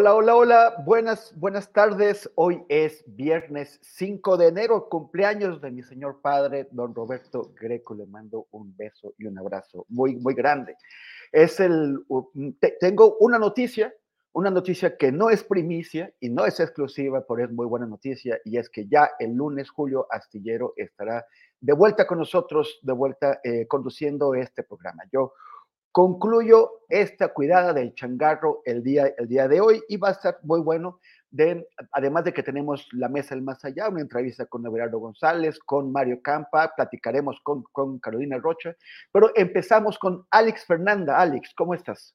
Hola, hola, hola, buenas, buenas tardes. Hoy es viernes 5 de enero, cumpleaños de mi señor padre, don Roberto Greco. Le mando un beso y un abrazo muy, muy grande. Es el, te- tengo una noticia, una noticia que no es primicia y no es exclusiva, pero es muy buena noticia, y es que ya el lunes Julio Astillero estará de vuelta con nosotros, de vuelta eh, conduciendo este programa. Yo concluyo esta cuidada del changarro el día, el día de hoy y va a estar muy bueno. De, además de que tenemos la mesa del más allá, una entrevista con Everardo González, con Mario Campa, platicaremos con, con Carolina Rocha, pero empezamos con Alex Fernanda. Alex, ¿cómo estás?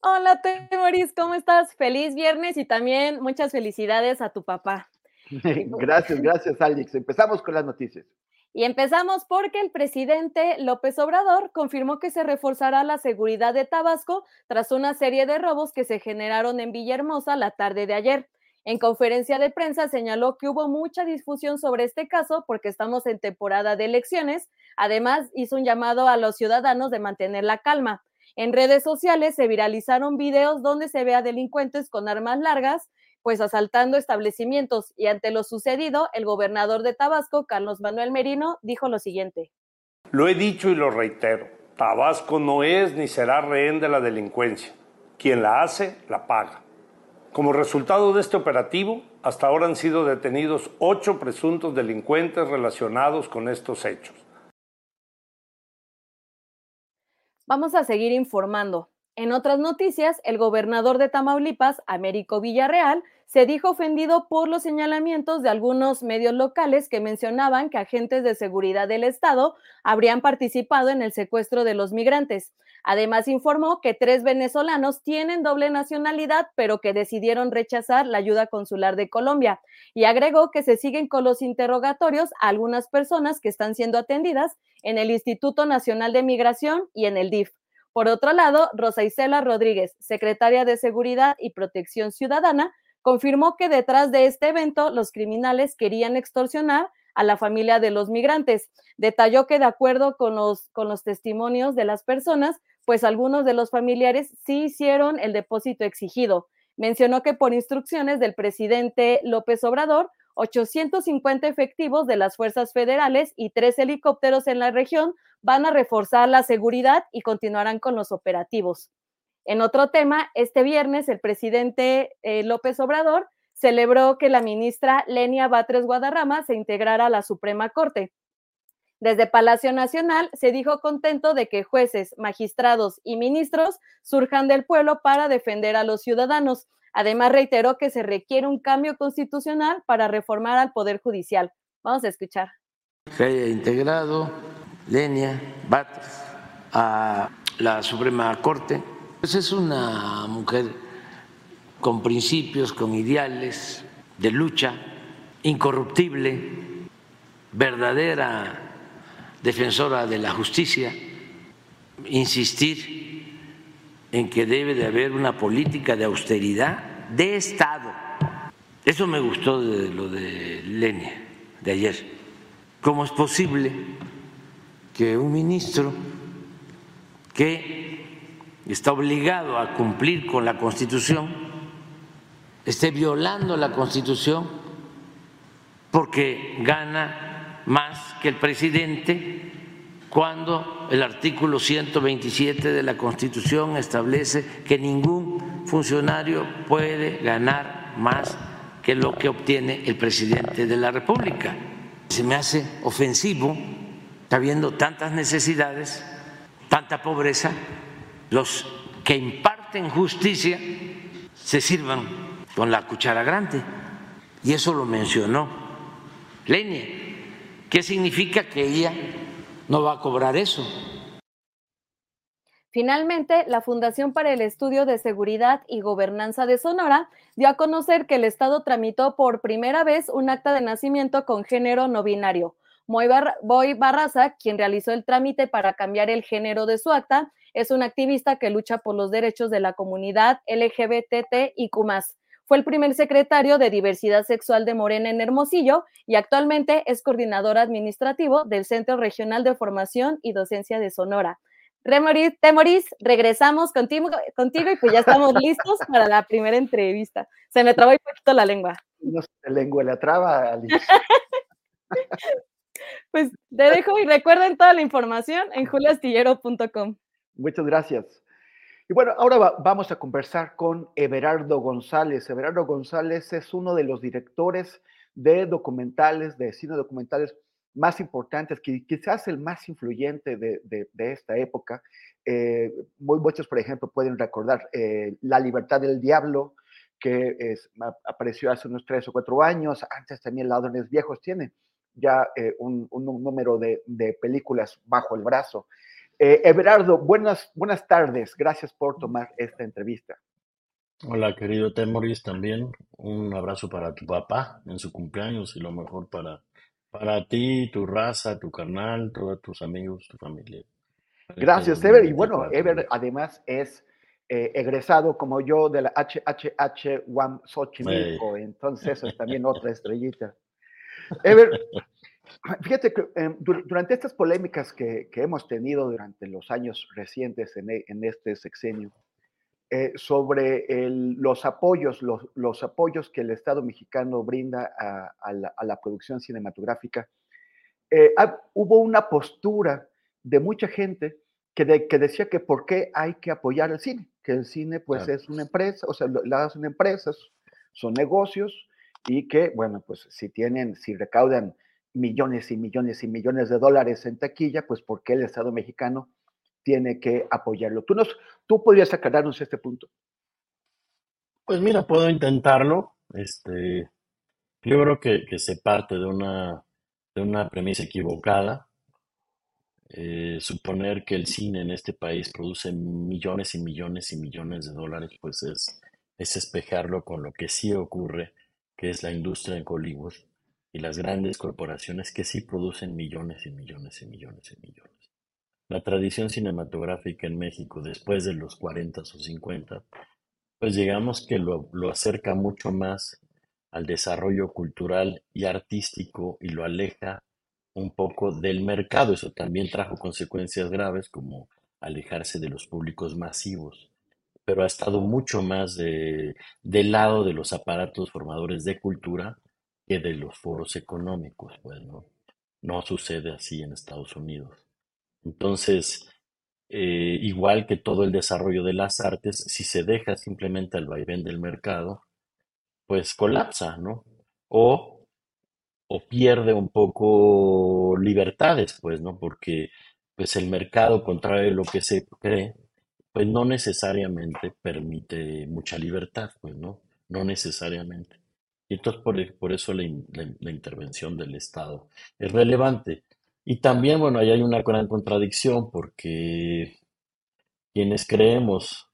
Hola, Temoris, ¿cómo estás? Feliz viernes y también muchas felicidades a tu papá. gracias, gracias, Alex. Empezamos con las noticias. Y empezamos porque el presidente López Obrador confirmó que se reforzará la seguridad de Tabasco tras una serie de robos que se generaron en Villahermosa la tarde de ayer. En conferencia de prensa señaló que hubo mucha difusión sobre este caso porque estamos en temporada de elecciones. Además, hizo un llamado a los ciudadanos de mantener la calma. En redes sociales se viralizaron videos donde se ve a delincuentes con armas largas pues asaltando establecimientos y ante lo sucedido, el gobernador de Tabasco, Carlos Manuel Merino, dijo lo siguiente. Lo he dicho y lo reitero, Tabasco no es ni será rehén de la delincuencia. Quien la hace, la paga. Como resultado de este operativo, hasta ahora han sido detenidos ocho presuntos delincuentes relacionados con estos hechos. Vamos a seguir informando. En otras noticias, el gobernador de Tamaulipas, Américo Villarreal, se dijo ofendido por los señalamientos de algunos medios locales que mencionaban que agentes de seguridad del Estado habrían participado en el secuestro de los migrantes. Además, informó que tres venezolanos tienen doble nacionalidad, pero que decidieron rechazar la ayuda consular de Colombia. Y agregó que se siguen con los interrogatorios a algunas personas que están siendo atendidas en el Instituto Nacional de Migración y en el DIF. Por otro lado, Rosa Isela Rodríguez, secretaria de Seguridad y Protección Ciudadana, confirmó que detrás de este evento los criminales querían extorsionar a la familia de los migrantes. Detalló que de acuerdo con los, con los testimonios de las personas, pues algunos de los familiares sí hicieron el depósito exigido. Mencionó que por instrucciones del presidente López Obrador, 850 efectivos de las fuerzas federales y tres helicópteros en la región van a reforzar la seguridad y continuarán con los operativos. En otro tema, este viernes el presidente eh, López Obrador celebró que la ministra Lenia Batres Guadarrama se integrara a la Suprema Corte. Desde Palacio Nacional se dijo contento de que jueces, magistrados y ministros surjan del pueblo para defender a los ciudadanos. Además, reiteró que se requiere un cambio constitucional para reformar al Poder Judicial. Vamos a escuchar. Se haya integrado Lenia Batres a la Suprema Corte. Pues es una mujer con principios, con ideales de lucha, incorruptible, verdadera defensora de la justicia, insistir en que debe de haber una política de austeridad de Estado. Eso me gustó de lo de Lenia de ayer. ¿Cómo es posible que un ministro que está obligado a cumplir con la Constitución esté violando la Constitución porque gana más que el presidente cuando el artículo 127 de la Constitución establece que ningún funcionario puede ganar más que lo que obtiene el presidente de la República. Se me hace ofensivo, está habiendo tantas necesidades, tanta pobreza, los que imparten justicia se sirvan con la cuchara grande. Y eso lo mencionó Lenia. ¿Qué significa que ella no va a cobrar eso? Finalmente, la Fundación para el Estudio de Seguridad y Gobernanza de Sonora dio a conocer que el Estado tramitó por primera vez un acta de nacimiento con género no binario. Boy Barraza, quien realizó el trámite para cambiar el género de su acta, es un activista que lucha por los derechos de la comunidad LGBTIQ. Fue el primer secretario de Diversidad Sexual de Morena en Hermosillo y actualmente es coordinador administrativo del Centro Regional de Formación y Docencia de Sonora. Remoris, Temoris, regresamos contigo, contigo y pues ya estamos listos para la primera entrevista. Se me trabó un poquito la lengua. No se lengua la traba, Alice. pues te dejo y recuerden toda la información en juliastillero.com. Muchas gracias. Y bueno, ahora vamos a conversar con Everardo González. Everardo González es uno de los directores de documentales, de cine documentales más importantes, quizás el más influyente de, de, esta época. Eh, muy muchos, por ejemplo, pueden recordar eh, La libertad del diablo, que es, apareció hace unos tres o cuatro años. Antes también Ladrones Viejos tiene ya eh, un, número de, películas bajo el brazo. Everardo, buenas, buenas tardes. Gracias por tomar esta entrevista. Hola, querido Temoris, también un abrazo para tu papá en su cumpleaños y lo mejor para para ti, tu raza, tu carnal, todos tus amigos, tu familia. Gracias, Ever. Y bueno, Ever además es eh, egresado como yo de la HHH One Xochimilco, entonces es también otra estrellita. Ever, fíjate que em, durante estas polémicas que, hemos tenido durante los años recientes en, en este sexenio, eh, sobre los apoyos, los, apoyos que el Estado mexicano brinda a, la, producción cinematográfica. Eh, hubo una postura de mucha gente que, que, decía que por qué hay que apoyar el cine, que el cine pues es una empresa, o sea, las son empresas, son negocios y que, bueno, pues si tienen, si recaudan millones y millones y millones de dólares en taquilla, pues por qué el Estado mexicano tiene que apoyarlo. ¿Tú, nos, tú podrías aclararnos este punto? Pues mira, puedo intentarlo. Este, yo creo que, se parte de una, de una premisa equivocada. Eh, suponer que el cine en este país produce millones y millones y millones de dólares, pues es, es espejarlo con lo que sí ocurre, que es la industria en Hollywood y las grandes corporaciones que sí producen millones y millones y millones y millones. La tradición cinematográfica en México después de los 40 o 50, pues digamos que lo, acerca mucho más al desarrollo cultural y artístico y lo aleja un poco del mercado. Eso también trajo consecuencias graves como alejarse de los públicos masivos, pero ha estado mucho más de, del lado de los aparatos formadores de cultura de los foros económicos. Pues, ¿no? no sucede así en Estados Unidos. Entonces, eh, igual que todo el desarrollo de las artes, si se deja simplemente al vaivén del mercado, pues colapsa, ¿no? O, o pierde un poco libertades, pues, ¿no? Porque pues el mercado, contrario a lo que se cree, pues no necesariamente permite mucha libertad, pues, ¿no? No necesariamente. Y entonces por, por eso la, la intervención del Estado es relevante. Y también, bueno, ahí hay una gran contradicción porque quienes creemos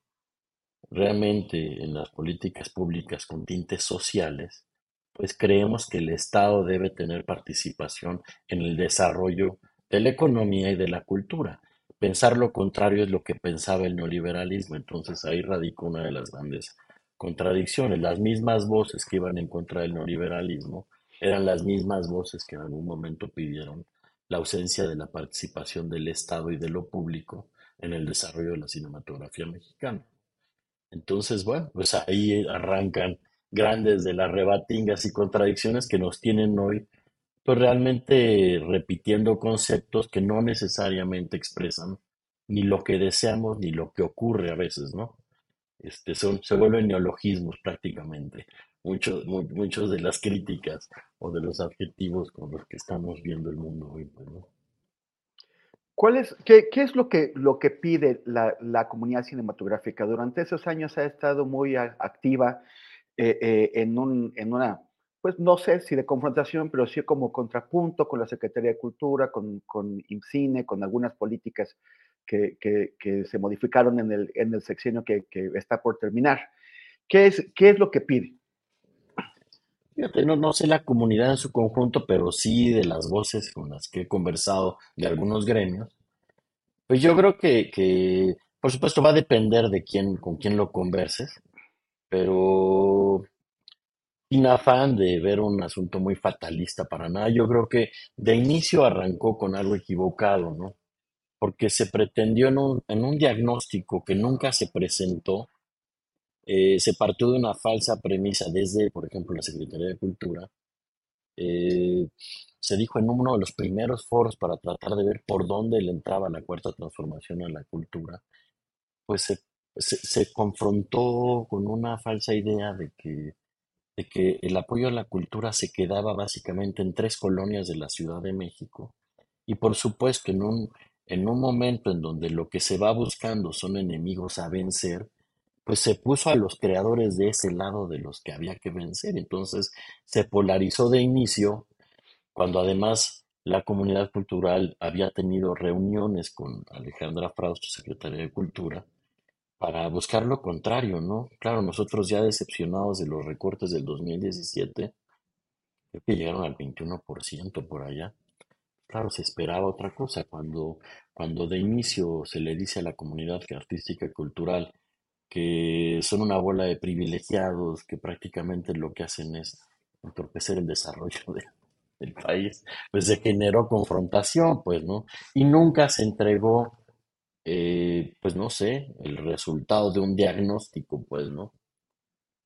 realmente en las políticas públicas con tintes sociales, pues creemos que el Estado debe tener participación en el desarrollo de la economía y de la cultura. Pensar lo contrario es lo que pensaba el neoliberalismo, entonces ahí radicó una de las grandes contradicciones. Las mismas voces que iban en contra del neoliberalismo eran las mismas voces que en algún momento pidieron la ausencia de la participación del Estado y de lo público en el desarrollo de la cinematografía mexicana. Entonces, bueno, pues ahí arrancan grandes de las rebatingas y contradicciones que nos tienen hoy, pues realmente repitiendo conceptos que no necesariamente expresan ni lo que deseamos ni lo que ocurre a veces, ¿no? Este, son, se vuelven neologismos prácticamente, muchos, muchos de las críticas o de los adjetivos con los que estamos viendo el mundo hoy, pues, ¿no? ¿Cuál es, qué, qué, es lo que, lo que pide la, la, comunidad cinematográfica? Durante esos años ha estado muy activa eh, eh, en, un, en, una, pues no sé si de confrontación, pero sí como contrapunto con la Secretaría de Cultura, con, con IMCINE, con algunas políticas que, que, que, se modificaron en el, en el sexenio que, que, está por terminar. ¿Qué es, ¿Qué es lo que pide? Fíjate, no, no sé la comunidad en su conjunto, pero sí de las voces con las que he conversado de algunos gremios, pues yo creo que, que por supuesto va a depender de quién, con quién lo converses, pero sin afán de ver un asunto muy fatalista para nada, yo creo que de inicio arrancó con algo equivocado, ¿no? Porque se pretendió en un, en un diagnóstico que nunca se presentó, eh, se partió de una falsa premisa desde, por ejemplo, la Secretaría de Cultura. Eh, se dijo en uno de los primeros foros para tratar de ver por dónde le entraba la cuarta transformación a la cultura, pues se, se, se confrontó con una falsa idea de que, de que el apoyo a la cultura se quedaba básicamente en tres colonias de la Ciudad de México. Y por supuesto, en un, en un momento en donde lo que se va buscando son enemigos a vencer, pues se puso a los creadores de ese lado de los que había que vencer. Entonces se polarizó de inicio, cuando además la comunidad cultural había tenido reuniones con Alejandra Frausto, secretaria de Cultura, para buscar lo contrario, ¿no? Claro, nosotros ya decepcionados de los recortes del 2017, creo que llegaron al 21% por allá. Claro, se esperaba otra cosa. Cuando, cuando de inicio se le dice a la comunidad artística y cultural que son una bola de privilegiados que prácticamente lo que hacen es entorpecer el desarrollo de, del país, pues se generó confrontación, pues, ¿no? Y nunca se entregó, eh, pues, no sé, el resultado de un diagnóstico, pues, ¿no?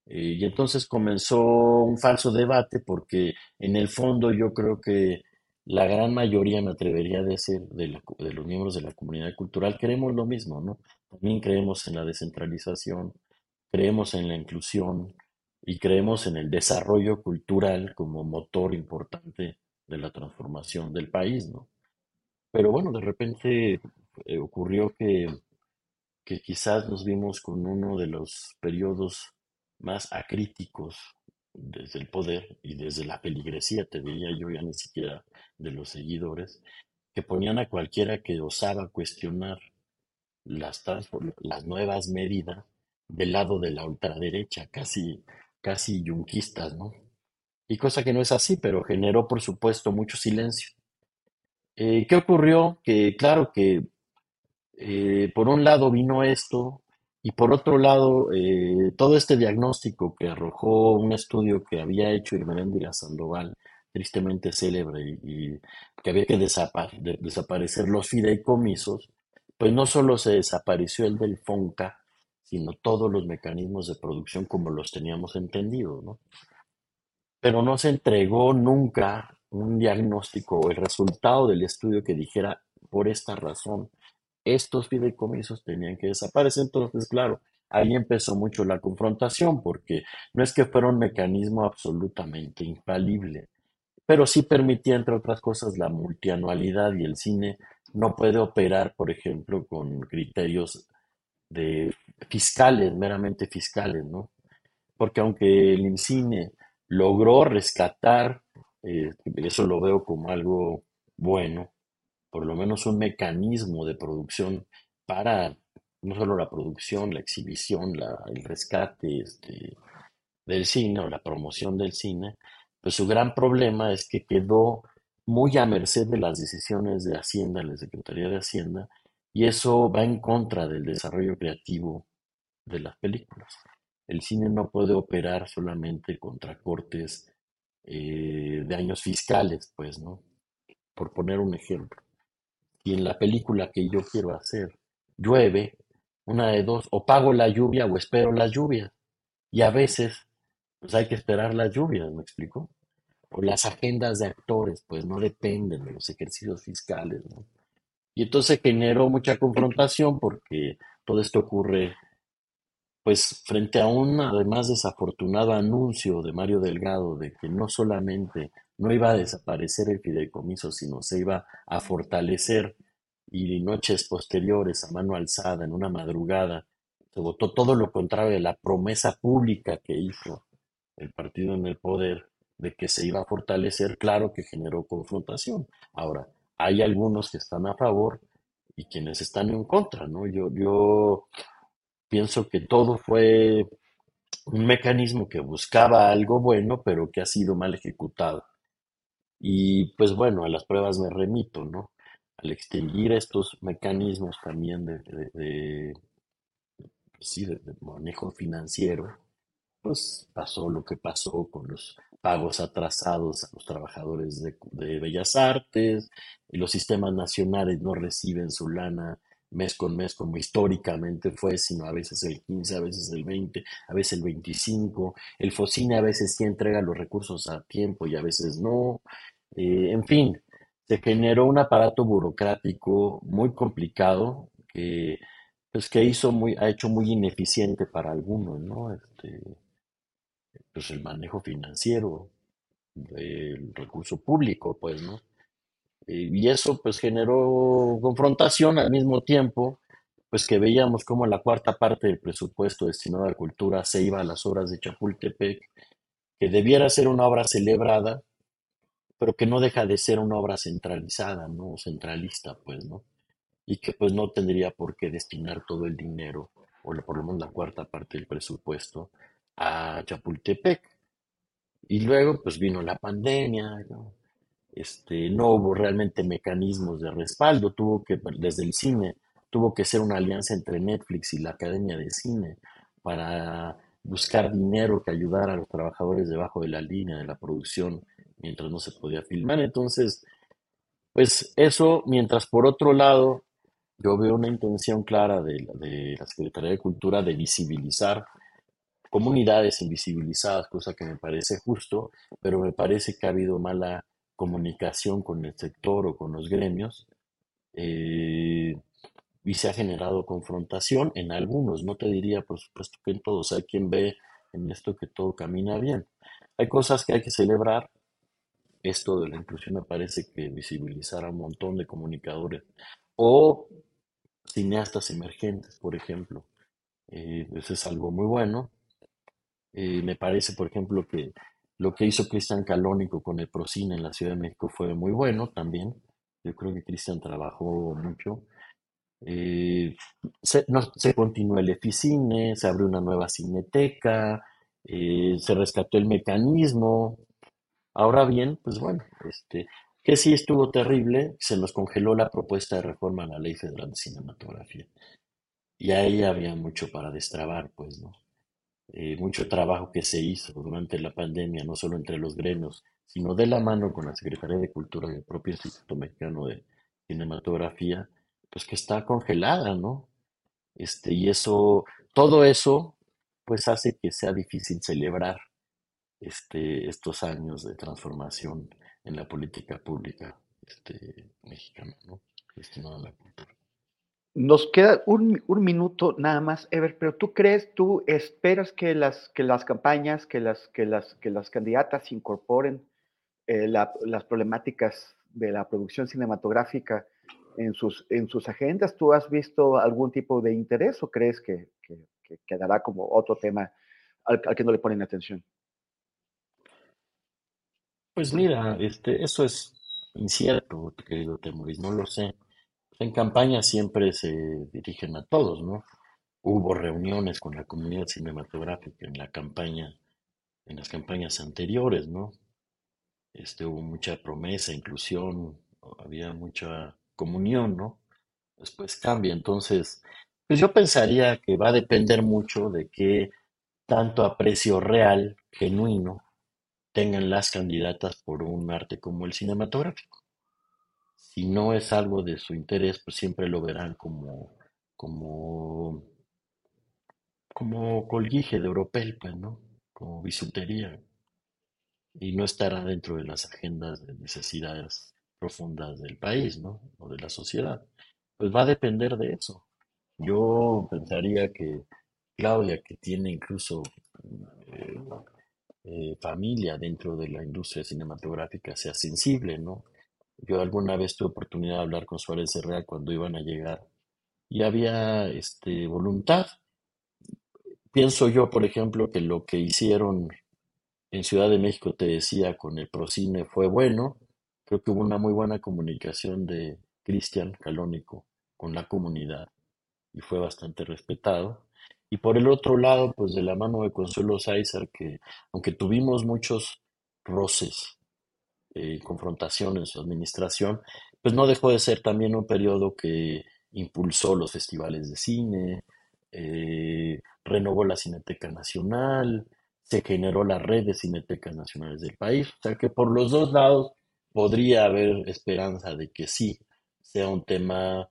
Eh, y entonces comenzó un falso debate porque en el fondo yo creo que la gran mayoría, me atrevería a decir, de, los miembros de la comunidad cultural queremos lo mismo, ¿no? También creemos en la descentralización, creemos en la inclusión y creemos en el desarrollo cultural como motor importante de la transformación del país, ¿no? Pero bueno, de repente eh, ocurrió que, que quizás nos vimos con uno de los periodos más acríticos desde el poder y desde la peligresía, te diría yo, ya ni siquiera de los seguidores, que ponían a cualquiera que osaba cuestionar las, las nuevas medidas del lado de la ultraderecha, casi, casi yunquistas, ¿no? Y cosa que no es así, pero generó, por supuesto, mucho silencio. Eh, ¿Qué ocurrió? Que claro que eh, por un lado vino esto y por otro lado eh, todo este diagnóstico que arrojó un estudio que había hecho Irmeréndira Sandoval, tristemente célebre y, que había que desaparecer los fideicomisos, pues no solo se desapareció el del FONCA, sino todos los mecanismos de producción como los teníamos entendidos, ¿no? Pero no se entregó nunca un diagnóstico o el resultado del estudio que dijera, por esta razón, estos fideicomisos tenían que desaparecer. Entonces, claro, ahí empezó mucho la confrontación, porque no es que fuera un mecanismo absolutamente infalible, pero sí permitía, entre otras cosas, la multianualidad y el cine no puede operar, por ejemplo, con criterios de fiscales, meramente fiscales, ¿no? Porque aunque el INCINE logró rescatar, eh, eso lo veo como algo bueno, por lo menos un mecanismo de producción para no solo la producción, la exhibición, el rescate este, del cine o la promoción del cine, pues su gran problema es que quedó muy a merced de las decisiones de Hacienda, la Secretaría de Hacienda, y eso va en contra del desarrollo creativo de las películas. El cine no puede operar solamente contra cortes eh, de años fiscales, pues, ¿no? Por poner un ejemplo. Y en la película que yo quiero hacer llueve, una de dos, o pago la lluvia o espero la lluvia. Y a veces, pues hay que esperar las lluvias, ¿me explico? O las agendas de actores, pues no dependen de los ejercicios fiscales. Y entonces generó mucha confrontación porque todo esto ocurre pues frente a un además desafortunado anuncio de Mario Delgado de que no solamente no iba a desaparecer el fideicomiso, sino se iba a fortalecer y noches posteriores a mano alzada en una madrugada se votó todo lo contrario de la promesa pública que hizo el partido en el poder de que se iba a fortalecer, claro que generó confrontación. Ahora, hay algunos que están a favor y quienes están en contra, ¿no? Yo, yo pienso que todo fue un mecanismo que buscaba algo bueno, pero que ha sido mal ejecutado. Y pues bueno, a las pruebas me remito, ¿no? Al extinguir estos mecanismos también de, de, pues de manejo financiero, pues pasó lo que pasó con los pagos atrasados a los trabajadores de, de Bellas Artes, los sistemas nacionales no reciben su lana mes con mes como históricamente fue, sino a veces el 15, a veces el 20, a veces el 25. El FOCINE a veces sí entrega los recursos a tiempo y a veces no. Eh, en fin, se generó un aparato burocrático muy complicado que, pues, que hizo muy, ha hecho muy ineficiente para algunos, ¿no? Este, pues el manejo financiero del recurso público, pues, ¿no? Eh, y eso pues generó confrontación al mismo tiempo, pues que veíamos como la cuarta parte del presupuesto destinado a cultura se iba a las obras de Chapultepec, que debiera ser una obra celebrada, pero que no deja de ser una obra centralizada, ¿no? Centralista, pues, ¿no? Y que pues no tendría por qué destinar todo el dinero, o por lo menos la cuarta parte del presupuesto, a Chapultepec. Y luego pues vino la pandemia, ¿no? este, no hubo realmente mecanismos de respaldo, tuvo que, desde el cine, tuvo que ser una alianza entre Netflix y la Academia de Cine para buscar dinero que ayudara a los trabajadores debajo de la línea de la producción mientras no se podía filmar. Entonces, pues eso, mientras por otro lado, yo veo una intención clara de, de la Secretaría de Cultura de visibilizar comunidades invisibilizadas, cosa que me parece justo, pero me parece que ha habido mala comunicación con el sector o con los gremios eh, y se ha generado confrontación en algunos, no te diría por supuesto que en todos, hay quien ve en esto que todo camina bien. Hay cosas que hay que celebrar, esto de la inclusión me parece que visibilizar a un montón de comunicadores o cineastas emergentes, por ejemplo, eh, eso es algo muy bueno. Eh, me parece, por ejemplo, que lo que hizo Cristian Calónico con el Procine en la Ciudad de México fue muy bueno también. Yo creo que Cristian trabajó mucho. Eh, se, continuó el Eficine, se abrió una nueva cineteca, eh, se rescató el mecanismo. Ahora bien, pues bueno, este, que sí estuvo terrible, se nos congeló la propuesta de reforma a la Ley Federal de Cinematografía. Y ahí había mucho para destrabar, pues, ¿no? Eh, mucho trabajo que se hizo durante la pandemia, no solo entre los gremios, sino de la mano con la Secretaría de Cultura y el propio Instituto Mexicano de Cinematografía, pues que está congelada, ¿no? Este, y eso, todo eso, pues hace que sea difícil celebrar este, estos años de transformación en la política pública este, mexicana, ¿no? Destinada a la cultura. Nos queda un, minuto nada más, Ever, pero tú crees, tú esperas que las, que las campañas, que las, que las, que las candidatas incorporen eh, las problemáticas de la producción cinematográfica en sus, en sus agendas. ¿Tú has visto algún tipo de interés o crees que, quedará como otro tema al, que no le ponen atención? Pues mira, este, eso es incierto, querido Temoris, no lo sé. En campaña siempre se dirigen a todos, ¿no? Hubo reuniones con la comunidad cinematográfica en la campaña, en las campañas anteriores, ¿no? Este, hubo mucha promesa, inclusión, había mucha comunión, ¿no? Después cambia, entonces, pues yo pensaría que va a depender mucho de qué tanto aprecio real, genuino, tengan las candidatas por un arte como el cinematográfico. Si no es algo de su interés, pues siempre lo verán como, como, como colguije de Europel, pues, ¿no? Como bisutería. Y no estará dentro de las agendas de necesidades profundas del país, ¿no? O de la sociedad. Pues va a depender de eso. Yo pensaría que Claudia, que tiene incluso eh, eh, familia dentro de la industria cinematográfica, sea sensible, ¿no? Yo alguna vez tuve oportunidad de hablar con Suárez Herrera cuando iban a llegar y había este, voluntad. Pienso yo, por ejemplo, que lo que hicieron en Ciudad de México, te decía, con el Procine fue bueno. Creo que hubo una muy buena comunicación de Cristian Calónico con la comunidad y fue bastante respetado. Y por el otro lado, pues de la mano de Consuelo Sáizar, que aunque tuvimos muchos roces eh, confrontación en su administración, pues no dejó de ser también un periodo que impulsó los festivales de cine, eh, renovó la Cineteca Nacional, se generó la red de cinetecas nacionales del país. O sea que por los dos lados podría haber esperanza de que sí sea un tema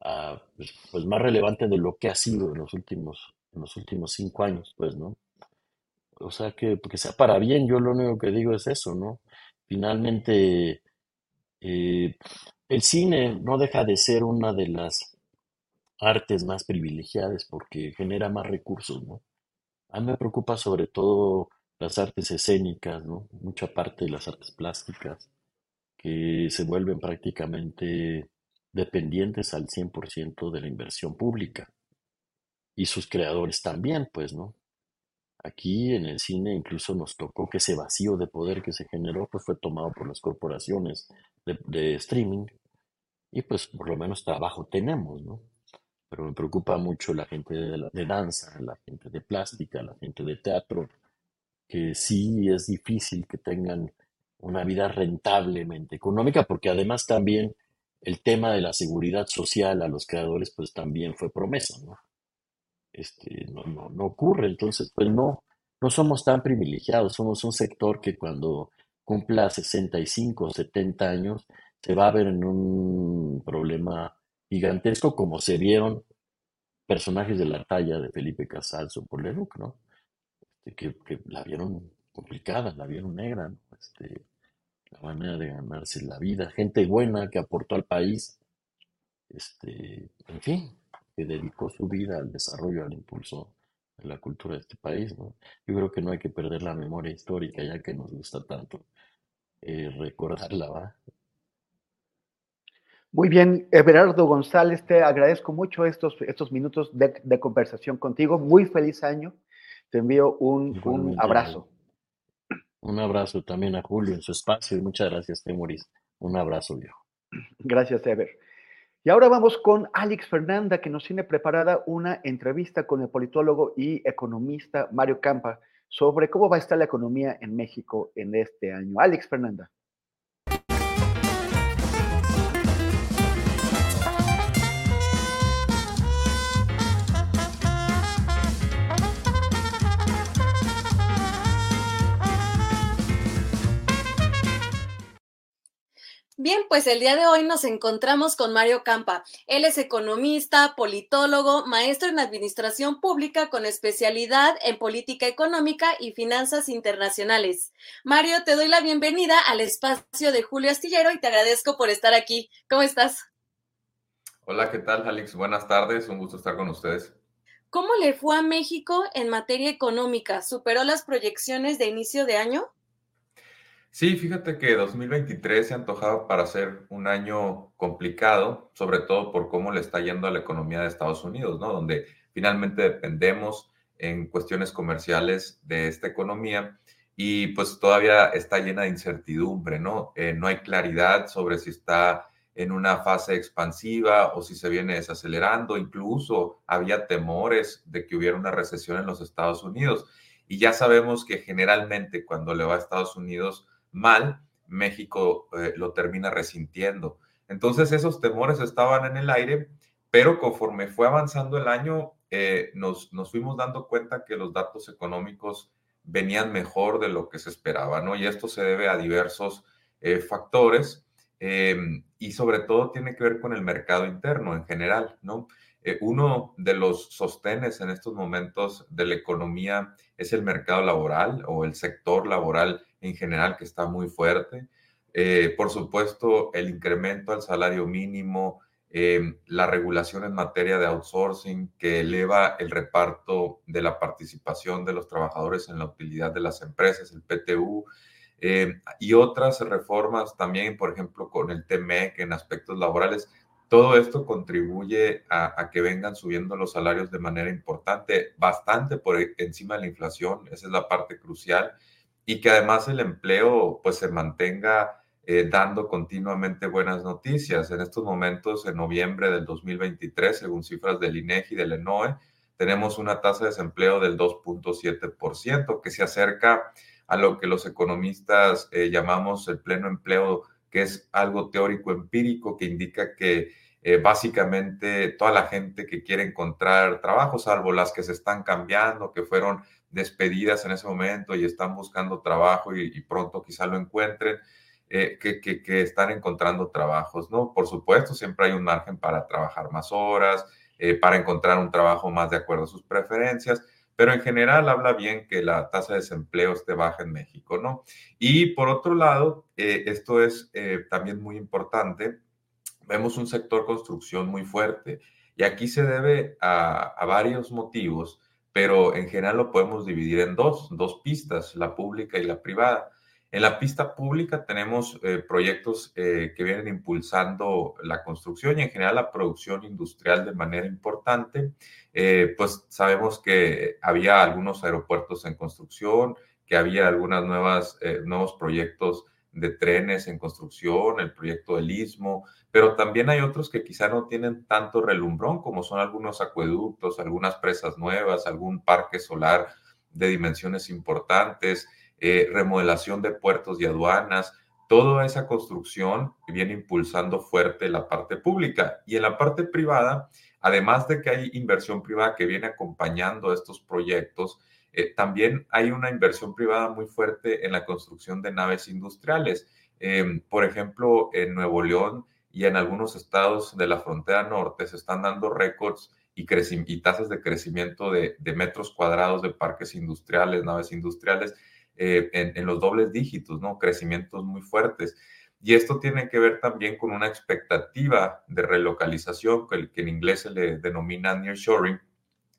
ah, pues, pues, más relevante de lo que ha sido en los últimos, en los últimos cinco años, pues, ¿no? O sea que, que sea para bien, yo lo único que digo es eso, ¿no? Finalmente, eh, el cine no deja de ser una de las artes más privilegiadas porque genera más recursos, ¿no? A mí me preocupa sobre todo las artes escénicas, ¿no? Mucha parte de las artes plásticas que se vuelven prácticamente dependientes al 100% de la inversión pública. Y sus creadores también, pues, ¿no? Aquí en el cine incluso nos tocó que ese vacío de poder que se generó pues fue tomado por las corporaciones de, streaming y pues por lo menos trabajo tenemos, ¿no? Pero me preocupa mucho la gente de, de danza, la gente de plástica, la gente de teatro, que sí es difícil que tengan una vida rentablemente económica, porque además también el tema de la seguridad social a los creadores pues también fue promesa, ¿no? Este, no, no, no ocurre. Entonces, pues no, no somos tan privilegiados, somos un sector que cuando cumpla 65 o 70 años se va a ver en un problema gigantesco como se vieron personajes de la talla de Felipe Casals o Leruc, ¿no? Este, que, que, la vieron complicada, la vieron negra, ¿no? Este, la manera de ganarse la vida, gente buena que aportó al país, este, en fin, que dedicó su vida al desarrollo, al impulso de la cultura de este país. ¿no? Yo creo que no hay que perder la memoria histórica, ya que nos gusta tanto eh, recordarla. ¿va? Muy bien, Everardo González, te agradezco mucho estos, estos minutos de, conversación contigo. Muy feliz año. Te envío un, un abrazo. Un abrazo también a Julio en su espacio y muchas gracias, Temoris. Un abrazo, viejo. Gracias, Ever. Y ahora vamos con Alex Fernanda, que nos tiene preparada una entrevista con el politólogo y economista Mario Campa sobre cómo va a estar la economía en México en este año. Alex Fernanda. Bien, pues el día de hoy nos encontramos con Mario Campa. Él es economista, politólogo, maestro en administración pública con especialidad en política económica y finanzas internacionales. Mario, te doy la bienvenida al espacio de Julio Astillero y te agradezco por estar aquí. ¿Cómo estás? Hola, ¿qué tal, Alex? Buenas tardes, un gusto estar con ustedes. ¿Cómo le fue a México en materia económica? ¿Superó las proyecciones de inicio de año? Sí, fíjate que 2023 se antojaba para ser un año complicado, sobre todo por cómo le está yendo a la economía de Estados Unidos, ¿no? Donde finalmente dependemos en cuestiones comerciales de esta economía y pues todavía está llena de incertidumbre, ¿no? Eh, no hay claridad sobre si está en una fase expansiva o si se viene desacelerando. Incluso había temores de que hubiera una recesión en los Estados Unidos. Y ya sabemos que generalmente cuando le va a Estados Unidos mal, México eh, lo termina resintiendo. Entonces esos temores estaban en el aire, pero conforme fue avanzando el año, eh, nos, nos fuimos dando cuenta que los datos económicos venían mejor de lo que se esperaba, ¿no? Y esto se debe a diversos eh, factores em, y sobre todo tiene que ver con el mercado interno en general, ¿no? Uno de los sostenes en estos momentos de la economía es el mercado laboral o el sector laboral en general que está muy fuerte. Eh, por supuesto, el incremento al salario mínimo, em, la regulación en materia de outsourcing que eleva el reparto de la participación de los trabajadores en la utilidad de las empresas, el PTU, em, y otras reformas también, por ejemplo, con el TMEC en aspectos laborales. Todo esto contribuye a, que vengan subiendo los salarios de manera importante, bastante por encima de la inflación, esa es la parte crucial, y que además el empleo pues se mantenga eh, dando continuamente buenas noticias. En estos momentos, en noviembre del 2023, según cifras del INEGI y del ENOE, tenemos una tasa de desempleo del 2.7%, que se acerca a lo que los economistas eh, llamamos el pleno empleo, que es algo teórico empírico que indica que eh, básicamente toda la gente que quiere encontrar trabajo, salvo las que se están cambiando, que fueron despedidas en ese momento y están buscando trabajo y pronto quizá lo encuentren, eh, que, están encontrando trabajos, ¿no? Por supuesto, siempre hay un margen para trabajar más horas, eh, para encontrar un trabajo más de acuerdo a sus preferencias, pero en general habla bien que la tasa de desempleo esté baja en México, ¿no? Y por otro lado, eh, esto es también muy importante, vemos un sector construcción muy fuerte y aquí se debe a varios motivos, pero en general lo podemos dividir en dos, dos pistas, la pública y la privada. En la pista pública tenemos eh, proyectos eh, que vienen impulsando la construcción y en general la producción industrial de manera importante. Eh, pues sabemos que había algunos aeropuertos en construcción, que había nuevas nuevos proyectos de trenes en construcción, el proyecto del Istmo, pero también hay otros que quizá no tienen tanto relumbrón, como son algunos acueductos, algunas presas nuevas, algún parque solar de dimensiones importantes. Eh, remodelación de puertos y aduanas, toda esa construcción viene impulsando fuerte la parte pública. Y en la parte privada, además de que hay inversión privada que viene acompañando estos proyectos, eh, también hay una inversión privada muy fuerte en la construcción de naves industriales. Em, por ejemplo, en Nuevo León y en algunos estados de la frontera norte se están dando récords y, y tasas de crecimiento de, de metros cuadrados de parques industriales, naves industriales, eh, en, los dobles dígitos, ¿no? Crecimientos muy fuertes. Y esto tiene que ver también con una expectativa de relocalización, que en inglés se le denomina nearshoring,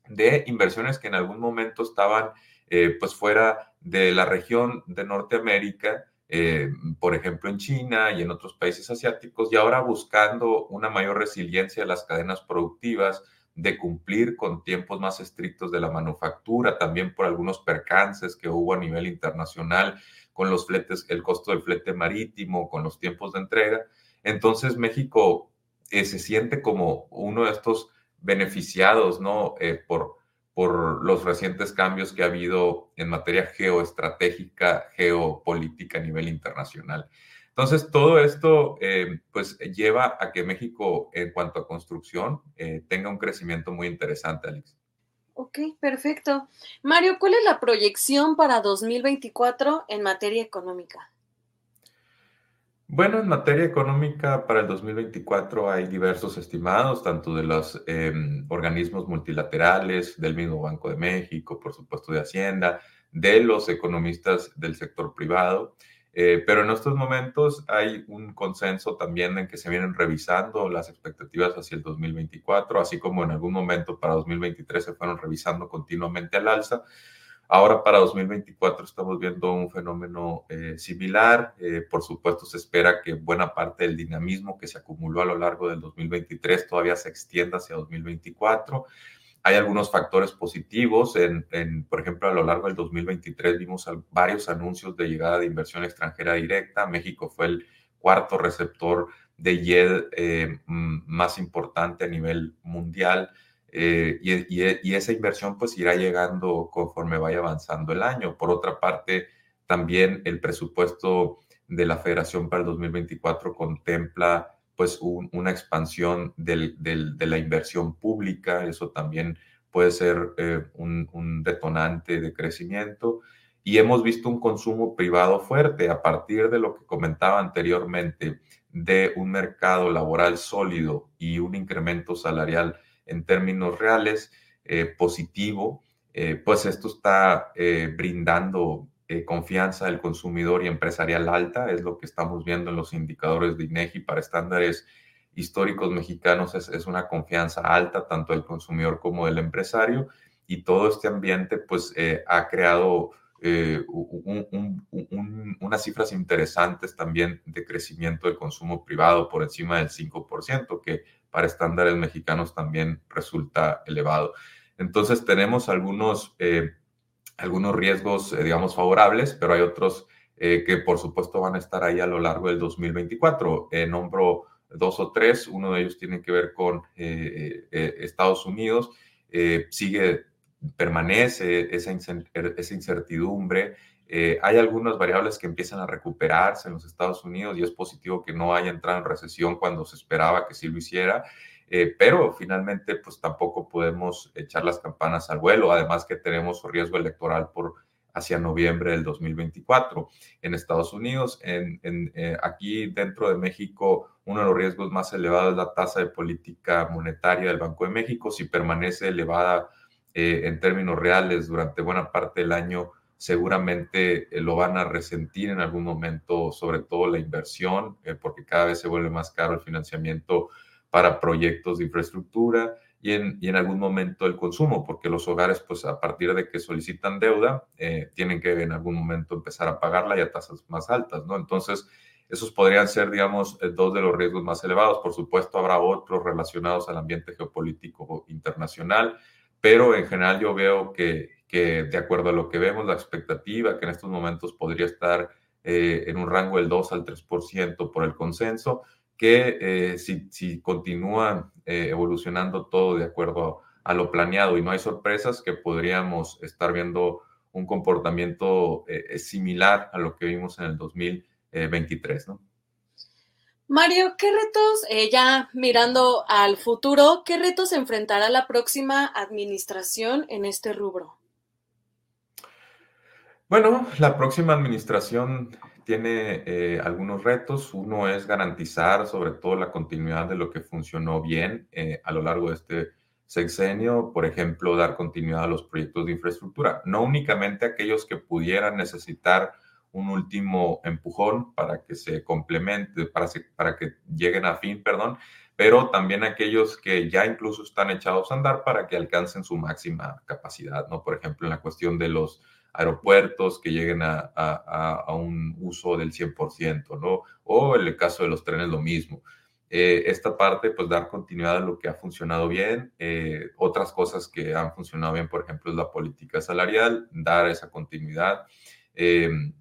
de inversiones que en algún momento estaban eh, pues fuera de la región de Norteamérica, eh, por ejemplo en China y en otros países asiáticos, y ahora buscando una mayor resiliencia de las cadenas productivas, de cumplir con tiempos más estrictos de la manufactura, también por algunos percances que hubo a nivel internacional con los fletes, el costo del flete marítimo, con los tiempos de entrega. Entonces México eh, se siente como uno de estos beneficiados, ¿no? Eh, por, por los recientes cambios que ha habido en materia geoestratégica, geopolítica a nivel internacional. Entonces, todo esto eh, pues lleva a que México, en cuanto a construcción, eh, tenga un crecimiento muy interesante, Alex. Ok, perfecto. Mario, ¿cuál es la proyección para 2024 en materia económica? Bueno, en materia económica para el 2024 hay diversos estimados, tanto de los em, organismos multilaterales, del mismo Banco de México, por supuesto de Hacienda, de los economistas del sector privado. Eh, pero en estos momentos hay un consenso también en que se vienen revisando las expectativas hacia el 2024, así como en algún momento para 2023 se fueron revisando continuamente al alza. Ahora para 2024 estamos viendo un fenómeno eh, similar. Eh, por supuesto, se espera que buena parte del dinamismo que se acumuló a lo largo del 2023 todavía se extienda hacia 2024. Hay algunos factores positivos. Por ejemplo, a lo largo del 2023 vimos varios anuncios de llegada de inversión extranjera directa. México fue el cuarto receptor de YED más importante a nivel mundial. y, y, esa inversión pues irá llegando conforme vaya avanzando el año. Por otra parte, también el presupuesto de la Federación para el 2024 contempla pues una expansión de la inversión pública, eso también puede ser eh, un, detonante de crecimiento. Y hemos visto un consumo privado fuerte a partir de lo que comentaba anteriormente, de un mercado laboral sólido y un incremento salarial en términos reales eh, positivo, eh, pues esto está brindando eh, confianza del consumidor y empresarial alta, es lo que estamos viendo en los indicadores de INEGI para estándares históricos mexicanos, es, una confianza alta tanto del consumidor como del empresario y todo este ambiente pues eh, ha creado eh, unas cifras interesantes también de crecimiento del consumo privado por encima del 5%, que para estándares mexicanos también resulta elevado. Entonces tenemos algunos algunos riesgos, eh, digamos, favorables, pero hay otros eh, que por supuesto van a estar ahí a lo largo del 2024. Eh, nombro dos o tres, uno de ellos tiene que ver con Estados Unidos, sigue, permanece esa, esa incertidumbre. hay algunas variables que empiezan a recuperarse en los Estados Unidos y es positivo que no haya entrado en recesión cuando se esperaba que sí lo hiciera. Eh, pero finalmente pues tampoco podemos echar las campanas al vuelo, además que tenemos riesgo electoral por hacia noviembre del 2024 en Estados Unidos. En, eh, aquí dentro de México, uno de los riesgos más elevados es la tasa de política monetaria del Banco de México. Si permanece elevada eh, en términos reales durante buena parte del año, seguramente lo van a resentir en algún momento, sobre todo la inversión, porque cada vez se vuelve más caro el financiamiento para proyectos de infraestructura y en, algún momento el consumo, porque los hogares, pues a partir de que solicitan deuda, eh, tienen que en algún momento empezar a pagarla y a tasas más altas, ¿no? Entonces, esos podrían ser, digamos, eh, dos de los riesgos más elevados. Por supuesto, habrá otros relacionados al ambiente geopolítico internacional, pero en general yo veo que, que de acuerdo a lo que vemos, la expectativa que en estos momentos podría estar eh, en un rango del 2 al 3% por el consenso, que eh, si, si, continúa eh, evolucionando todo de acuerdo a, lo planeado y no hay sorpresas, que podríamos estar viendo un comportamiento eh, similar a lo que vimos en el 2023, ¿no? Mario, ¿qué retos, ya mirando al futuro, qué retos enfrentará la próxima administración en este rubro? Bueno, la próxima administración tiene eh, algunos retos. Uno es garantizar sobre todo la continuidad de lo que funcionó bien eh, a lo largo de este sexenio, por ejemplo, dar continuidad a los proyectos de infraestructura, no únicamente aquellos que pudieran necesitar un último empujón para que se complemente, para, para que lleguen a fin, perdón, pero también aquellos que ya incluso están echados a andar para que alcancen su máxima capacidad, ¿no? Por ejemplo, en la cuestión de los aeropuertos que lleguen a, un uso del 100%, ¿no? O en el caso de los trenes lo mismo. Eh, esta parte, pues dar continuidad a lo que ha funcionado bien. Eh, otras cosas que han funcionado bien, por ejemplo, es la política salarial, dar esa continuidad. Em,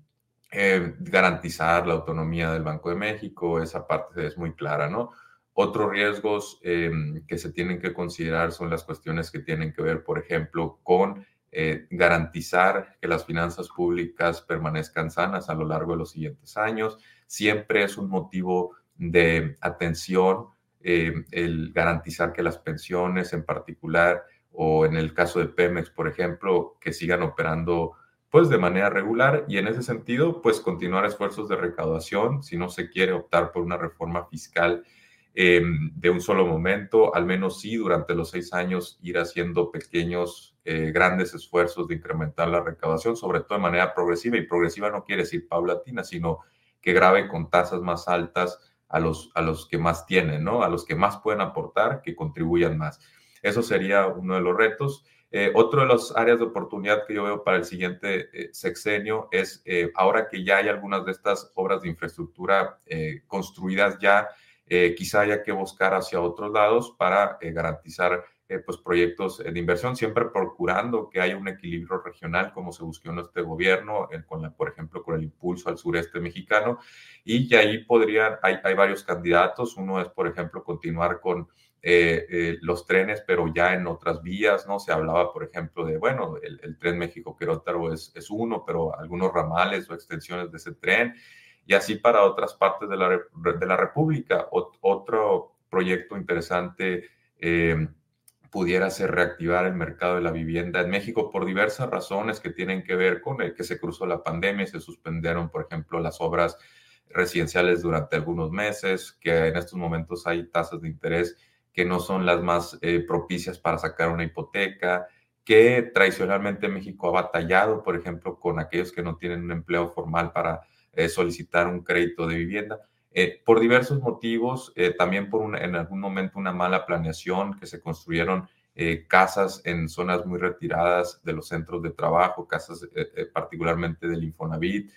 eh, garantizar la autonomía del Banco de México, esa parte es muy clara, ¿no? Otros riesgos em, que se tienen que considerar son las cuestiones que tienen que ver, por ejemplo, con eh, garantizar que las finanzas públicas permanezcan sanas a lo largo de los siguientes años. Siempre es un motivo de atención eh, el garantizar que las pensiones en particular o en el caso de Pemex, por ejemplo, que sigan operando pues de manera regular y en ese sentido pues continuar esfuerzos de recaudación si no se quiere optar por una reforma fiscal eh, de un solo momento, al menos sí durante los seis años ir haciendo pequeños eh, grandes esfuerzos de incrementar la recaudación, sobre todo de manera progresiva. Y progresiva no quiere decir paulatina, sino que grave con tasas más altas a los, a los que más tienen, ¿no? A los que más pueden aportar, que contribuyan más. Eso sería uno de los retos. Eh, otro de las áreas de oportunidad que yo veo para el siguiente eh, sexenio es ahora que ya hay algunas de estas obras de infraestructura construidas ya, quizá haya que buscar hacia otros lados para garantizar eh, pues proyectos de inversión, siempre procurando que haya un equilibrio regional como se buscó en este gobierno, con por ejemplo, con el impulso al sureste mexicano. Y ahí podrían, hay, hay varios candidatos. Uno es, por ejemplo, continuar con eh, eh, los trenes, pero ya en otras vías, ¿no? Se hablaba, por ejemplo, de, bueno, el, tren México-Querétaro es, es, uno, pero algunos ramales o extensiones de ese tren, y así para otras partes de la, de la República. otro proyecto interesante eh, pudiera ser reactivar el mercado de la vivienda en México por diversas razones que tienen que ver con el que se cruzó la pandemia y se suspendieron, por ejemplo, las obras residenciales durante algunos meses, que en estos momentos hay tasas de interés que no son las más eh, propicias para sacar una hipoteca, que tradicionalmente México ha batallado, por ejemplo, con aquellos que no tienen un empleo formal para eh, solicitar un crédito de vivienda. Eh, por diversos motivos, también por en algún momento una mala planeación, que se construyeron casas en zonas muy retiradas de los centros de trabajo, casas particularmente del Infonavit,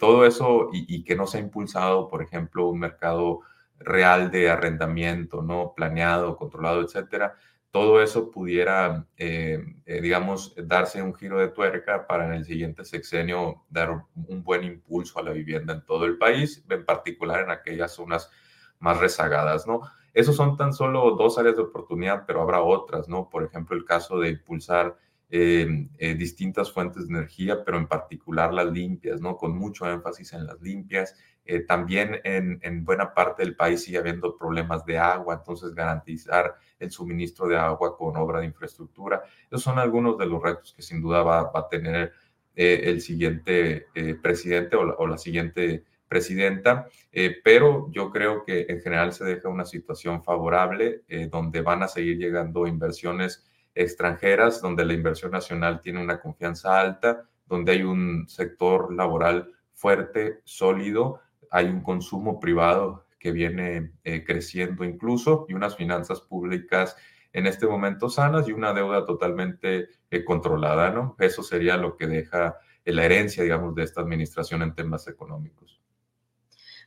todo eso y, y, que no se ha impulsado, por ejemplo, un mercado real de arrendamiento, ¿no? Planeado, controlado, etcétera, todo eso pudiera, eh, eh, digamos, darse un giro de tuerca para en el siguiente sexenio dar un buen impulso a la vivienda en todo el país, en particular en aquellas zonas más rezagadas, ¿no? Esos son tan solo dos áreas de oportunidad, pero habrá otras, ¿no? Por ejemplo, el caso de impulsar eh, distintas fuentes de energía, pero en particular las limpias, ¿no? Con mucho énfasis en las limpias eh, también en, buena parte del país sigue habiendo problemas de agua, entonces garantizar el suministro de agua con obra de infraestructura. Esos son algunos de los retos que sin duda va, a tener eh, el siguiente eh, presidente o la, siguiente presidenta, pero yo creo que en general se deja una situación favorable donde van a seguir llegando inversiones extranjeras, donde la inversión nacional tiene una confianza alta, donde hay un sector laboral fuerte, sólido, hay un consumo privado que viene eh, creciendo incluso y unas finanzas públicas en este momento sanas y una deuda totalmente eh, controlada, ¿no? Eso sería lo que deja eh, la herencia, digamos, de esta administración en temas económicos.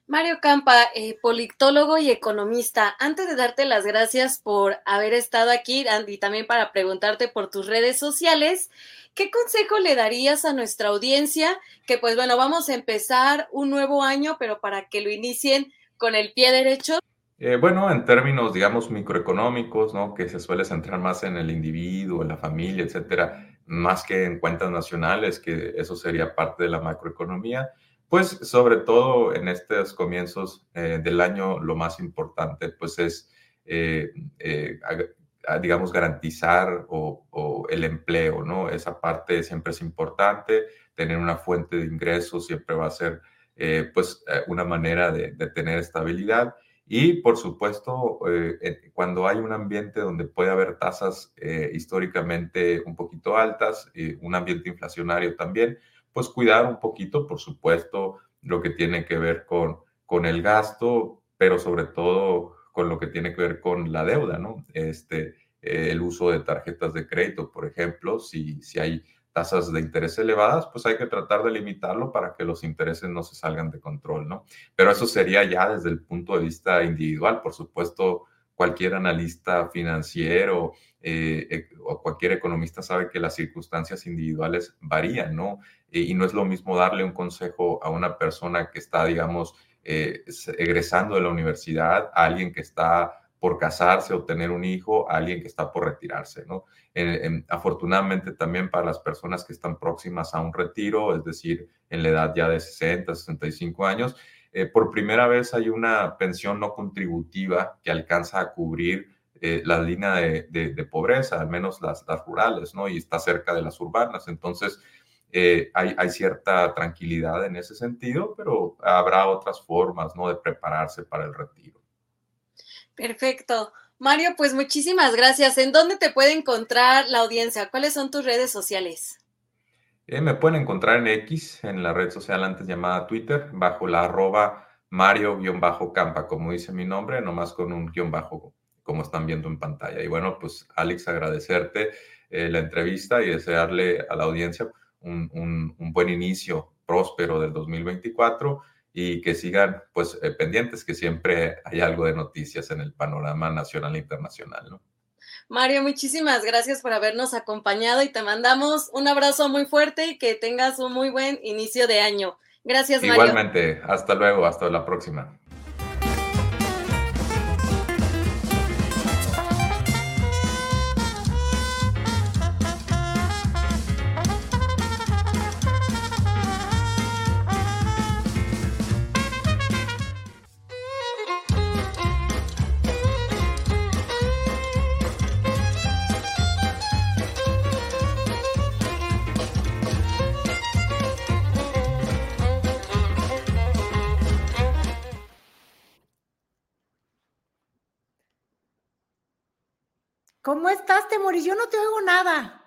Mario Campa, politólogo y economista, antes de darte las gracias por haber estado aquí y también para preguntarte por tus redes sociales, ¿qué consejo le darías a nuestra audiencia? Que pues bueno, vamos a empezar un nuevo año, pero para que lo inicien con el pie derecho. Eh, bueno, en términos, digamos, microeconómicos, ¿no? Que se suele centrar más en el individuo, en la familia, etcétera, más que en cuentas nacionales, que eso sería parte de la macroeconomía. Pues sobre todo en estos comienzos eh, del año, lo más importante, pues es eh, digamos, garantizar o, el empleo, ¿no? Esa parte siempre es importante, tener una fuente de ingresos siempre va a ser, eh, pues, eh, una manera de, tener estabilidad. Y, por supuesto, eh, cuando hay un ambiente donde puede haber tasas históricamente un poquito altas, un ambiente inflacionario también, pues cuidar un poquito, por supuesto, lo que tiene que ver con, con el gasto, pero sobre todo con lo que tiene que ver con la deuda, ¿no? Este, eh, el uso de tarjetas de crédito, por ejemplo, si, si hay tasas de interés elevadas, pues hay que tratar de limitarlo para que los intereses no se salgan de control, ¿no? Pero eso sería ya desde el punto de vista individual, por supuesto, cualquier analista financiero eh, eh, o cualquier economista sabe que las circunstancias individuales varían, ¿no? y no es lo mismo darle un consejo a una persona que está, digamos, eh, egresando de la universidad, a alguien que está por casarse o tener un hijo, a alguien que está por retirarse, ¿no? afortunadamente también para las personas que están próximas a un retiro, es decir, en la edad ya de 60, 65 años, eh, por primera vez hay una pensión no contributiva que alcanza a cubrir eh, la línea de, pobreza, al menos las, rurales, ¿no? Y está cerca de las urbanas. Entonces, eh, hay, cierta tranquilidad en ese sentido, pero habrá otras formas, ¿no? De prepararse para el retiro. Perfecto. Mario, pues muchísimas gracias. ¿En dónde te puede encontrar la audiencia? ¿Cuáles son tus redes sociales? Eh, me pueden encontrar en X, en la red social antes llamada Twitter, bajo la arroba Mario-Campa, como dice mi nombre, nomás con un guion bajo, como están viendo en pantalla. Y bueno, pues Alex, agradecerte eh, la entrevista y desearle a la audiencia un, buen inicio próspero del 2024 y que sigan pues eh, pendientes, que siempre hay algo de noticias en el panorama nacional e internacional. ¿no? Mario, muchísimas gracias por habernos acompañado y te mandamos un abrazo muy fuerte y que tengas un muy buen inicio de año. Gracias, Mario. Igualmente, hasta luego, hasta la próxima. Estás, Temoris? Yo no te oigo nada.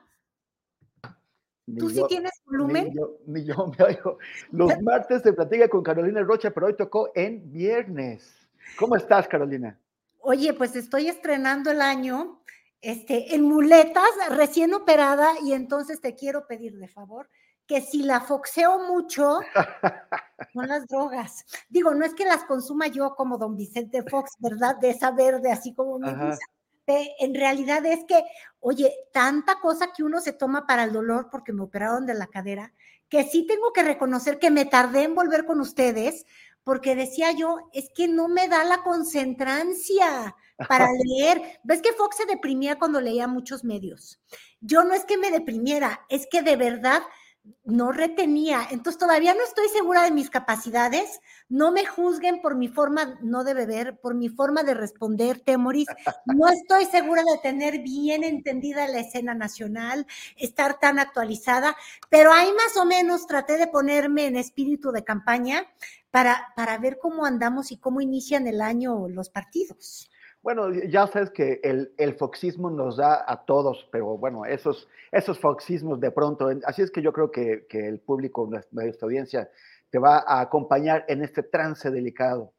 ¿Tú sí tienes volumen? Ni yo, me oigo. Los martes se platica con Carolina Rocha, pero hoy tocó en viernes. ¿Cómo estás, Carolina? Oye, pues estoy estrenando el año este, en muletas, recién operada, y entonces te quiero pedir de favor que si la foxeo mucho con las drogas. Digo, no es que las consuma yo como don Vicente Fox, ¿verdad? De esa verde, así como me gusta en realidad es que, oye, tanta cosa que uno se toma para el dolor porque me operaron de la cadera, que sí tengo que reconocer que me tardé en volver con ustedes, porque decía yo, es que no me da la concentrancia para leer. ¿Ves que Fox se deprimía cuando leía muchos medios? Yo no es que me deprimiera, es que de verdad no retenía. Entonces todavía no estoy segura de mis capacidades. No me juzguen por mi forma no de beber, por mi forma de responder, Temoris. No estoy segura de tener bien entendida la escena nacional, estar tan actualizada, pero ahí más o menos traté de ponerme en espíritu de campaña para, para ver cómo andamos y cómo inician el año los partidos. Bueno, ya sabes que el, el, foxismo nos da a todos, pero bueno, esos, esos foxismos de pronto, así es que yo creo que, que el público, nuestra audiencia, te va a acompañar en este trance delicado.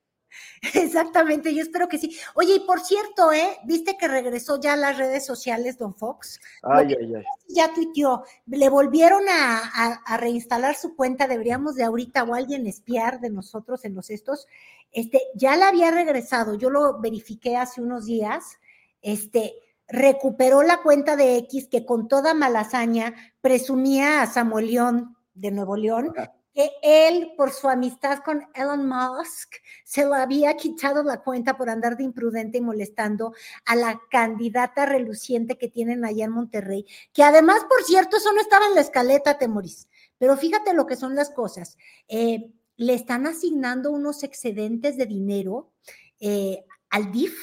Exactamente, yo espero que sí. Oye, y por cierto, ¿eh? ¿Viste que regresó ya a las redes sociales, don Fox? Ay, ay, ay. Ya tuiteó, le volvieron a, a, reinstalar su cuenta, deberíamos de ahorita o alguien espiar de nosotros en los estos. Este, ya la había regresado, yo lo verifiqué hace unos días, este, recuperó la cuenta de X que con toda malasaña presumía a Samuel León de Nuevo León que él, por su amistad con Elon Musk, se lo había quitado la cuenta por andar de imprudente y molestando a la candidata reluciente que tienen allá en Monterrey, que además, por cierto, eso no estaba en la escaleta, Temoris, pero fíjate lo que son las cosas. Eh, le están asignando unos excedentes de dinero eh, al DIF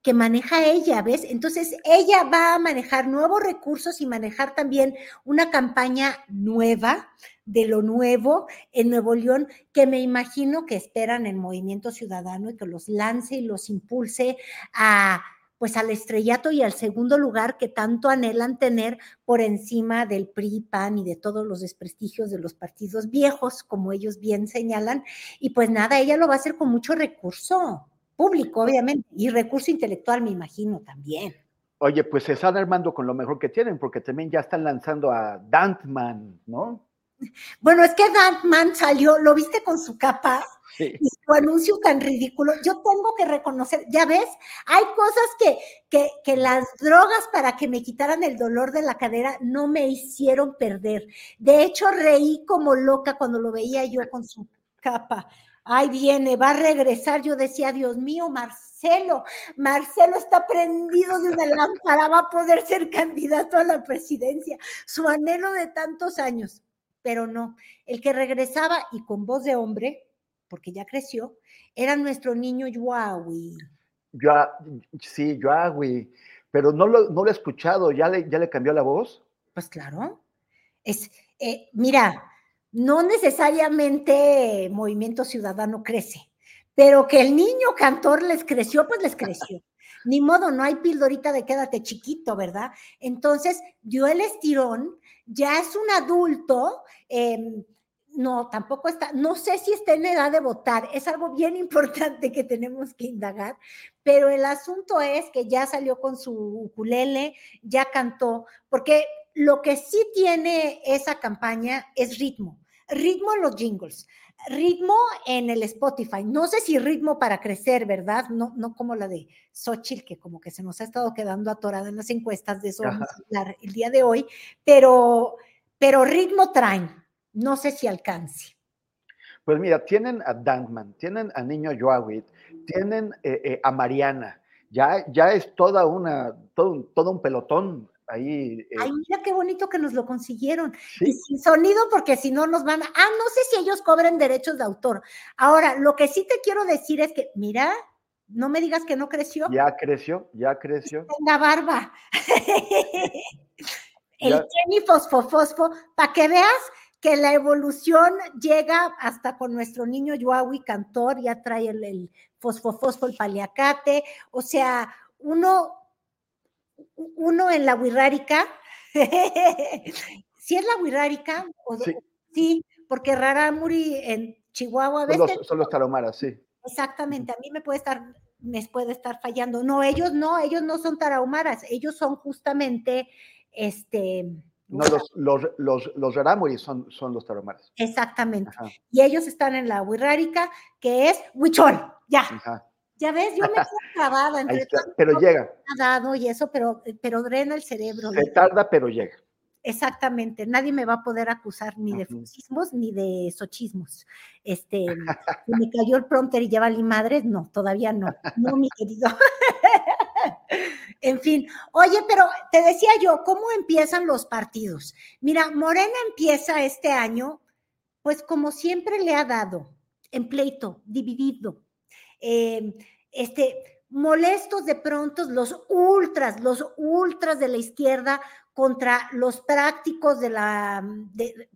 que maneja ella, ¿ves? Entonces, ella va a manejar nuevos recursos y manejar también una campaña nueva de lo nuevo en Nuevo León, que me imagino que esperan el movimiento ciudadano y que los lance y los impulse a pues al estrellato y al segundo lugar que tanto anhelan tener por encima del PRI, PAN y de todos los desprestigios de los partidos viejos, como ellos bien señalan. Y pues nada, ella lo va a hacer con mucho recurso público, obviamente, y recurso intelectual, me imagino también. Oye, pues se están armando con lo mejor que tienen, porque también ya están lanzando a Dantman, ¿no? Bueno, es que Dantman salió, ¿lo viste con su capa? Y su anuncio tan ridículo. Yo tengo que reconocer, ya ves, hay cosas que, que, que, las drogas para que me quitaran el dolor de la cadera no me hicieron perder. De hecho, reí como loca cuando lo veía yo con su capa ay, viene, va a regresar. Yo decía, Dios mío, Marcelo, Marcelo está prendido de una lámpara, va a poder ser candidato a la presidencia. Su anhelo de tantos años, pero no. El que regresaba y con voz de hombre, porque ya creció, era nuestro niño Yuawi. Ya, sí, Yuawi, pero no lo, no lo he escuchado, ¿Ya le, ¿ya le cambió la voz? Pues claro. Es, eh, mira, no necesariamente Movimiento Ciudadano crece, pero que el niño cantor les creció, pues les creció. Ni modo, no hay pildorita de quédate chiquito, ¿verdad? Entonces dio el estirón, ya es un adulto, em, no, tampoco está, no sé si está en edad de votar, es algo bien importante que tenemos que indagar, pero el asunto es que ya salió con su ukulele, ya cantó, porque lo que sí tiene esa campaña es ritmo. ritmo en los jingles, ritmo en el Spotify. No sé si ritmo para crecer, ¿verdad? No, no como la de Xochitl, que como que se nos ha estado quedando atorada en las encuestas, de eso vamos a hablar el día de hoy, pero, pero ritmo traen. No sé si alcance. Pues mira, tienen a Dankman, tienen a Niño Joawit, tienen eh, eh, a Mariana. Ya, ya es toda una, todo, un, todo un pelotón ahí. Eh. Ay, mira qué bonito que nos lo consiguieron. Y sin sonido, porque si no nos van a. Ah, no sé si ellos cobren derechos de autor. Ahora, lo que sí te quiero decir es que, mira, no me digas que no creció. Ya creció, ya creció. La barba. El Jenny Fosfo, para que veas que la evolución llega hasta con nuestro niño Yuawi cantor, ya trae el, el fosfo, el paliacate, o sea, uno uno en la Wirrárica, si es la Wirrárica, sí. sí. porque Raramuri en Chihuahua. Son los, son los tarahumaras, sí. Exactamente, a mí me puede estar, me puede estar fallando. No, ellos no, ellos no son tarahumaras, ellos son justamente, este... No, los, los, los, los Raramuri son, son los tarahumaras. Exactamente. Y ellos están en la Wirrárica, que es Huichol, ya. Ajá. Ya ves, yo me quedo clavada entre pero llega. Dado y eso, pero, pero drena el cerebro. Se tarda, pero llega. Exactamente, nadie me va a poder acusar ni de fusismos ni de sochismos. Este, me cayó el prompter y lleva mi madre, no, todavía no, no, mi querido. en fin, oye, pero te decía yo, ¿cómo empiezan los partidos? Mira, Morena empieza este año, pues como siempre le ha dado, en pleito, dividido, eh, este, molestos de pronto los ultras, los ultras de la izquierda contra los prácticos de la,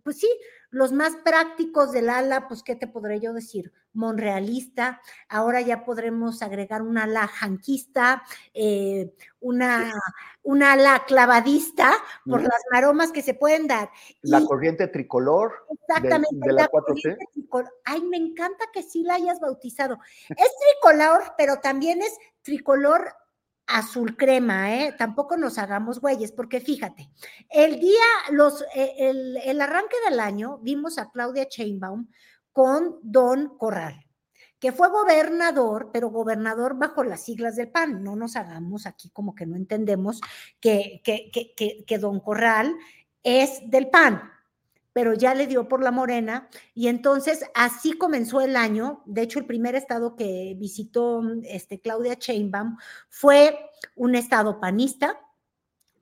pues sí, los más prácticos del ala, pues, ¿qué te podré yo decir? Monrealista, ahora ya podremos agregar un ala janquista, eh, una, una ala clavadista por las maromas que se pueden dar. La corriente tricolor. Exactamente. De, la, 4T. Ay, me encanta que sí la hayas bautizado. Es tricolor, pero también es tricolor azul crema, ¿eh? Tampoco nos hagamos güeyes, porque fíjate, el día, los, eh, el, el, arranque del año, vimos a Claudia Chainbaum con Don Corral, que fue gobernador, pero gobernador bajo las siglas del PAN. No nos hagamos aquí como que no entendemos que, que, que, que Don Corral es del PAN pero ya le dio por la morena y entonces así comenzó el año. De hecho, el primer estado que visitó este, Claudia Chainbaum fue un estado panista,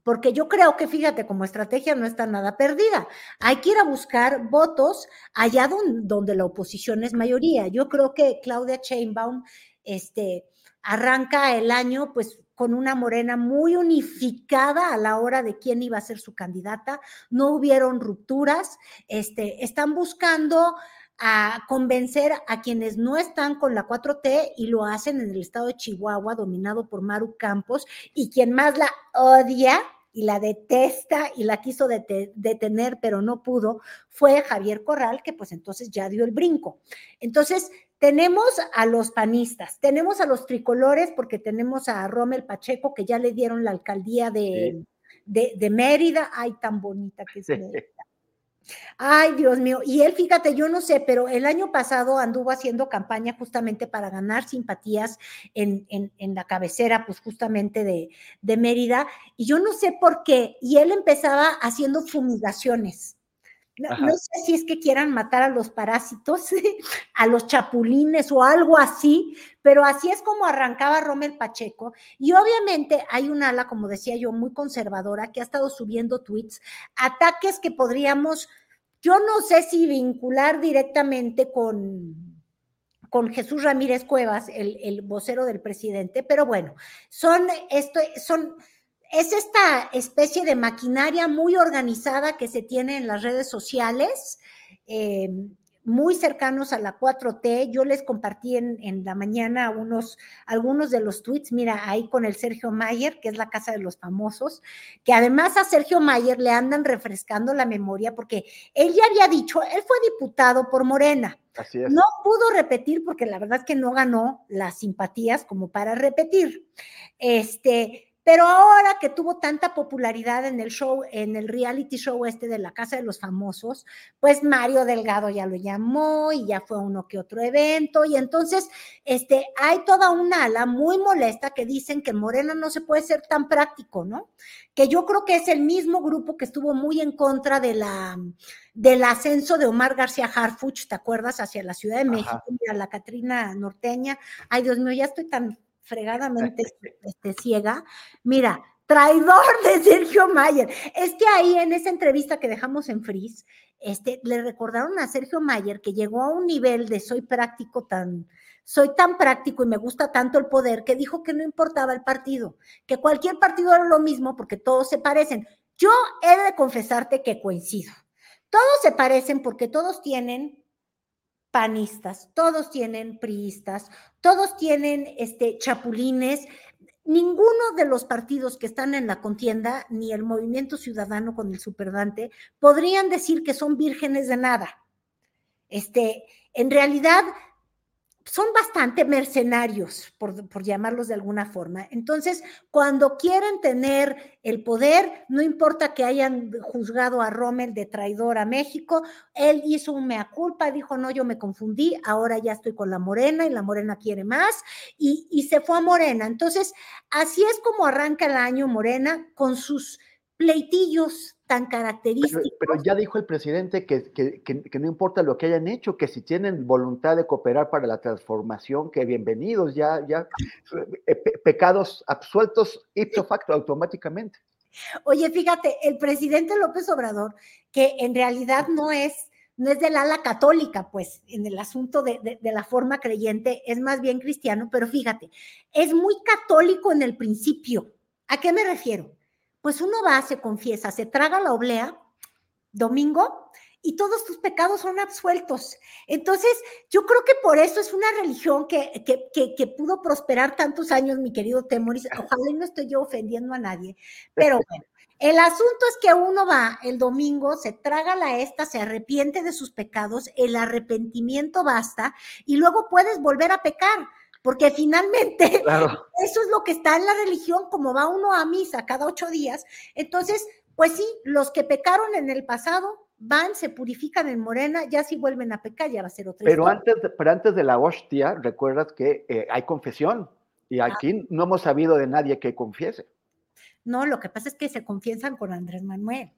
porque yo creo que, fíjate, como estrategia no está nada perdida. Hay que ir a buscar votos allá donde, donde la oposición es mayoría. Yo creo que Claudia Chainbaum este, arranca el año pues con una morena muy unificada a la hora de quién iba a ser su candidata, no hubieron rupturas, este, están buscando a convencer a quienes no están con la 4T y lo hacen en el estado de Chihuahua, dominado por Maru Campos, y quien más la odia y la detesta y la quiso detener, pero no pudo, fue Javier Corral, que pues entonces ya dio el brinco. Entonces, tenemos a los panistas, tenemos a los tricolores, porque tenemos a Rommel Pacheco, que ya le dieron la alcaldía de, de, Mérida. Ay, tan bonita que es Mérida. Ay, Dios mío. Y él, fíjate, yo no sé, pero el año pasado anduvo haciendo campaña justamente para ganar simpatías en, en, la cabecera, pues justamente de, de, Mérida. Y yo no sé por qué. Y él empezaba haciendo fumigaciones. No, sé si es que quieran matar a los parásitos, a los chapulines o algo así, pero así es como arrancaba Rommel Pacheco. Y obviamente hay un ala, como decía yo, muy conservadora que ha estado subiendo tweets, ataques que podríamos, yo no sé si vincular directamente con, con Jesús Ramírez Cuevas, el, el vocero del presidente, pero bueno, son, esto, son es esta especie de maquinaria muy organizada que se tiene en las redes sociales, eh, muy cercanos a la 4T. Yo les compartí en, la mañana unos, algunos de los tweets, mira, ahí con el Sergio Mayer, que es la casa de los famosos, que además a Sergio Mayer le andan refrescando la memoria porque él ya había dicho, él fue diputado por Morena. Así es. No pudo repetir porque la verdad es que no ganó las simpatías como para repetir. Este, Pero ahora que tuvo tanta popularidad en el show, en el reality show este de la Casa de los Famosos, pues Mario Delgado ya lo llamó y ya fue uno que otro evento. Y entonces, este, hay toda una ala muy molesta que dicen que Morena no se puede ser tan práctico, ¿no? Que yo creo que es el mismo grupo que estuvo muy en contra de la, del ascenso de Omar García Harfuch, ¿te acuerdas? Hacia la Ciudad de México, a la Catrina norteña. Ay, Dios mío, ya estoy tan fregadamente este, ciega. Mira, traidor de Sergio Mayer. Es que ahí en esa entrevista que dejamos en Frizz, este, le recordaron a Sergio Mayer que llegó a un nivel de soy práctico tan, soy tan práctico y me gusta tanto el poder que dijo que no importaba el partido, que cualquier partido era lo mismo porque todos se parecen. Yo he de confesarte que coincido. Todos se parecen porque todos tienen panistas, todos tienen priistas, todos tienen este, chapulines. Ninguno de los partidos que están en la contienda, ni el movimiento ciudadano con el superdante, podrían decir que son vírgenes de nada. Este, en realidad, son bastante mercenarios, por, llamarlos de alguna forma. Entonces, cuando quieren tener el poder, no importa que hayan juzgado a Rommel de traidor a México, él hizo un mea culpa, dijo, no, yo me confundí, ahora ya estoy con la Morena y la Morena quiere más, y, y se fue a Morena. Entonces, así es como arranca el año Morena con sus pleitillos tan característicos. Pero, ya dijo el presidente que, que, no importa lo que hayan hecho, que si tienen voluntad de cooperar para la transformación, que bienvenidos, ya, ya, eh, pecados absueltos ipso facto, automáticamente. Oye, fíjate, el presidente López Obrador, que en realidad no es, no es del ala católica, pues, en el asunto de, de la forma creyente, es más bien cristiano, pero fíjate, es muy católico en el principio. ¿A qué me refiero? Pues uno va, se confiesa, se traga la oblea, domingo, y todos tus pecados son absueltos. Entonces, yo creo que por eso es una religión que, que, pudo prosperar tantos años, mi querido Temoris. Ojalá no estoy yo ofendiendo a nadie, pero bueno. El asunto es que uno va el domingo, se traga la esta, se arrepiente de sus pecados, el arrepentimiento basta y luego puedes volver a pecar porque finalmente eso es lo que está en la religión, como va uno a misa cada ocho días. Entonces, pues sí, los que pecaron en el pasado van, se purifican en Morena, ya si vuelven a pecar ya va a ser otra pero Antes de, pero antes de la hostia, recuerdas que eh, hay confesión y ah. aquí no hemos sabido de nadie que confiese. No, lo que pasa es que se confiesan con Andrés Manuel.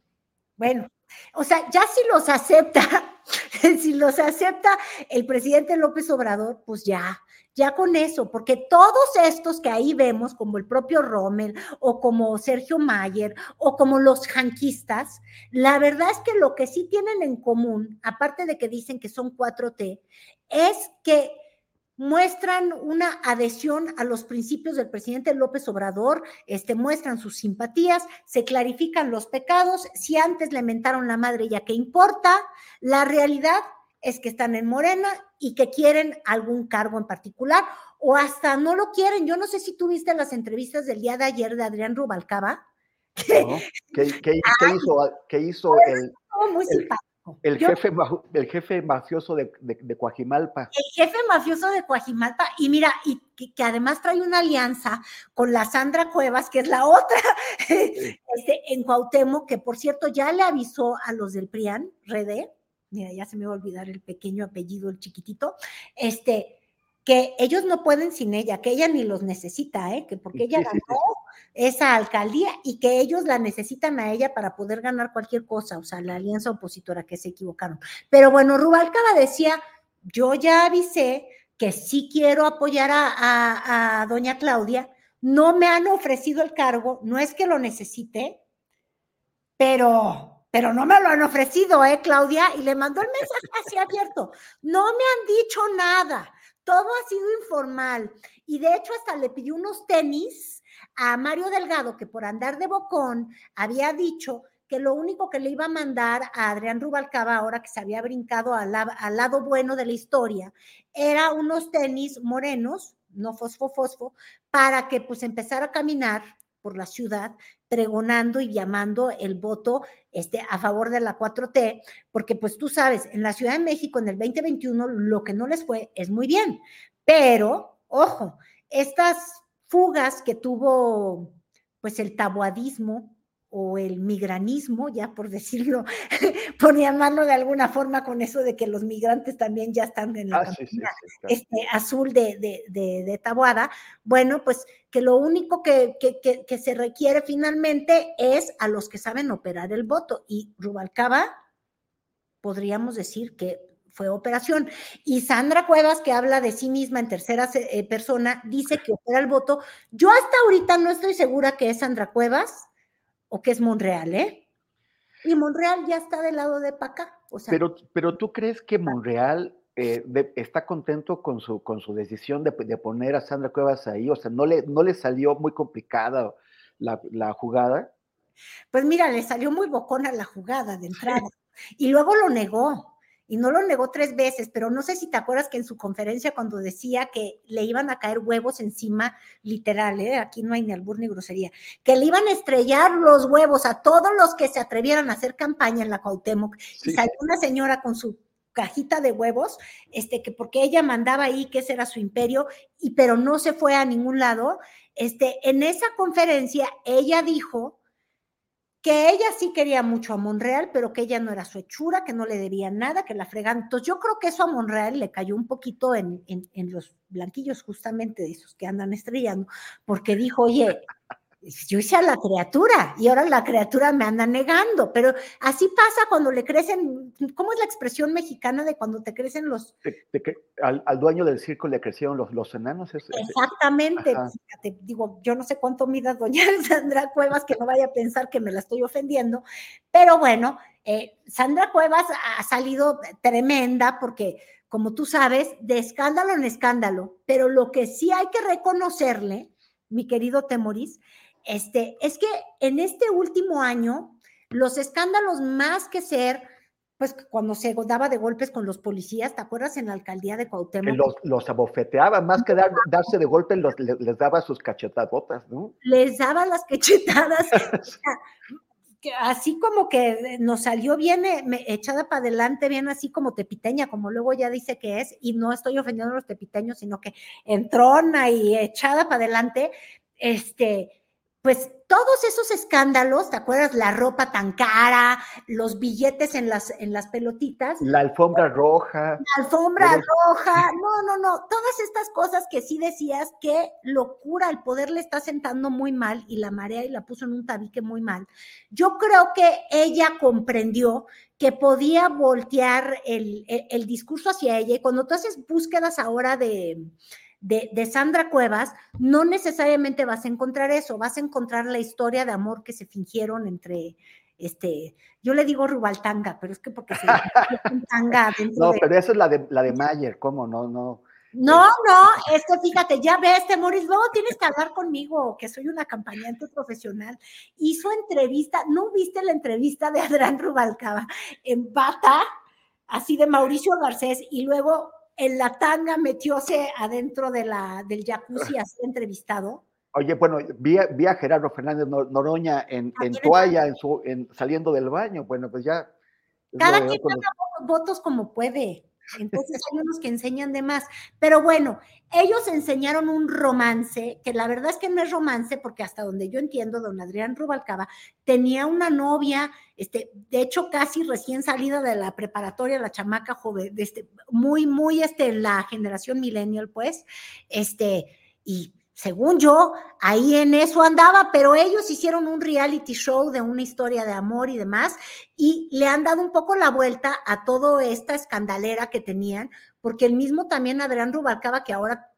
Bueno, o sea, ya si los acepta, si los acepta el presidente López Obrador, pues ya, ya con eso, porque todos estos que ahí vemos, como el propio Rommel o como Sergio Mayer o como los janquistas, la verdad es que lo que sí tienen en común, aparte de que dicen que son 4T, es que muestran una adhesión a los principios del presidente López Obrador, este, muestran sus simpatías, se clarifican los pecados, si antes le mentaron la madre, ya que importa, la realidad es que están en Morena y que quieren algún cargo en particular o hasta no lo quieren. Yo no sé si tú viste las entrevistas del día de ayer de Adrián Rubalcaba. ¿Qué, hizo, qué hizo el, muy el, jefe, el jefe mafioso de, de, Coajimalpa? El jefe mafioso de Coajimalpa. Y mira, y que, además trae una alianza con la Sandra Cuevas, que es la otra, este, en Cuauhtémoc, que por cierto ya le avisó a los del PRIAN, Rede, mira, ya se me va a olvidar el pequeño apellido, el chiquitito, este, que ellos no pueden sin ella, que ella ni los necesita, ¿eh? que porque ella ganó esa alcaldía y que ellos la necesitan a ella para poder ganar cualquier cosa, o sea, la alianza opositora que se equivocaron. Pero bueno, Rubalcaba decía, yo ya avisé que sí quiero apoyar a, a doña Claudia, no me han ofrecido el cargo, no es que lo necesite, pero pero no me lo han ofrecido, ¿eh, Claudia? Y le mandó el mensaje así abierto. No me han dicho nada. Todo ha sido informal. Y de hecho hasta le pidió unos tenis a Mario Delgado, que por andar de bocón había dicho que lo único que le iba a mandar a Adrián Rubalcaba, ahora que se había brincado al, al lado bueno de la historia, era unos tenis morenos, no fosfo fosfo, para que pues empezara a caminar por la ciudad pregonando y llamando el voto este, a favor de la 4T, porque pues tú sabes, en la Ciudad de México en el 2021 lo que no les fue es muy bien, pero ojo, estas fugas que tuvo pues el tabuadismo o el migranismo, ya por decirlo, por llamarlo de alguna forma con eso de que los migrantes también ya están en la Ah, sí, sí, campaña, sí, claro. este, azul de, de, de- de Taboada, bueno, pues que lo único que, que- que- que se requiere finalmente es a los que saben operar el voto. Y Rubalcaba, podríamos decir que fue operación. Y Sandra Cuevas, que habla de sí misma en tercera eh, persona, dice que opera el voto. Yo hasta ahorita no estoy segura que es Sandra Cuevas o que es Monreal, ¿eh? Y Monreal ya está del lado de Paca. O sea, Pero, pero tú crees que Monreal eh, de- está contento con su, con su decisión de, de poner a Sandra Cuevas ahí? O sea, ¿no le, no le salió muy complicada la, la jugada? Pues mira, le salió muy bocona la jugada de entrada y luego lo negó. Y no lo negó tres veces, pero no sé si te acuerdas que en su conferencia cuando decía que le iban a caer huevos encima, literal, ¿eh? aquí no hay ni albur ni grosería, que le iban a estrellar los huevos a todos los que se atrevieran a hacer campaña en la Cuauhtémoc. Y salió una señora con su cajita de huevos, este, que porque ella mandaba ahí que ese era su imperio, y pero no se fue a ningún lado. Este, en esa conferencia ella dijo que ella sí quería mucho a Monreal, pero que ella no era su hechura, que no le debía nada, que la fregan. Entonces yo creo que eso a Monreal le cayó un poquito en, en, en los blanquillos justamente de esos que andan estrellando, porque dijo, oye, yo hice a la criatura y ahora la criatura me anda negando, pero así pasa cuando le crecen, ¿cómo es la expresión mexicana de cuando te crecen los... Al, al dueño del circo le crecieron los, los enanos. es- Exactamente, fíjate, digo, yo no sé cuánto mida doña Sandra Cuevas, que no vaya a pensar que me la estoy ofendiendo, pero bueno, eh, Sandra Cuevas ha salido tremenda porque, como tú sabes, de escándalo en escándalo, pero lo que sí hay que reconocerle, mi querido Temoris, este, es que en este último año, los escándalos más que ser, pues cuando se daba de golpes con los policías, ¿te acuerdas en la alcaldía de Cuauhtémoc? los, los abofeteaba, más que dar- darse de golpe, los, le- les, daba sus cachetadotas, ¿no? les daba las que así como que nos salió bien eh, me- echada para adelante, bien así como tepiteña, como luego ya dice que es, y no estoy ofendiendo a los tepiteños, sino que entrona y echada para adelante, este, pues todos esos escándalos, ¿te acuerdas? La ropa tan cara, los billetes en las, en las pelotitas, La alfombra roja. la alfombra Pero- roja, no, no, no, todas estas cosas que sí decías, qué locura, el poder le está sentando muy mal y la marea y la puso en un tabique muy mal. Yo creo que ella comprendió que podía voltear el, el- el discurso hacia ella y cuando tú haces búsquedas ahora de, de, de Sandra Cuevas, no necesariamente vas a encontrar eso, vas a encontrar la historia de amor que se fingieron entre... Este, yo le digo Rubaltanga, pero es que porque se tanga dentro No, de- pero esa es la de, la de Mayer, ¿cómo? No, no. no, no, es que fíjate, ya ves, Temoris, luego tienes que hablar conmigo, que soy una acompañante profesional. Hizo entrevista, ¿no viste la entrevista de Adrián Rubalcaba en bata, así de Mauricio Garcés, y luego en la tanga metióse adentro de la, del jacuzzi así entrevistado? Oye, bueno, vi a, vi a Gerardo Fernández Nor- Noroña en, en También toalla, en su, en, saliendo del baño. Bueno, pues ya. Cada quien gana votos como puede. Entonces hay unos que enseñan de más. Pero bueno, ellos enseñaron un romance, que la verdad es que no es romance, porque hasta donde yo entiendo, don Adrián Rubalcaba tenía una novia, este, de hecho, casi recién salida de la preparatoria, la chamaca joven, este, muy, muy, este, la generación millennial, pues, este, y según yo, ahí en eso andaba, pero ellos hicieron un reality show de una historia de amor y demás, y le han dado un poco la vuelta a toda esta escandalera que tenían, porque el mismo también Adrián Rubalcaba, que ahora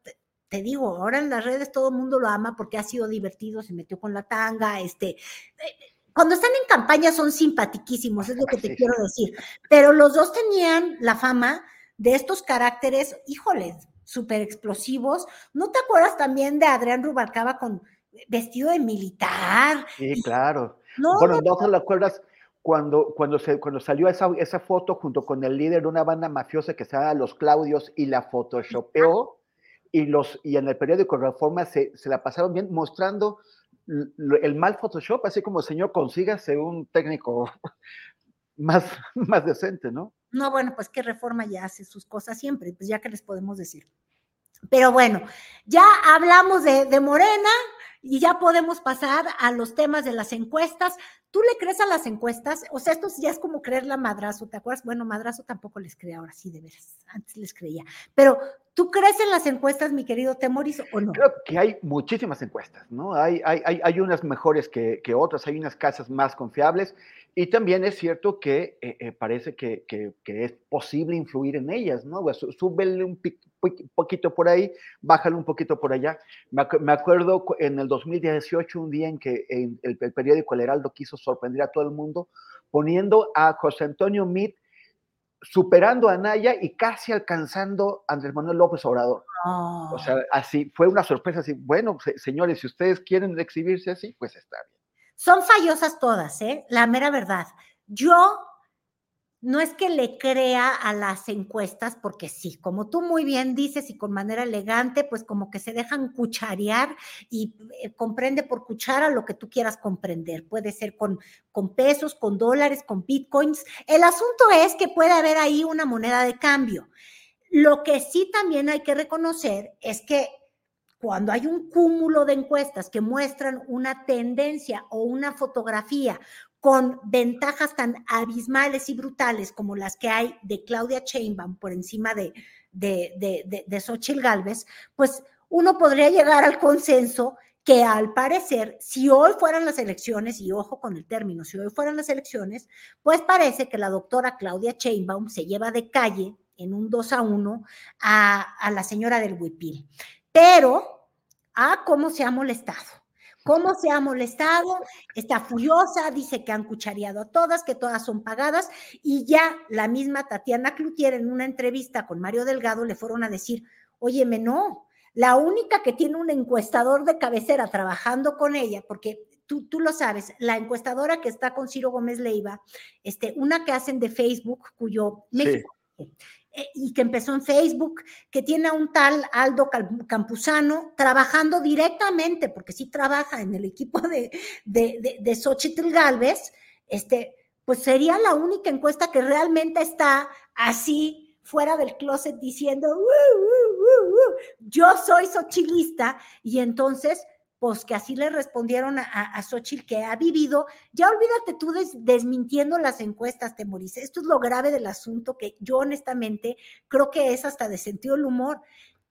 te, digo, ahora en las redes todo el mundo lo ama porque ha sido divertido, se metió con la tanga, este, eh, cuando están en campaña son simpatiquísimos, es lo que te Sí, quiero decir, pero los dos tenían la fama de estos caracteres, híjoles, súper explosivos. ¿No te acuerdas también de Adrián Rubalcaba con vestido de militar? Sí, claro. No, bueno, no, ¿no te lo acuerdas cuando, cuando, se, cuando salió esa, esa foto junto con el líder de una banda mafiosa que se llama Los Claudios y la photoshopeó? Y, los, y en el periódico Reforma se, se la pasaron bien mostrando el mal Photoshop, así como señor, consígase un técnico más, más decente, ¿no? No, bueno, pues que Reforma ya hace sus cosas siempre, pues ya que les podemos decir. Pero bueno, ya hablamos de, de Morena y ya podemos pasar a los temas de las encuestas. ¿Tú le crees a las encuestas? O sea, esto ya es como creerle a Madrazo, ¿te acuerdas? Bueno, Madrazo tampoco les creía, ahora sí, de veras, antes les creía. Pero, ¿tú crees en las encuestas, mi querido Temoris, o no? Creo que hay muchísimas encuestas, ¿no? Hay, hay, hay, unas mejores que, que, otras, hay unas casas más confiables y también es cierto que eh, eh, parece que, que, que, es posible influir en ellas, ¿no? Pues, súbele un poquito por ahí, bájale un poquito por allá. Me, me, acuerdo en el 2018, un día en que el, el, periódico El Heraldo quiso sorprender a todo el mundo, poniendo a José Antonio Meade superando a Naya y casi alcanzando a Andrés Manuel López Obrador. Oh. O sea, así, fue una sorpresa, así, bueno, señores, si ustedes quieren exhibirse así, pues está bien. Son fallosas todas, ¿eh? La mera verdad. Yo no es que le crea a las encuestas, porque sí, como tú muy bien dices y con manera elegante, pues como que se dejan cucharear y eh, comprende por cuchara lo que tú quieras comprender. Puede ser con, con pesos, con dólares, con bitcoins. El asunto es que puede haber ahí una moneda de cambio. Lo que sí también hay que reconocer es que cuando hay un cúmulo de encuestas que muestran una tendencia o una fotografía con ventajas tan abismales y brutales como las que hay de Claudia Sheinbaum por encima de, de, de, de, Xochitl Galvez, pues uno podría llegar al consenso que al parecer, si hoy fueran las elecciones, y ojo con el término, si hoy fueran las elecciones, pues parece que la doctora Claudia Sheinbaum se lleva de calle en un 2 a 1 a, a la señora del Huipil. Pero, ah, cómo se ha molestado. ¿Cómo se ha molestado? Está furiosa, dice que han cuchareado a todas, que todas son pagadas, y ya la misma Tatiana Cloutier en una entrevista con Mario Delgado le fueron a decir, óyeme, no, la única que tiene un encuestador de cabecera trabajando con ella, porque tú, tú lo sabes, la encuestadora que está con Ciro Gómez Leiva, este, una que hacen de Facebook, cuyo México, y que empezó en Facebook, que tiene a un tal Aldo Campuzano trabajando directamente, porque sí trabaja en el equipo de, de, de, de Xochitl Galvez, este, pues sería la única encuesta que realmente está así fuera del closet diciendo, uh, uh, uh, yo soy xochilista, y entonces pues que así le respondieron a, a, Xochitl que ha vivido. Ya olvídate tú des, desmintiendo las encuestas, Temoris. Esto es lo grave del asunto que yo honestamente creo que es hasta de sentido del humor.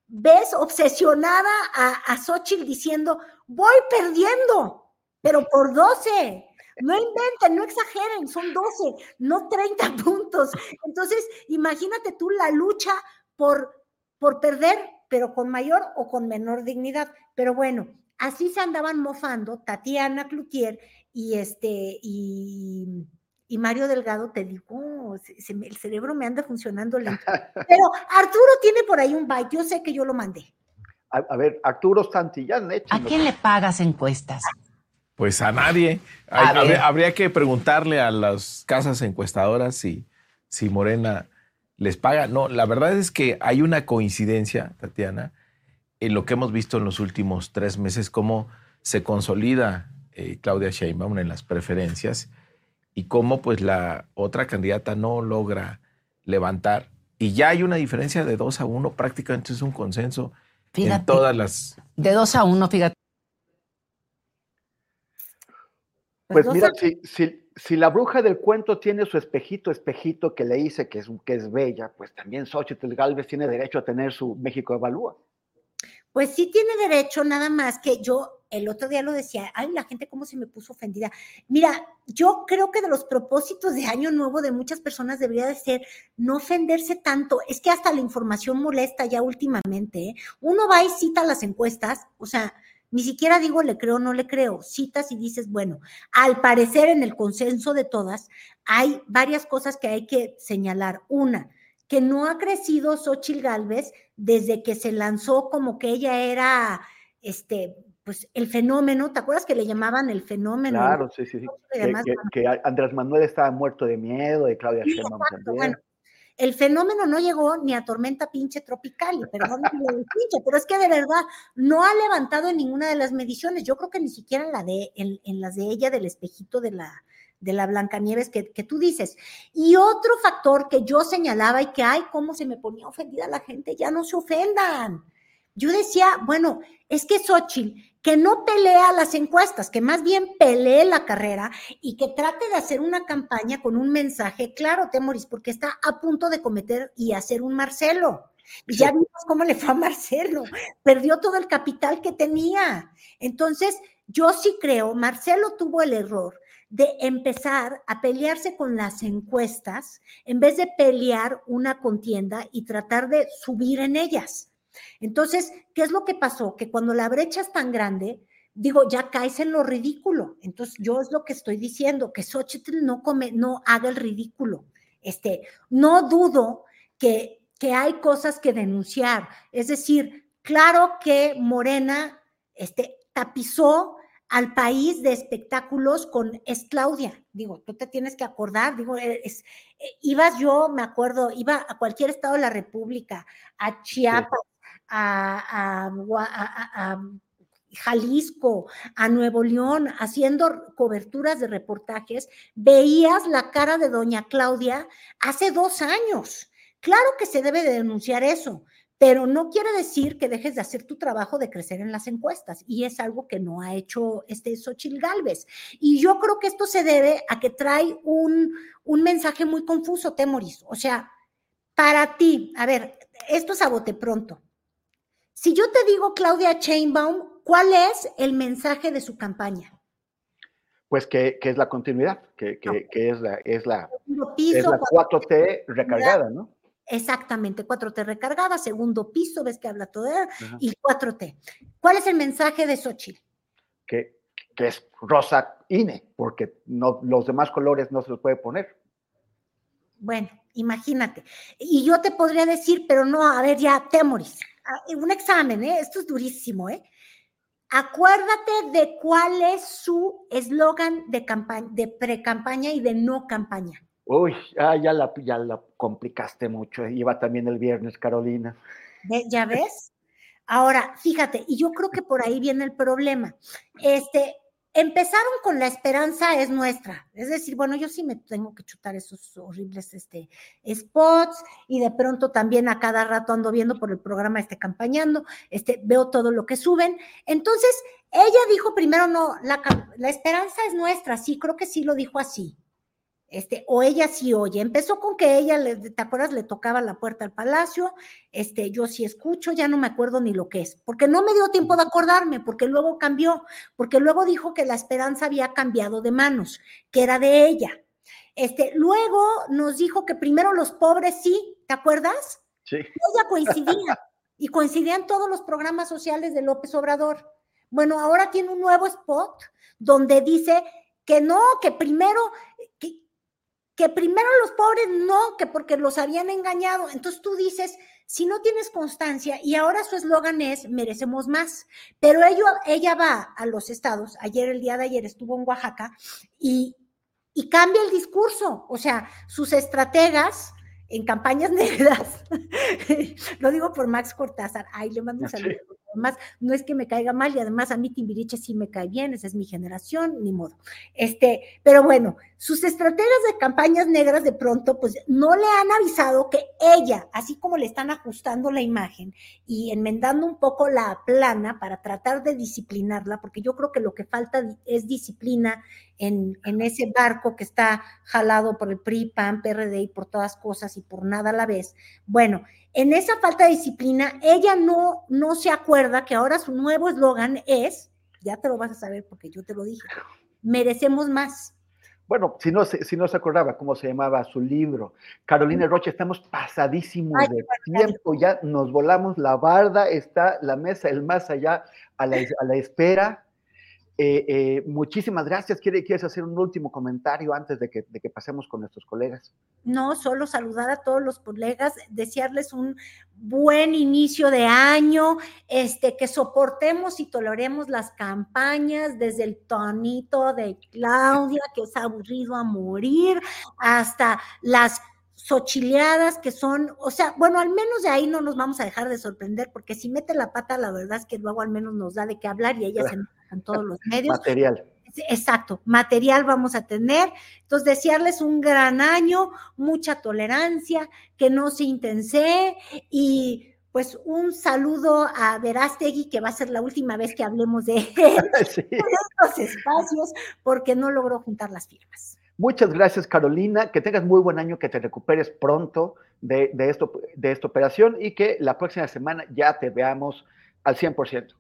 Ves obsesionada a, a Xochitl diciendo, voy perdiendo, pero por 12. No inventen, no exageren, son 12, no 30 puntos. Entonces, imagínate tú la lucha por, por perder, pero con mayor o con menor dignidad. Pero bueno, así se andaban mofando Tatiana Cloutier y este y, y Mario Delgado, te digo, se, se, el cerebro me anda funcionando lento. Pero Arturo tiene por ahí un byte, yo sé que yo lo mandé. A, a ver, Arturo Santillán, ¿A quién le pagas encuestas? Pues a nadie. A habría, habría, que preguntarle a las casas encuestadoras si, si Morena les paga. No, la verdad es que hay una coincidencia, Tatiana, en lo que hemos visto en los últimos tres meses, cómo se consolida eh, Claudia Sheinbaum en las preferencias y cómo pues la otra candidata no logra levantar. Y ya hay una diferencia de dos a uno, prácticamente es un consenso fíjate, en todas las... De dos a uno, fíjate. Pues mira, si, si, si, la bruja del cuento tiene su espejito, espejito que le dice que es, que es bella, pues también Xochitl Galvez tiene derecho a tener su México Evalúa. Pues sí tiene derecho, nada más que yo el otro día lo decía, ay, la gente cómo se me puso ofendida. Mira, yo creo que de los propósitos de Año Nuevo de muchas personas debería de ser no ofenderse tanto. Es que hasta la información molesta ya últimamente. ¿eh? Uno va y cita las encuestas, o sea, ni siquiera digo le creo o no le creo, citas y dices, bueno, al parecer en el consenso de todas hay varias cosas que hay que señalar. Una, que no ha crecido Xochil Gálvez desde que se lanzó como que ella era este pues el fenómeno, ¿te acuerdas que le llamaban el fenómeno? Claro, sí, sí, sí. Que, que, que, Andrés Manuel estaba muerto de miedo, de Claudia Sheinbaum también. Bueno, el fenómeno no llegó ni a tormenta pinche tropical, perdón, pinche, pero es que de verdad no ha levantado en ninguna de las mediciones. Yo creo que ni siquiera en la de, en, en las de ella del espejito de la, de la Blancanieves que, que tú dices. Y otro factor que yo señalaba y que, ay, cómo se me ponía ofendida la gente, ya no se ofendan. yo decía, bueno, es que Xochitl, que no pelea las encuestas, que más bien pelee la carrera y que trate de hacer una campaña con un mensaje claro, Temoris, porque está a punto de cometer y hacer un Marcelo. Y ya vimos cómo le fue a Marcelo, perdió todo el capital que tenía. Entonces, yo sí creo, Marcelo tuvo el error de empezar a pelearse con las encuestas en vez de pelear una contienda y tratar de subir en ellas. Entonces, ¿qué es lo que pasó? Que cuando la brecha es tan grande, digo, ya caes en lo ridículo. Entonces, yo es lo que estoy diciendo, que Xochitl no, come, no haga el ridículo. Este, no dudo que, que hay cosas que denunciar. Es decir, claro que Morena este, tapizó al país de espectáculos con es Claudia. Digo, tú te tienes que acordar, digo, es, eh, ibas yo, me acuerdo, iba a cualquier estado de la República, a Chiapas, a, Jalisco, a Nuevo León, haciendo coberturas de reportajes, veías la cara de doña Claudia hace dos años. Claro que se debe de denunciar eso, pero no quiere decir que dejes de hacer tu trabajo de crecer en las encuestas y es algo que no ha hecho este Xochil Galvez. Y yo creo que esto se debe a que trae un, un mensaje muy confuso, Temoris. O sea, para ti, a ver, esto es a bote pronto. Si yo te digo Claudia Chainbaum, ¿cuál es el mensaje de su campaña? Pues que, es la continuidad, que, es la, es la, es la 4T recargada, ¿no? Exactamente, 4T recargada, segundo piso, ves que habla todo, y 4T. ¿Cuál es el mensaje de Xochitl? Que, que es rosa INE, porque no, los demás colores no se los puede poner. Bueno, imagínate. Y yo te podría decir, pero no, a ver, ya, Temoris un examen, ¿eh? esto es durísimo, ¿eh? Acuérdate de cuál es su eslogan de, campaña, de pre-campaña y de no campaña. Uy, ah, ya, la, ya la complicaste mucho. ¿eh? Iba también el viernes, Carolina. ¿Ya ves? Ahora, fíjate, y yo creo que por ahí viene el problema. Este, empezaron con la esperanza es nuestra. Es decir, bueno, yo sí me tengo que chutar esos horribles este, spots y de pronto también a cada rato ando viendo por el programa este campañando, este, veo todo lo que suben. Entonces, ella dijo primero, no, la, la esperanza es nuestra, sí, creo que sí lo dijo así. Este, o ella sí oye. Empezó con que ella, ¿te acuerdas? Le tocaba la puerta al palacio. Este, yo sí escucho, ya no me acuerdo ni lo que es, porque no me dio tiempo de acordarme, porque luego cambió, porque luego dijo que la esperanza había cambiado de manos, que era de ella. Este, luego nos dijo que primero los pobres sí, ¿te acuerdas? Sí. Ella coincidía y coincidían todos los programas sociales de López Obrador. Bueno, ahora tiene un nuevo spot donde dice que no, que primero, que, primero los pobres no, que porque los habían engañado. Entonces tú dices, si no tienes constancia, y ahora su eslogan es, merecemos más, pero ella va a los estados, ayer, el día de ayer estuvo en Oaxaca, y, y cambia el discurso, o sea, sus estrategas en campañas negras, lo digo por Max Cortázar, ay, le mando un saludo además no es que me caiga mal y además a mí Timbiriche sí me cae bien, esa es mi generación, ni modo. Este, pero bueno, sus estrategias de campañas negras de pronto pues no le han avisado que ella, así como le están ajustando la imagen y enmendando un poco la plana para tratar de disciplinarla, porque yo creo que lo que falta es disciplina en, en, ese barco que está jalado por el PRI, PAN, PRD y por todas cosas y por nada a la vez. Bueno, en esa falta de disciplina, ella no, no se acuerda que ahora su nuevo eslogan es, ya te lo vas a saber porque yo te lo dije, merecemos más. Bueno, si no, si no se acordaba cómo se llamaba su libro, Carolina Rocha, estamos pasadísimos de tiempo, ya nos volamos la barda, está la mesa, el más allá a la, a la espera. Eh, eh, muchísimas gracias. ¿Quieres hacer un último comentario antes de que, de que, pasemos con nuestros colegas? No, solo saludar a todos los colegas, desearles un buen inicio de año, este, que soportemos y toleremos las campañas desde el tonito de Claudia, que es aburrido a morir, hasta las sochileadas que son, o sea, bueno, al menos de ahí no nos vamos a dejar de sorprender, porque si mete la pata, la verdad es que luego al menos nos da de qué hablar y ella se en todos los medios. Material. Exacto, material vamos a tener. Entonces, desearles un gran año, mucha tolerancia, que no se intense y pues un saludo a Verástegui, que va a ser la última vez que hablemos de él en estos espacios, porque no logró juntar las firmas. Muchas gracias, Carolina. Que tengas muy buen año, que te recuperes pronto de, esto, de esta operación y que la próxima semana ya te veamos al 100%.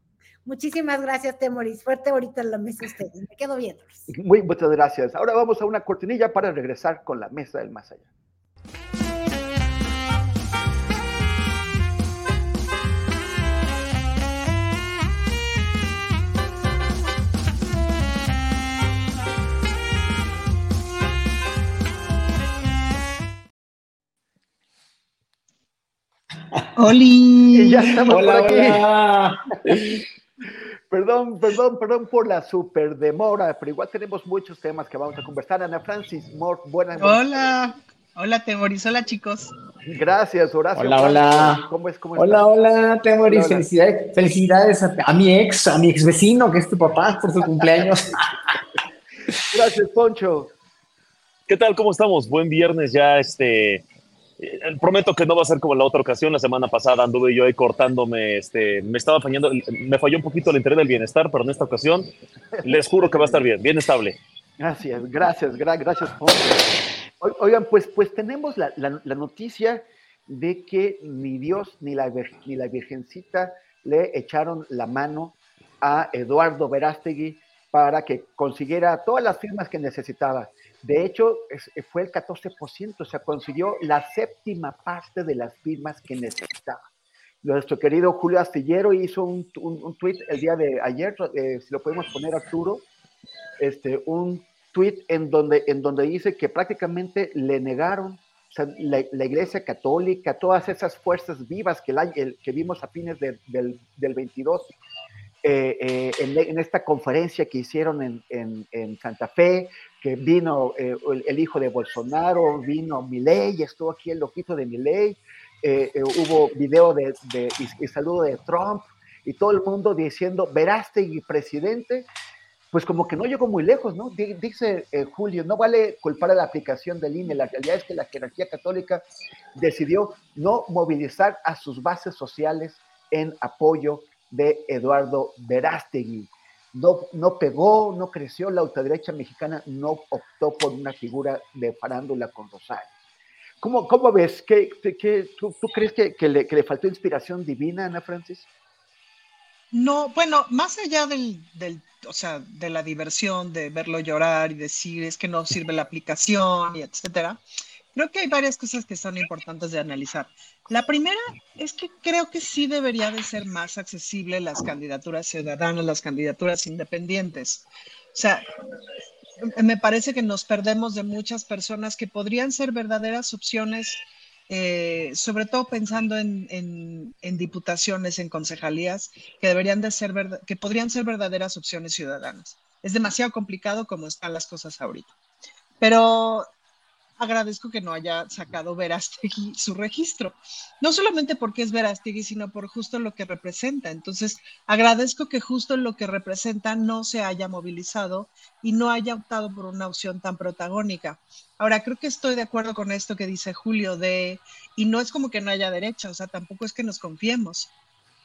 Muchísimas gracias, Temoris. Fuerte ahorita en la mesa ustedes. Me quedo viendo. Muy muchas gracias. Ahora vamos a una cortinilla para regresar con la mesa del más allá. Estamos hola, por aquí. Hola. Perdón, perdón, perdón por la super demora, pero igual tenemos muchos temas que vamos a conversar. Ana Francis Mort, buenas noches. Hola, hola Temoris, hola chicos. Gracias, Horacio. Hola, hola. ¿Cómo es? ¿Cómo hola, hola, Temoris, felicidades, felicidades a, a, mi ex, a mi ex vecino, que es tu papá, por su cumpleaños. Gracias, Poncho. ¿Qué tal? ¿Cómo estamos? Buen viernes ya, este, prometo que no va a ser como la otra ocasión. La semana pasada anduve yo ahí cortándome, este, me estaba fallando, me falló un poquito el interés del bienestar, pero en esta ocasión les juro que va a estar bien, bien estable. Gracias, gracias, gra gracias. Oigan, pues, pues tenemos la, la, la, noticia de que ni Dios ni la, ni la Virgencita le echaron la mano a Eduardo Verástegui para que consiguiera todas las firmas que necesitaba. De hecho, fue el 14%, o sea, consiguió la séptima parte de las firmas que necesitaba. Nuestro querido Julio Astillero hizo un, un, tweet el día de ayer, eh, si lo podemos poner Arturo, este, un tweet en donde, en donde dice que prácticamente le negaron o sea, la, la, Iglesia Católica, todas esas fuerzas vivas que, la, el, que vimos a fines de, del, del 22, eh, eh, en, esta conferencia que hicieron en, en, Santa Fe, que vino eh, el, hijo de Bolsonaro, vino Milei, estuvo aquí el loquito de Milei, hubo video de, y, y, saludo de Trump, y todo el mundo diciendo, Verástegui presidente, pues como que no llegó muy lejos, ¿no? Dice Julio, no vale culpar a la aplicación del INE, la realidad es que la jerarquía católica decidió no movilizar a sus bases sociales en apoyo de Eduardo Verástegui. No, no pegó, no creció, la ultraderecha mexicana no optó por una figura de farándula con Rosario. ¿Cómo, cómo ves? ¿Qué, qué, tú, tú, crees que, que, le, que, le, faltó inspiración divina, Ana Francis? No, bueno, más allá del, del, o sea, de la diversión, de verlo llorar y decir es que no sirve la aplicación y etcétera, creo que hay varias cosas que son importantes de analizar. La primera es que creo que sí debería de ser más accesible las candidaturas ciudadanas, las candidaturas independientes. O sea, me parece que nos perdemos de muchas personas que podrían ser verdaderas opciones, eh, sobre todo pensando en, en, en, diputaciones, en concejalías, que deberían de ser, que podrían ser verdaderas opciones ciudadanas. Es demasiado complicado como están las cosas ahorita. Pero agradezco que no haya sacado Verástegui su registro. No solamente porque es Verástegui, sino por justo lo que representa. Entonces, agradezco que justo lo que representa no se haya movilizado y no haya optado por una opción tan protagónica. Ahora, creo que estoy de acuerdo con esto que dice Julio de, y no es como que no haya derecha, o sea, tampoco es que nos confiemos.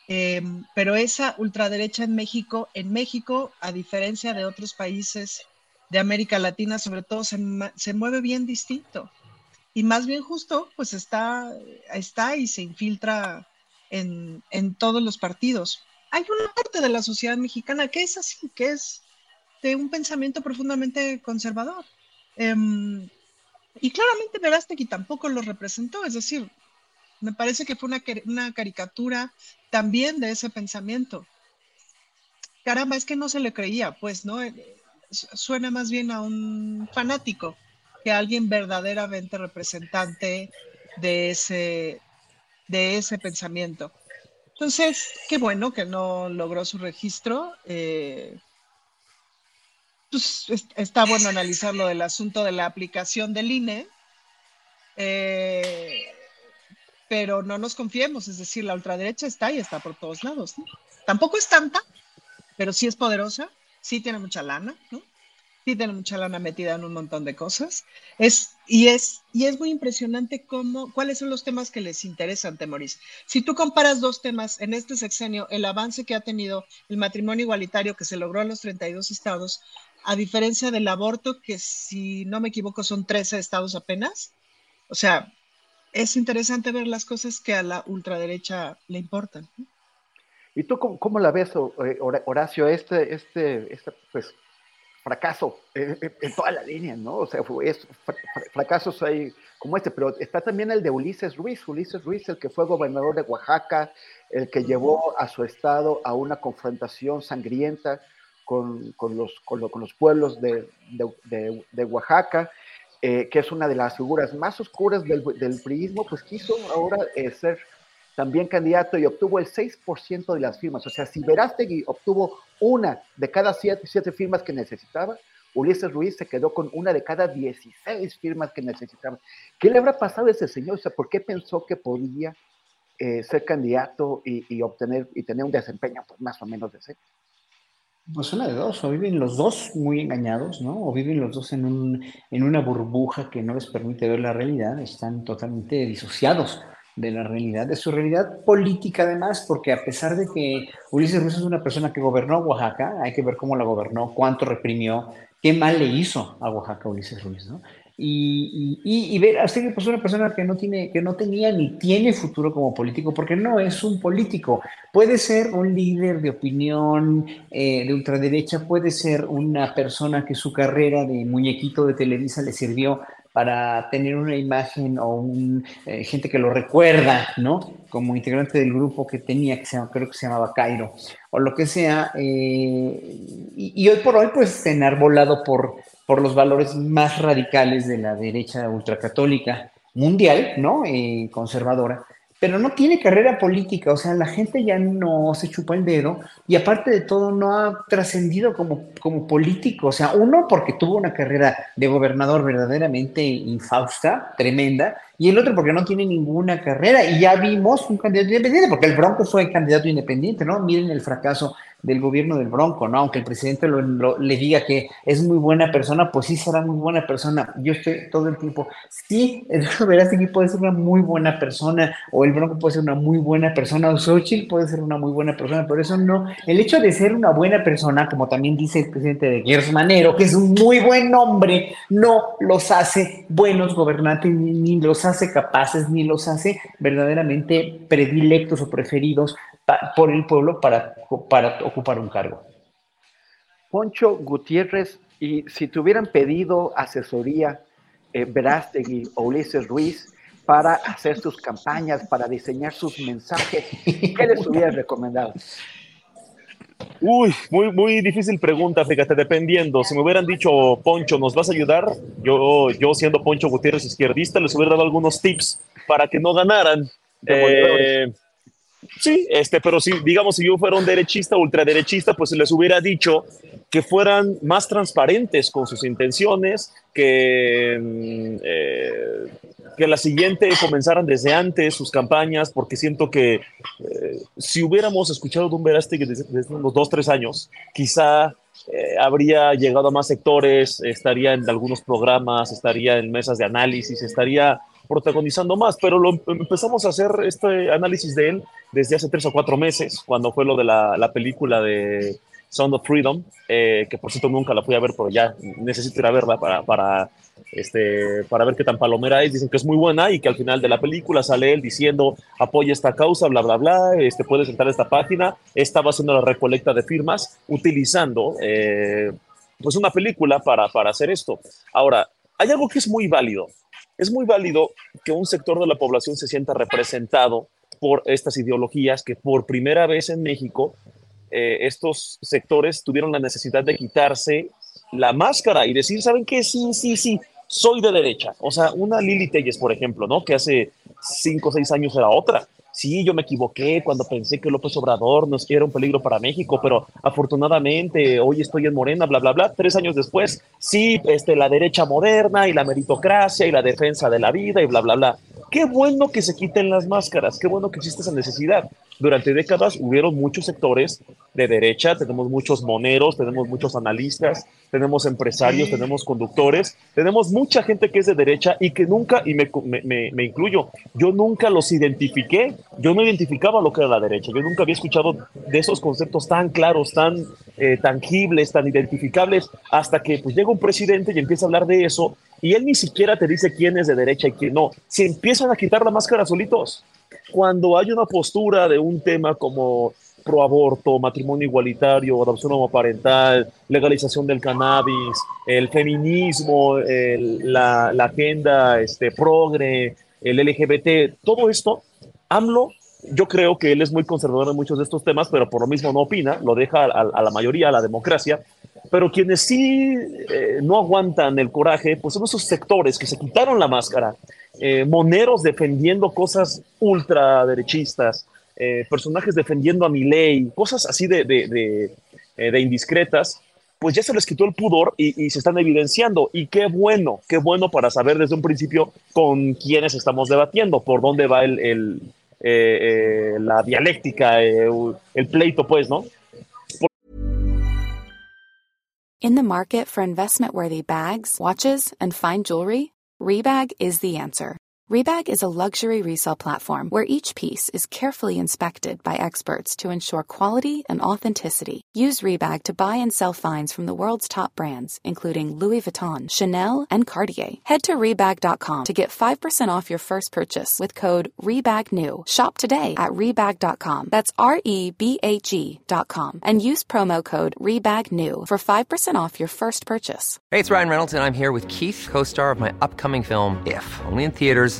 Eh, pero esa ultraderecha en México, en México, a diferencia de otros países de América Latina, sobre todo, se, se, mueve bien distinto. Y más bien justo, pues está, está y se infiltra en, en, todos los partidos. Hay una parte de la sociedad mexicana que es así, que es de un pensamiento profundamente conservador. Um, y claramente Verástegui tampoco lo representó, es decir, me parece que fue una, una caricatura también de ese pensamiento. Caramba, es que no se le creía, pues, ¿no? Suena más bien a un fanático que a alguien verdaderamente representante de ese, de ese pensamiento. Entonces, qué bueno que no logró su registro. Eh, pues está bueno analizar lo del asunto de la aplicación del INE, eh, pero no nos confiemos, es decir, la ultraderecha está y está por todos lados. Tampoco es tanta, pero sí es poderosa sí tiene mucha lana, ¿no? sí tiene mucha lana metida en un montón de cosas. Es, y, es, y es muy impresionante cómo, cuáles son los temas que les interesan, Temoris. Si tú comparas dos temas en este sexenio, el avance que ha tenido el matrimonio igualitario que se logró en los 32 estados, a diferencia del aborto, que si no me equivoco son 13 estados apenas. O sea, es interesante ver las cosas que a la ultraderecha le importan. ¿Y tú cómo, la ves, eh, Horacio, este, este, este pues, fracaso en, toda la línea, ¿no? O sea, es, fracasos hay como este, pero está también el de Ulises Ruiz, Ulises Ruiz, el que fue gobernador de Oaxaca, el que llevó a su estado a una confrontación sangrienta con, con, los, con, los, pueblos de, de, Oaxaca, eh, que es una de las figuras más oscuras del, del priismo, pues quiso ahora eh, ser también candidato y obtuvo el 6% de las firmas. O sea, si Verástegui obtuvo una de cada siete, firmas que necesitaba, Ulises Ruiz se quedó con una de cada 16 firmas que necesitaba. ¿Qué le habrá pasado a ese señor? O sea, ¿por qué pensó que podía eh, ser candidato y, obtener y tener un desempeño pues, más o menos decente? Pues una de dos, o viven los dos muy engañados, ¿no? O viven los dos en, un, en una burbuja que no les permite ver la realidad, están totalmente disociados de la realidad, de su realidad política además, porque a pesar de que Ulises Ruiz es una persona que gobernó Oaxaca, hay que ver cómo la gobernó, cuánto reprimió, qué mal le hizo a Oaxaca Ulises Ruiz, ¿no? Y, y, ver a usted pues una persona que no tiene, que no tenía ni tiene futuro como político, porque no es un político. Puede ser un líder de opinión eh, de ultraderecha, puede ser una persona que su carrera de muñequito de Televisa le sirvió para tener una imagen o un, eh, gente que lo recuerda, ¿no? Como integrante del grupo que tenía, que se creo que se llamaba Cairo, o lo que sea. Eh, y, hoy por hoy, pues, enarbolado por, por los valores más radicales de la derecha ultracatólica mundial, ¿no? Eh, conservadora pero no tiene carrera política, o sea, la gente ya no se chupa el dedo y aparte de todo no ha trascendido como, como político, o sea, uno porque tuvo una carrera de gobernador verdaderamente infausta, tremenda, y el otro porque no tiene ninguna carrera y ya vimos un candidato independiente, porque el Bronco fue candidato independiente, ¿no? Miren el fracaso del gobierno del Bronco, ¿no? Aunque el presidente le diga que es muy buena persona, pues sí será muy buena persona. Yo estoy todo el tiempo, sí, verás que puede ser una muy buena persona, o el Bronco puede ser una muy buena persona, o Xochitl puede ser una muy buena persona, pero eso no. El hecho de ser una buena persona, como también dice el presidente de Gersmanero, que es un muy buen hombre, no los hace buenos gobernantes, ni, los hace capaces, ni los hace verdaderamente predilectos o preferidos por el pueblo para, para ocupar un cargo. Poncho Gutiérrez, y si te hubieran pedido asesoría, eh, Verástegui o Ulises Ruiz, para hacer sus campañas, para diseñar sus mensajes, ¿qué les hubieras recomendado? Uy, muy, muy difícil pregunta, fíjate, dependiendo. Si me hubieran dicho, Poncho, ¿nos vas a ayudar? Yo, yo siendo Poncho Gutiérrez izquierdista, les hubiera dado algunos tips para que no ganaran. Eh, Sí, este, pero si, digamos, si yo fuera un derechista, ultraderechista, pues les hubiera dicho que fueran más transparentes con sus intenciones, que, mm, eh, que la siguiente comenzaran desde antes sus campañas, porque siento que eh, si hubiéramos escuchado de un Verástegui desde, desde, unos dos, tres años, quizá eh, habría llegado a más sectores, estaría en algunos programas, estaría en mesas de análisis, estaría protagonizando más, pero lo empezamos a hacer este análisis de él desde hace tres o cuatro meses, cuando fue lo de la, la película de Sound of Freedom, eh, que por cierto nunca la fui a ver, pero ya necesito ir a verla para, para, este, para ver qué tan palomera es. Dicen que es muy buena y que al final de la película sale él diciendo apoya esta causa, bla, bla, bla, este, puedes entrar a esta página. Estaba haciendo la recolecta de firmas utilizando eh, pues una película para, para hacer esto. Ahora, hay algo que es muy válido es muy válido que un sector de la población se sienta representado por estas ideologías que por primera vez en México eh, estos sectores tuvieron la necesidad de quitarse la máscara y decir, ¿saben qué? Sí, sí, sí, soy de derecha. O sea, una Lili Telles, por ejemplo, ¿no? Que hace cinco o seis años era otra sí, yo me equivoqué cuando pensé que López Obrador no era un peligro para México, pero afortunadamente hoy estoy en Morena, bla, bla, bla. Tres años después, sí, este, la derecha moderna y la meritocracia y la defensa de la vida y bla, bla, bla. Qué bueno que se quiten las máscaras, qué bueno que existe esa necesidad. Durante décadas hubieron muchos sectores de derecha, tenemos muchos moneros, tenemos muchos analistas, tenemos empresarios, tenemos conductores, tenemos mucha gente que es de derecha y que nunca, y me, me, me, incluyo, yo nunca los identifiqué, yo no identificaba lo que era la derecha, yo nunca había escuchado de esos conceptos tan claros, tan eh, tangibles, tan identificables, hasta que pues llega un presidente y empieza a hablar de eso y él ni siquiera te dice quién es de derecha y quién no, se empiezan a quitar la máscara solitos cuando hay una postura de un tema como proaborto, matrimonio igualitario, adopción homoparental, legalización del cannabis, el feminismo, la, agenda este, progre, el LGBT, todo esto, AMLO, yo creo que él es muy conservador en muchos de estos temas, pero por lo mismo no opina, lo deja a, la mayoría, a la democracia, pero quienes sí eh, no aguantan el coraje, pues son esos sectores que se quitaron la máscara, eh, moneros defendiendo cosas ultraderechistas, eh, personajes defendiendo a mi ley, cosas así de, de, eh, indiscretas, pues ya se les quitó el pudor y, se están evidenciando. Y qué bueno, qué bueno para saber desde un principio con quiénes estamos debatiendo, por dónde va el, el la dialéctica, el pleito, pues, ¿no? Market for investment-worthy bags, watches, and fine jewelry, Rebag is the answer. Rebag is a luxury resale platform where each piece is carefully inspected by experts to ensure quality and authenticity. Use Rebag to buy and sell finds from the world's top brands, including Louis Vuitton, Chanel, and Cartier. Head to Rebag.com to get 5% off your first purchase with code REBAGNEW. Shop today at Rebag.com. That's R E B A G.com. And use promo code REBAGNEW for 5% off your first purchase. Hey, it's Ryan Reynolds, and I'm here with Keith, co star of my upcoming film, If, only in theaters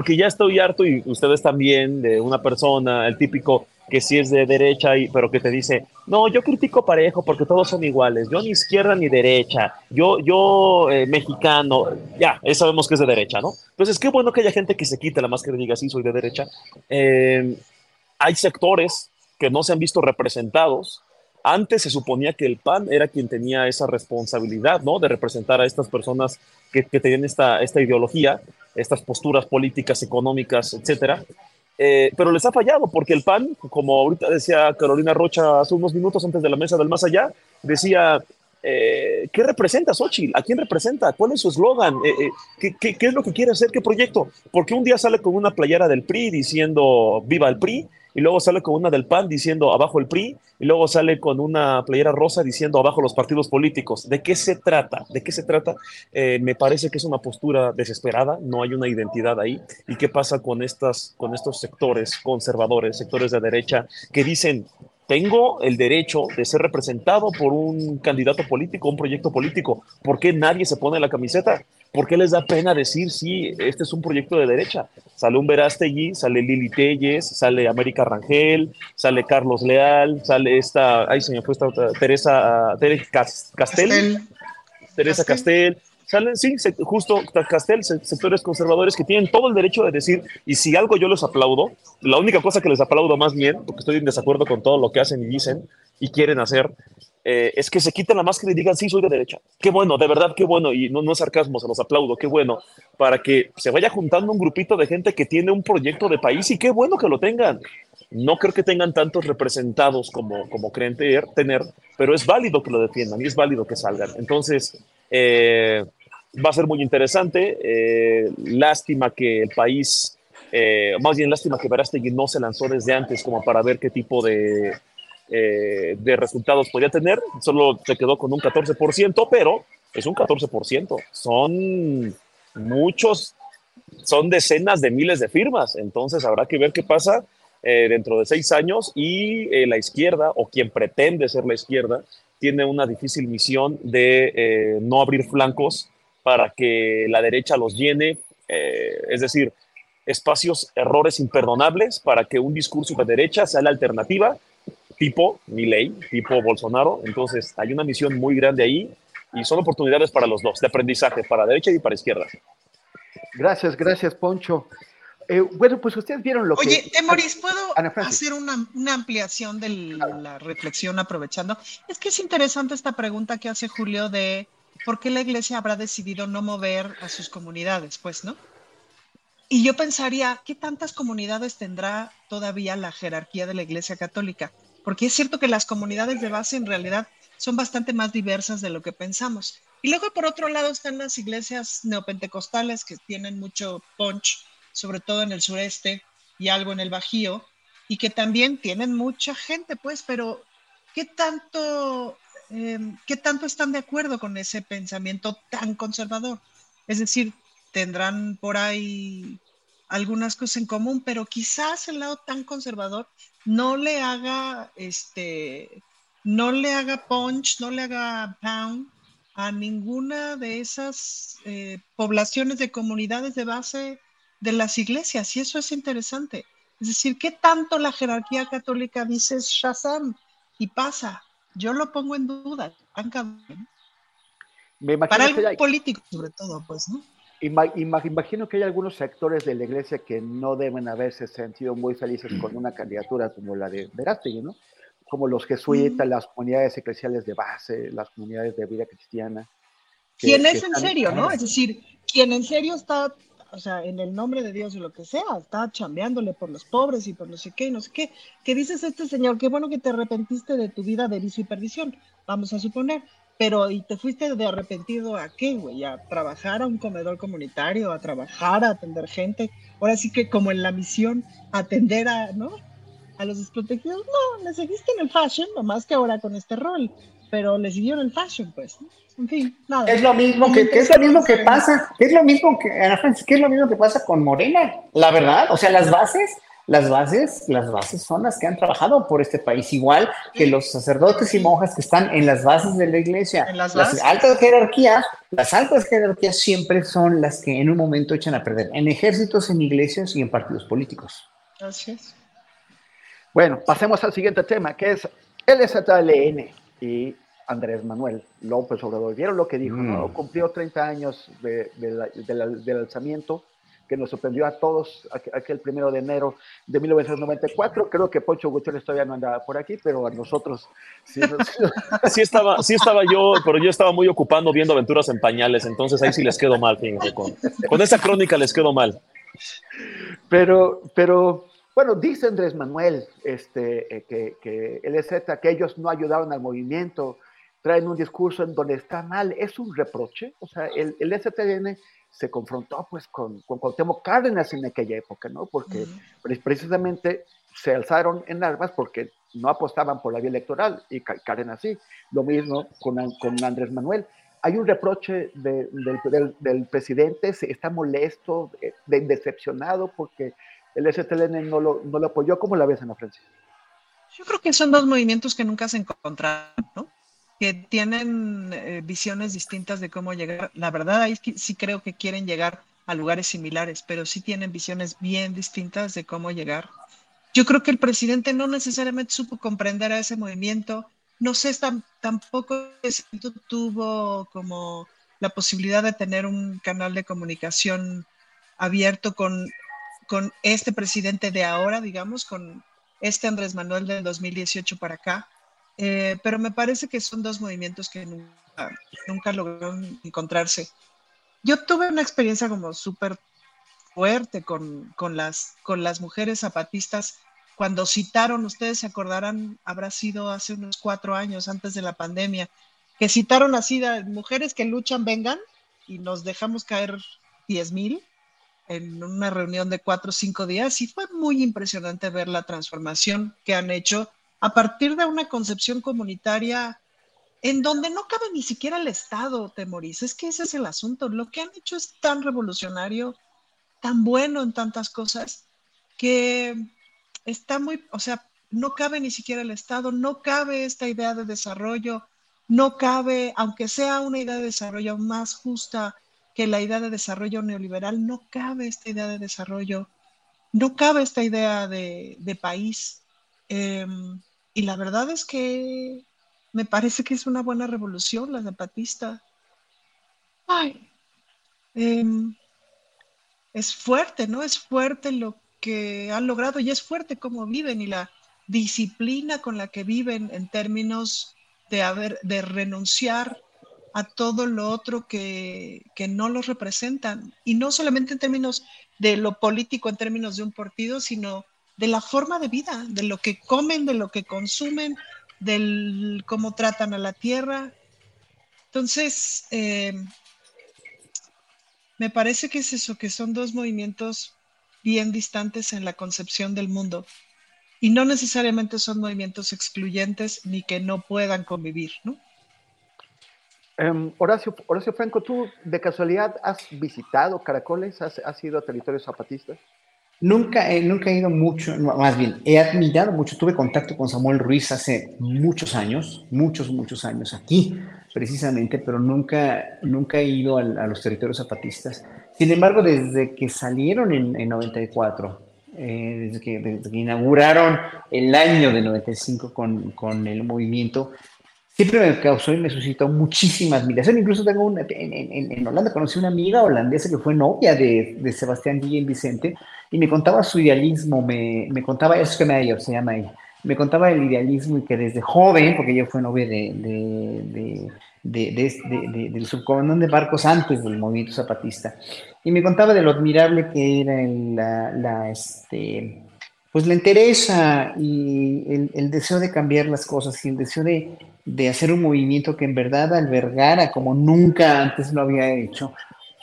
Porque ya estoy harto y ustedes también de una persona, el típico que sí es de derecha, y, pero que te dice, no, yo critico parejo porque todos son iguales, yo ni izquierda ni derecha, yo, yo eh, mexicano, ya, sabemos que es de derecha, ¿no? Entonces, qué bueno que haya gente que se quite la máscara y diga, sí, soy de derecha. Eh, hay sectores que no se han visto representados. Antes se suponía que el PAN era quien tenía esa responsabilidad, ¿no? De representar a estas personas que, que tenían esta, esta ideología estas posturas políticas, económicas, etcétera. Eh, pero les ha fallado porque el PAN, como ahorita decía Carolina Rocha hace unos minutos antes de la mesa del más allá, decía, eh, ¿qué representa Xochitl? ¿A quién representa? ¿Cuál es su eslogan? Eh, ¿qué, qué, es lo que quiere hacer? ¿Qué proyecto? Porque un día sale con una playera del PRI diciendo viva el PRI y luego sale con una del PAN diciendo abajo el PRI, y luego sale con una playera rosa diciendo abajo los partidos políticos. ¿De qué se trata? ¿De qué se trata? Eh, me parece que es una postura desesperada, no hay una identidad ahí. ¿Y qué pasa con, estas, con estos sectores conservadores, sectores de derecha, que dicen, tengo el derecho de ser representado por un candidato político, un proyecto político. ¿Por qué nadie se pone la camiseta? ¿Por qué les da pena decir, sí, este es un proyecto de derecha? Sale un Verástegui, sale Lili Telles, sale América Rangel, sale Carlos Leal, sale esta, ay, se me fue esta otra, Teresa, Teresa Castel, Teresa Castel salen, sí, justo Castel, sectores conservadores que tienen todo el derecho de decir, y si algo yo les aplaudo, la única cosa que les aplaudo más bien, porque estoy en desacuerdo con todo lo que hacen y dicen y quieren hacer, eh, es que se quiten la máscara y digan, sí, soy de derecha. Qué bueno, de verdad, qué bueno, y no, no es sarcasmo, se los aplaudo, qué bueno, para que se vaya juntando un grupito de gente que tiene un proyecto de país y qué bueno que lo tengan. No creo que tengan tantos representados como, como creen tener, pero es válido que lo defiendan y es válido que salgan. Entonces, eh, va a ser muy interesante. Eh, lástima que el país, eh, más bien lástima que Verástegui no se lanzó desde antes como para ver qué tipo de, eh, de resultados podía tener. Solo se quedó con un 14%, pero es un 14%. Son muchos, son decenas de miles de firmas. Entonces habrá que ver qué pasa dentro de seis años y la izquierda o quien pretende ser la izquierda tiene una difícil misión de no abrir flancos para que la derecha los llene, eh, es decir, espacios, errores imperdonables para que un discurso de derecha sea la alternativa tipo Milei, tipo Bolsonaro. Entonces, hay una misión muy grande ahí y son oportunidades para los dos, de aprendizaje, para derecha y para izquierda. Gracias, gracias, Poncho. Eh, bueno, pues ustedes vieron lo que... Oye, Temoris, ¿puedo hacer una, una, ampliación de la reflexión aprovechando? Es que es interesante esta pregunta que hace Julio de por qué la iglesia habrá decidido no mover a sus comunidades, pues, ¿no? Y yo pensaría, ¿qué tantas comunidades tendrá todavía la jerarquía de la iglesia católica? Porque es cierto que las comunidades de base en realidad son bastante más diversas de lo que pensamos. Y luego, por otro lado, están las iglesias neopentecostales que tienen mucho punch sobre todo en el sureste y algo en el Bajío, y que también tienen mucha gente, pues, pero ¿qué tanto, em, ¿qué tanto están de acuerdo con ese pensamiento tan conservador? Es decir, tendrán por ahí algunas cosas en común, pero quizás el lado tan conservador no le haga, este, no le haga punch, no le haga pound a ninguna de esas eh, poblaciones de comunidades de base de las iglesias, y eso es interesante. Es decir, ¿qué tanto la jerarquía católica dice Shazam y pasa? Yo lo pongo en duda. Me Para el político, sobre todo, pues, ¿no? imagino que hay algunos sectores de la iglesia que no deben haberse sentido muy felices con una candidatura como la de Verástegui, ¿no? Como los jesuitas, las comunidades eclesiales de base, las comunidades de vida cristiana. ¿Quién es en serio, no? Es decir, quien en serio está o sea, en el nombre de Dios y lo que sea, está chambeándole por los pobres y por no sé qué y no sé qué. ¿Qué dices este señor? Qué bueno que te arrepentiste de tu vida de vicio y perdición, vamos a suponer. Pero, ¿y te fuiste de arrepentido a qué, güey? ¿A trabajar a un comedor comunitario? ¿A trabajar, a atender gente? Ahora sí que como en la misión, atender a, ¿no? A los desprotegidos. No, le seguiste en el fashion, nomás que ahora con este rol. Pero le siguieron el fashion, pues. En fin, nada. Es lo mismo que, es lo mismo que pasa, es lo mismo que, ¿qué es lo mismo que pasa con Morena? La verdad, o sea, las bases, las bases, las bases son las que han trabajado por este país, igual que los sacerdotes y monjas que están en las bases de la iglesia. las, altas jerarquías, las altas jerarquías siempre son las que en un momento echan a perder, en ejércitos, en iglesias y en partidos políticos. Así es. Bueno, pasemos al siguiente tema, que es el STLN y Andrés Manuel López Obrador. ¿Vieron lo que dijo? ¿no? Mm. Cumplió 30 años del alzamiento, que nos sorprendió a todos aquel primero de enero de 1994. Creo que Poncho Gutiérrez todavía no andaba por aquí, pero a nosotros sí, sí, estaba, sí estaba yo, pero yo estaba muy ocupando viendo aventuras en pañales, entonces ahí sí les quedo mal, con, con esa crónica les quedo mal. Pero, pero bueno, dice Andrés Manuel este, eh, que, que el EZ, que ellos no ayudaron al movimiento, traen un discurso en donde está mal, es un reproche. O sea, el, el se confrontó pues con, con Cuauhtémoc Cárdenas en aquella época, ¿no? Porque precisamente se alzaron en armas porque no apostaban por la vía electoral y Cárdenas sí. Lo mismo con, con Andrés Manuel. Hay un reproche del, del, presidente, se está molesto, de, decepcionado porque el STLN no lo, no lo apoyó. ¿Cómo la ves, Ana Francia? Yo creo que son dos movimientos que nunca se encontraron, ¿no? Que tienen eh, visiones distintas de cómo llegar. La verdad, ahí sí creo que quieren llegar a lugares similares, pero sí tienen visiones bien distintas de cómo llegar. Yo creo que el presidente no necesariamente supo comprender a ese movimiento. No sé, tampoco tuvo como la posibilidad de tener un canal de comunicación abierto con, con este presidente de ahora, digamos, con este Andrés Manuel del 2018 para acá. Eh, pero me parece que son dos movimientos que nunca, lograron encontrarse. Yo tuve una experiencia como súper fuerte con, con, las, con las mujeres zapatistas cuando citaron, ustedes se acordarán, habrá sido hace unos cuatro años antes de la pandemia, que citaron así de mujeres que luchan, vengan, y nos dejamos caer diez mil en una reunión de cuatro o cinco días, y fue muy impresionante ver la transformación que han hecho a partir de una concepción comunitaria en donde no cabe ni siquiera el Estado, Temoris. Es que ese es el asunto. Lo que han hecho es tan revolucionario, tan bueno en tantas cosas, que está muy, o sea, no cabe ni siquiera el Estado, no cabe esta idea de desarrollo, no cabe, aunque sea una idea de desarrollo más justa que la idea de desarrollo neoliberal, no cabe esta idea de desarrollo, no cabe esta idea de, país. Em, Y la verdad es que me parece que es una buena revolución la zapatista. Ay, em, es fuerte, ¿no? Es fuerte lo que han logrado y es fuerte cómo viven y la disciplina con la que viven en términos de, haber, de renunciar a todo lo otro que, que no los representan. Y no solamente en términos de lo político, en términos de un partido, sino de la forma de vida, de lo que comen, de lo que consumen, del cómo tratan a la tierra. Entonces, eh, me parece que es eso, que son dos movimientos bien distantes en la concepción del mundo y no necesariamente son movimientos excluyentes ni que no puedan convivir, ¿no? Em, Horacio, Horacio Franco, ¿tú de casualidad has visitado Caracoles? ¿Has, has ido a territorios zapatistas? Nunca, nunca he ido mucho, más bien, he admirado mucho, tuve contacto con Samuel Ruiz hace muchos años, muchos, muchos años aquí, precisamente, pero nunca, nunca he ido a, los territorios zapatistas. Sin embargo, desde que salieron en, 94, eh, desde, que, inauguraron el año de 95 con, con el movimiento, siempre me causó y me suscitó muchísima admiración. Incluso tengo una, en, en, Holanda conocí una amiga holandesa que fue novia de, de Sebastián Guillén Vicente y me contaba su idealismo, me, me contaba, es que Mayor se llama ella, me contaba el idealismo y que desde joven, porque ella fue novia de, de, de, del subcomandante barcos antes del movimiento zapatista, y me contaba de lo admirable que era la, la este, pues la interesa y el, el, deseo de cambiar las cosas y el deseo de, de hacer un movimiento que en verdad albergara como nunca antes lo había hecho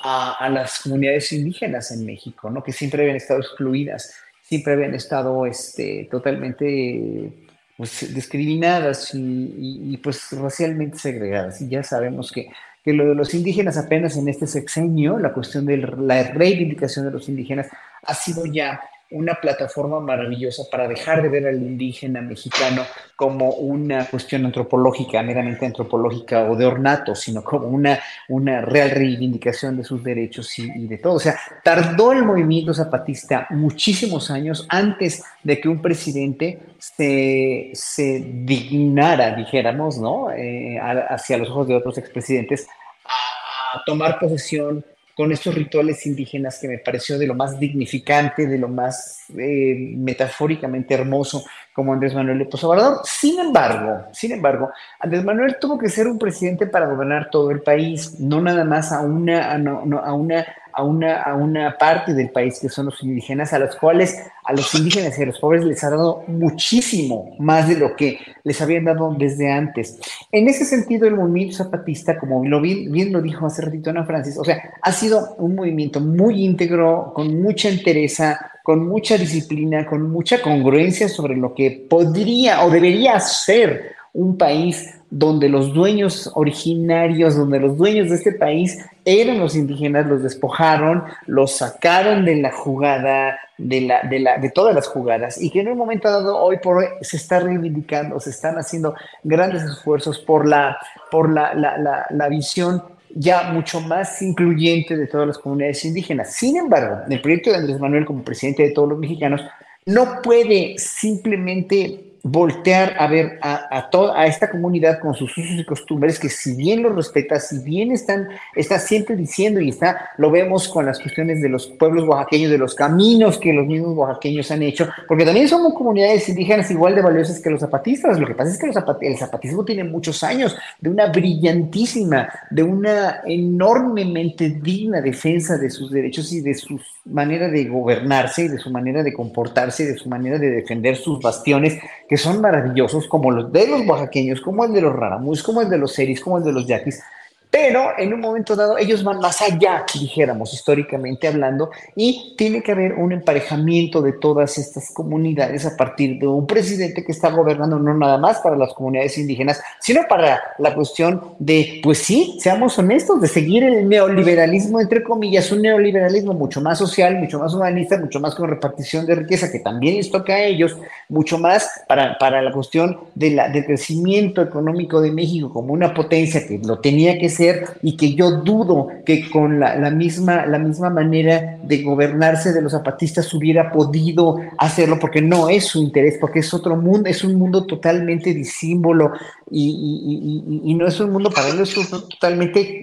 a, las comunidades indígenas en México, ¿no? que siempre habían estado excluidas, siempre habían estado este, totalmente pues, discriminadas y, pues racialmente segregadas. Y ya sabemos que, que lo de los indígenas apenas en este sexenio, la cuestión de la reivindicación de los indígenas ha sido ya una plataforma maravillosa para dejar de ver al indígena mexicano como una cuestión antropológica, meramente antropológica o de ornato, sino como una, una real reivindicación de sus derechos y, de todo. O sea, tardó el movimiento zapatista muchísimos años antes de que un presidente se, se dignara, dijéramos, ¿no? Eh, hacia los ojos de otros expresidentes, a tomar posesión con estos rituales indígenas que me pareció de lo más dignificante, de lo más eh, metafóricamente hermoso como Andrés Manuel López Obrador. Sin embargo, sin embargo, Andrés Manuel tuvo que ser un presidente para gobernar todo el país, no nada más a una, no, a una a una, a una parte del país que son los indígenas, a los cuales a los indígenas y a los pobres les ha dado muchísimo más de lo que les habían dado desde antes. En ese sentido, el movimiento zapatista, como bien, bien lo dijo hace ratito Ana Francis, o sea, ha sido un movimiento muy íntegro, con mucha entereza, con mucha disciplina, con mucha congruencia sobre lo que podría o debería ser un país donde los dueños originarios, donde los dueños de este país eran los indígenas, los despojaron, los sacaron de la jugada, de, la, de, la, de todas las jugadas, y que en un momento dado, hoy por hoy, se está reivindicando, se están haciendo grandes esfuerzos por la, por la, la, la visión ya mucho más incluyente de todas las comunidades indígenas. Sin embargo, el proyecto de Andrés Manuel como presidente de todos los mexicanos no puede simplemente voltear a ver a, toda a esta comunidad con sus usos y costumbres que si bien los respeta, si bien están, está siempre diciendo y está, lo vemos con las cuestiones de los pueblos oaxaqueños, de los caminos que los mismos oaxaqueños han hecho, porque también somos comunidades indígenas igual de valiosas que los zapatistas. Lo que pasa es que el zapatismo tiene muchos años de una brillantísima, de una enormemente digna defensa de sus derechos y de su manera de gobernarse y de su manera de comportarse y de su manera de defender sus bastiones que son maravillosos, como los de los oaxaqueños, como el de los rarámus, como el de los seris, como el de los yaquis, pero en un momento dado ellos van más allá, dijéramos, históricamente hablando, y tiene que haber un emparejamiento de todas estas comunidades a partir de un presidente que está gobernando no nada más para las comunidades indígenas, sino para la cuestión de, pues sí, seamos honestos, de seguir el neoliberalismo, entre comillas, un neoliberalismo mucho más social, mucho más humanista, mucho más con repartición de riqueza, que también les toca a ellos, mucho más para, para la cuestión de la, del crecimiento económico de México como una potencia que lo tenía que ser y que yo dudo que con la, misma, la misma manera de gobernarse de los zapatistas hubiera podido hacerlo, porque no es su interés, porque es otro mundo, es un mundo totalmente disímbolo y, y, no es un mundo paralelo, es un mundo totalmente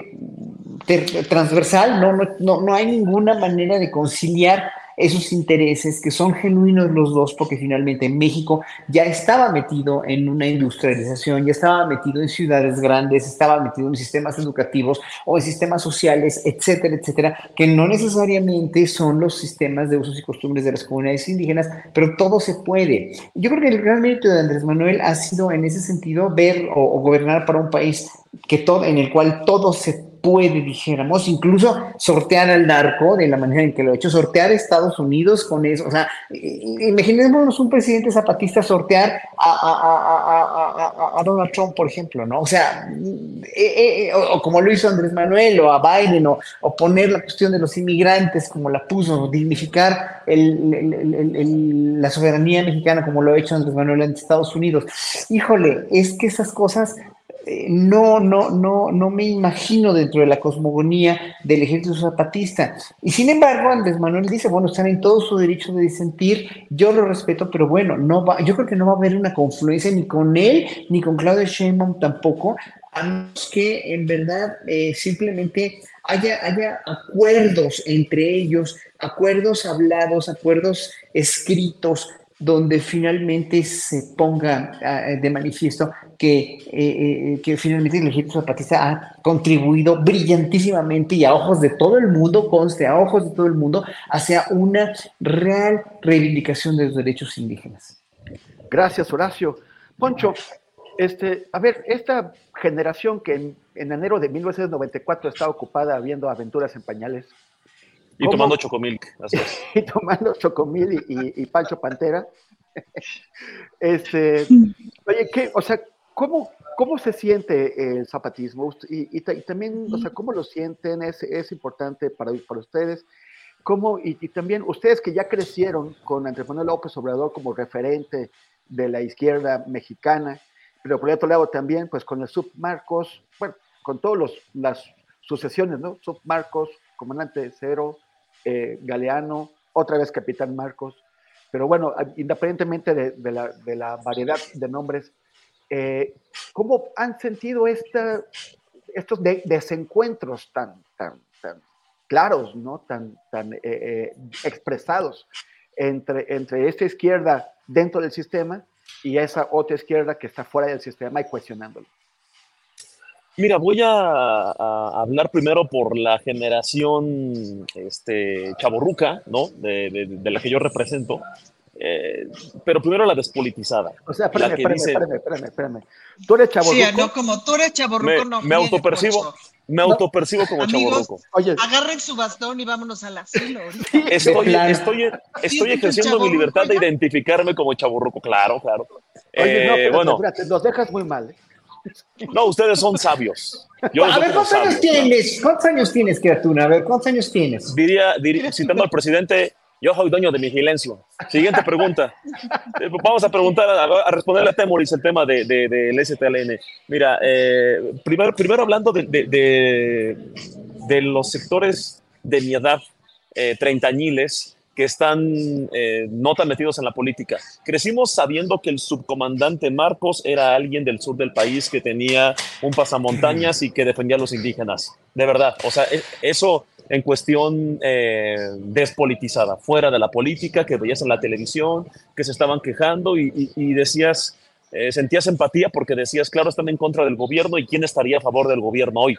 transversal, no, no, no hay ninguna manera de conciliar esos intereses que son genuinos los dos, porque finalmente México ya estaba metido en una industrialización, ya estaba metido en ciudades grandes, estaba metido en sistemas educativos o en sistemas sociales, etcétera, etcétera, que no necesariamente son los sistemas de usos y costumbres de las comunidades indígenas, pero todo se puede. Yo creo que el gran mérito de Andrés Manuel ha sido en ese sentido ver o, o gobernar para un país que todo, en el cual todo se puede, dijéramos, incluso sortear al narco de la manera en que lo ha hecho, sortear a Estados Unidos con eso. O sea, imaginémonos un presidente zapatista sortear a, a, a, a Donald Trump, por ejemplo, ¿no? O sea, eh, eh, o, o, como lo hizo Andrés Manuel o a Biden, o, o, poner la cuestión de los inmigrantes como la puso, dignificar el, el, la soberanía mexicana como lo ha hecho Andrés Manuel en Estados Unidos. Híjole, es que esas cosas no, no, no, no me imagino dentro de la cosmogonía del ejército zapatista. Y sin embargo, Andrés Manuel dice, bueno, están en todo su derecho de disentir, yo lo respeto, pero bueno, no va, yo creo que no va a haber una confluencia ni con él, ni con Claudio Sheinbaum tampoco, a menos que en verdad eh, simplemente haya, haya acuerdos entre ellos, acuerdos hablados, acuerdos escritos, donde finalmente se ponga uh, de manifiesto que, eh, eh, que finalmente el ejército zapatista ha contribuido brillantísimamente y a ojos de todo el mundo, conste, a ojos de todo el mundo, hacia una real reivindicación de los derechos indígenas. Gracias, Horacio. Poncho, este, a ver, esta generación que en, en enero de 1994 está ocupada viendo aventuras en pañales, y tomando chocomilk. Así es. y tomando chocomil y, y, y, Pancho Pantera. este, oye, ¿qué, o sea, ¿cómo, cómo se siente el zapatismo? Y, y, también, o sea, ¿cómo lo sienten? Es, es importante para, para ustedes. ¿Cómo, y, también ustedes que ya crecieron con Andrés Manuel López Obrador como referente de la izquierda mexicana, pero por otro lado también, pues con el submarcos, bueno, con todas las sucesiones, ¿no? Submarcos, comandante Cero, eh, Galeano, otra vez Capitán Marcos. Pero bueno, independientemente de, la, variedad de nombres, eh, ¿cómo han sentido estos de, desencuentros tan, claros, ¿no? tan, eh, expresados entre, entre esta izquierda dentro del sistema y esa otra izquierda que está fuera del sistema y cuestionándolo? Mira, voy a, a, hablar primero por la generación este, chaborruca, ¿no? De, de, de la que yo represento. Eh, pero primero la despolitizada. O sea, espérame, espérame, dice, espérame, espérame, espérame, Tú eres chaborruco. Sí, no, como tú eres chaborruco, me, no. Me autopercibo, me autopercibo como chaborruco. Oye, agarren su bastón y vámonos al asilo. Estoy, estoy, estoy ejerciendo mi libertad de identificarme como chaborruco, claro, claro. Oye, eh, no, espérate, bueno, espérate, nos dejas muy mal. ¿eh? No, ustedes son sabios. Yo a ver, ¿cuántos sabios, años tienes? ¿Cuántos años tienes, criatura? A ver, ¿cuántos años tienes? Diría, diría citando al presidente, yo soy dueño de mi silencio. Siguiente pregunta. Vamos a preguntar, a, a responderle a Temoris el tema del de, de, de STLN. Mira, eh, primero, primero hablando de, de, de, los sectores de mi edad, eh, treintañiles, que están eh, no tan metidos en la política. Crecimos sabiendo que el subcomandante Marcos era alguien del sur del país que tenía un pasamontañas y que defendía a los indígenas. De verdad, o sea, eso en cuestión eh, despolitizada, fuera de la política, que veías en la televisión, que se estaban quejando y, y, y decías, eh, sentías empatía porque decías, claro, están en contra del gobierno y quién estaría a favor del gobierno hoy.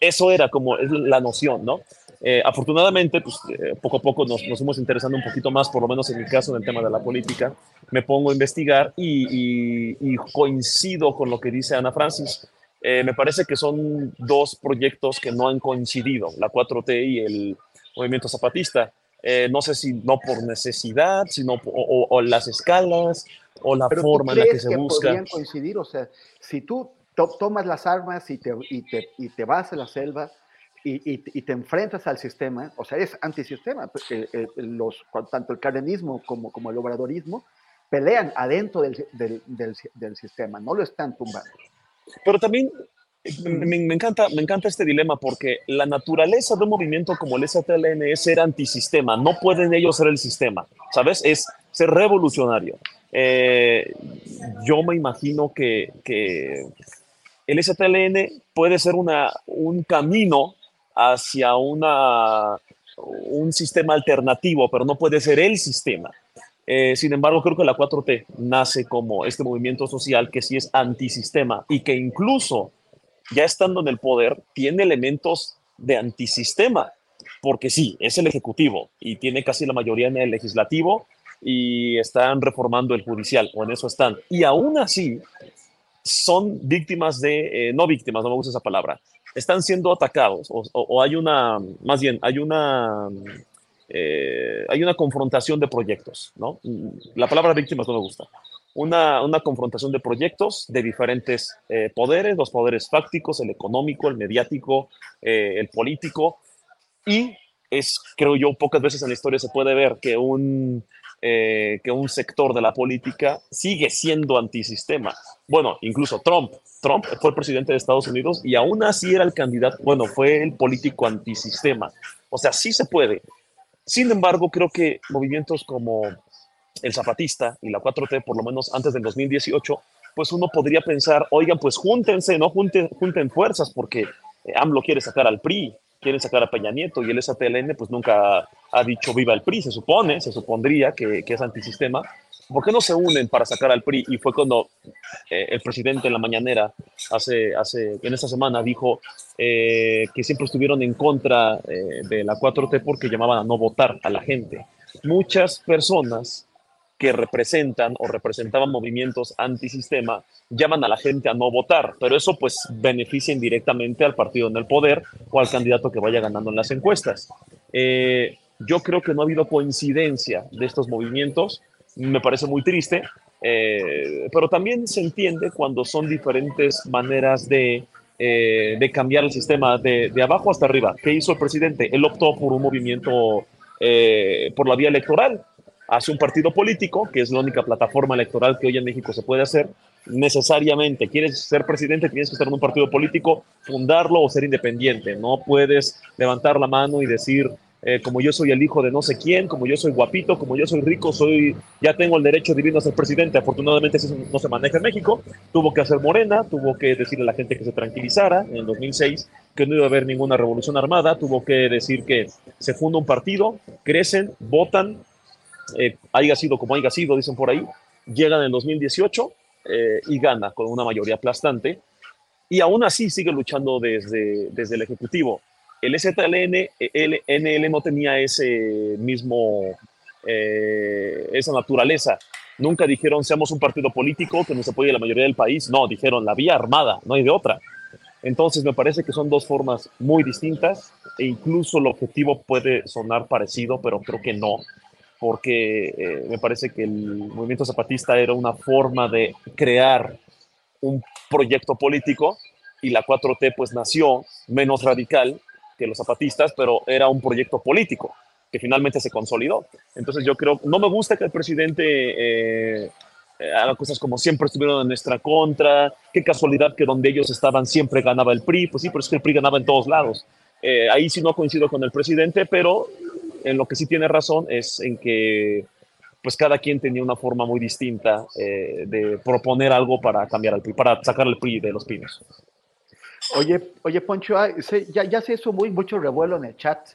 Eso era como la noción, ¿no? Eh, afortunadamente, pues, eh, poco a poco nos, nos, fuimos interesando un poquito más, por lo menos en mi caso, en el tema de la política. Me pongo a investigar y, y, y coincido con lo que dice Ana Francis. Eh, me parece que son dos proyectos que no han coincidido, la 4T y el movimiento zapatista. Eh, no sé si no por necesidad, sino o, o, o las escalas o la Pero forma en la que se que busca. podrían coincidir? O sea, si tú to tomas las armas y te, y te, y te vas a la selva, y, y, y, te enfrentas al sistema, o sea, es antisistema, porque eh, los, tanto el cardenismo como, como el obradorismo pelean adentro del, del, del, del, sistema, no lo están tumbando. Pero también me, me, encanta, me encanta este dilema porque la naturaleza de un movimiento como el STLN es ser antisistema. No pueden ellos ser el sistema, ¿sabes? Es ser revolucionario. Eh, yo me imagino que, que, el STLN puede ser una, un camino hacia un sistema alternativo, pero no puede ser el sistema. Eh, sin embargo, creo que la 4T nace como este movimiento social que sí es antisistema y que incluso ya estando en el poder tiene elementos de antisistema, porque sí, es el Ejecutivo y tiene casi la mayoría en el Legislativo y están reformando el judicial, o en eso están. Y aún así, son víctimas de, eh, no víctimas, no me gusta esa palabra, están siendo atacados, o, hay una, más bien, hay una, eh, hay una confrontación de proyectos, ¿no? La palabra víctimas no me gusta. Una, una confrontación de proyectos de diferentes eh, poderes, los poderes fácticos, el económico, el mediático, el político, y es, creo yo, pocas veces en la historia se puede ver que un, eh, que un sector de la política sigue siendo antisistema. Bueno, incluso Trump. Trump fue presidente de Estados Unidos y aún así era el candidato, bueno, fue el político antisistema. O sea, sí se puede. Sin embargo, creo que movimientos como el Zapatista y la 4T, por lo menos antes del 2018, pues uno podría pensar, oigan, pues júntense, ¿no? Junten, junten fuerzas porque eh, AMLO quiere sacar al PRI, quieren sacar a Peña Nieto y el STLN pues nunca ha dicho viva el PRI, se supone, se supondría que, que es antisistema. ¿Por qué no se unen para sacar al PRI? Y fue cuando eh, el presidente en la mañanera, hace, hace, en esta semana, dijo eh, que siempre estuvieron en contra eh, de la 4T porque llamaban a no votar a la gente. Muchas personas que representan o representaban movimientos antisistema llaman a la gente a no votar, pero eso pues beneficia indirectamente al partido en el poder o al candidato que vaya ganando en las encuestas. Eh, yo creo que no ha habido coincidencia de estos movimientos, me parece muy triste, eh, pero también se entiende cuando son diferentes maneras de, eh, de cambiar el sistema de, de, abajo hasta arriba. ¿Qué hizo el presidente? Él optó por un movimiento por la vía electoral hace un partido político, que es la única plataforma electoral que hoy en México se puede hacer, necesariamente quieres ser presidente, tienes que estar en un partido político, fundarlo o ser independiente. No puedes levantar la mano y decir, eh, como yo soy el hijo de no sé quién, como yo soy guapito, como yo soy rico, soy, ya tengo el derecho divino a ser presidente. Afortunadamente eso no se maneja en México. Tuvo que hacer Morena, tuvo que decirle a la gente que se tranquilizara en el 2006, que no iba a haber ninguna revolución armada, tuvo que decir que se funda un partido, crecen, votan, eh, haya sido como haya sido, dicen por ahí, llegan en 2018 eh, y gana con una mayoría aplastante y aún así sigue luchando desde, desde el Ejecutivo. El NL no tenía ese mismo, eh, esa naturaleza. Nunca dijeron seamos un partido político que nos apoye la mayoría del país. No, dijeron la vía armada, no hay de otra. Entonces me parece que son dos formas muy distintas e incluso el objetivo puede sonar parecido, pero creo que no porque eh, me parece que el movimiento zapatista era una forma de crear un proyecto político y la 4T pues nació menos radical que los zapatistas, pero era un proyecto político que finalmente se consolidó. Entonces yo creo, no me gusta que el presidente eh, haga cosas como siempre estuvieron en nuestra contra, qué casualidad que donde ellos estaban siempre ganaba el PRI, pues sí, pero es que el PRI ganaba en todos lados. Eh, ahí sí no coincido con el presidente, pero en lo que sí tiene razón es en que pues cada quien tenía una forma muy distinta eh, de proponer algo para cambiar al PRI, para sacar el PRI de los pinos. Oye, oye Poncho, ya, ya se hizo muy mucho revuelo en el chat.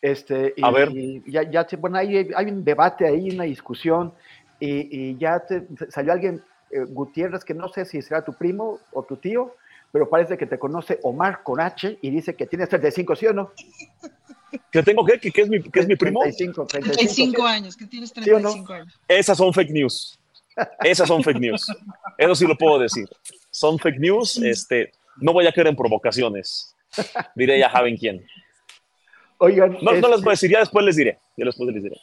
Este, y, a ver. ya, ya bueno, hay, hay, un debate ahí, una discusión, y, y ya te, salió alguien, eh, Gutiérrez, que no sé si será tu primo o tu tío, pero parece que te conoce Omar con H y dice que tienes 35, ¿sí o no? ¿Que tengo qué? ¿Que, es, mi, que es mi primo? 35, 35, años, que tienes 35 años. Esas son fake news. Esas son fake news. Eso sí lo puedo decir. Son fake news. Este, no voy a caer en provocaciones. Diré ya saben quién. Oigan. No, no les voy a decir, ya después les diré. Ya después les diré.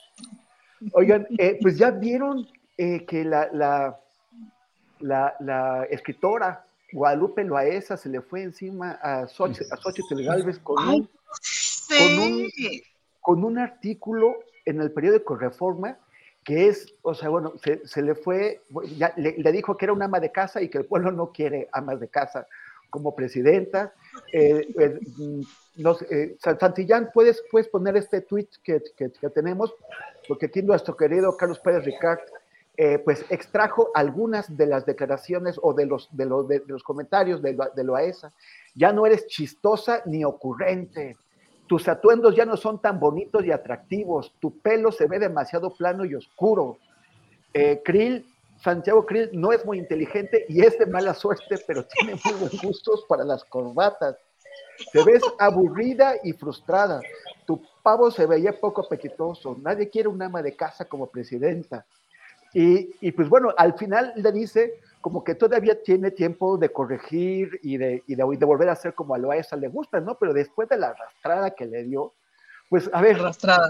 Oigan, eh, pues ya vieron eh, que la, la, la, la escritora Guadalupe Loaesa se le fue encima a Xochitl, a Xochitl Galvez con un, con, un, con un artículo en el periódico Reforma que es, o sea, bueno, se, se le fue, ya, le, le, dijo que era una ama de casa y que el pueblo no quiere amas de casa. como presidenta. Eh, eh, eh, Santillán, ¿puedes, puedes poner este tweet que, que, tenemos, porque aquí nuestro querido Carlos Pérez Ricard, pues extrajo algunas de las declaraciones o de los, de los, de, los comentarios de, de Loaesa. Ya no eres chistosa ni ocurrente. Tus atuendos ya no son tan bonitos y atractivos. Tu pelo se ve demasiado plano y oscuro. Krill Santiago Krill no es muy inteligente y es de mala suerte, pero tiene muy buenos gustos para las corbatas. Te ves aburrida y frustrada. Tu pavo se veía poco apetitoso. Nadie quiere un ama de casa como presidenta. Y, pues bueno, al final le dice como que todavía tiene tiempo de corregir y de, y de, volver a ser como a Loaesa le gusta, ¿no? Pero después de la arrastrada que le dio, pues a ver. Arrastrada.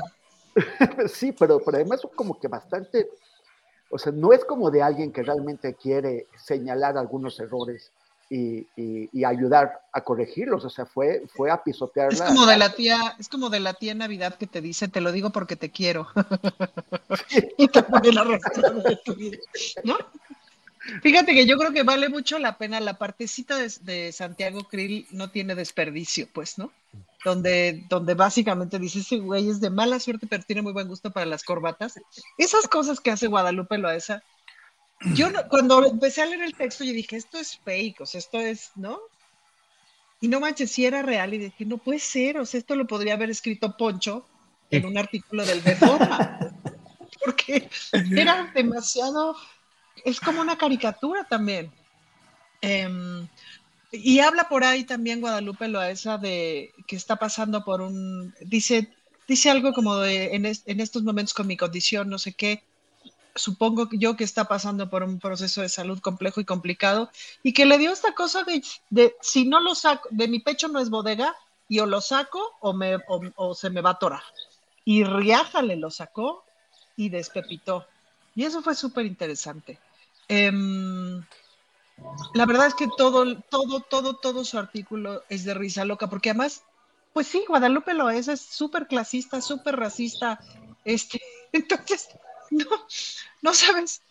sí, pero, pero además como que bastante o sea, no es como de alguien que realmente quiere señalar algunos errores y, ayudar a corregirlos. O sea, fue, fue a pisotearla. Es como de la tía, es como de la tía Navidad que te dice, te lo digo porque te quiero. y te pone la de tu vida. ¿No? Fíjate que yo creo que vale mucho la pena la partecita de, Santiago Krill no tiene desperdicio, pues, ¿no? Donde, donde básicamente dice ese güey es de mala suerte, pero tiene muy buen gusto para las corbatas. Esas cosas que hace Guadalupe Loaesa. Yo cuando empecé a leer el texto, yo dije, esto es fake, o sea, esto es, ¿no? Y no manches, si era real, y dije, no puede ser, o sea, esto lo podría haber escrito Poncho en un artículo del Reforma, porque era demasiado es como una caricatura también. Em, y habla por ahí también Guadalupe Loaesa de que está pasando por un, dice, dice algo como de en, estos momentos con mi condición, no sé qué, supongo yo que está pasando por un proceso de salud complejo y complicado y que le dio esta cosa de, si no lo saco, de mi pecho no es bodega y o lo saco o, me, o, se me va a atorar. Y Riájale lo sacó y despepitó. Y eso fue súper interesante. Em, la verdad es que todo, todo, todo, todo su artículo es de risa loca, porque además, pues sí, Guadalupe lo es, es súper clasista, súper racista. Este, entonces, no, no sabes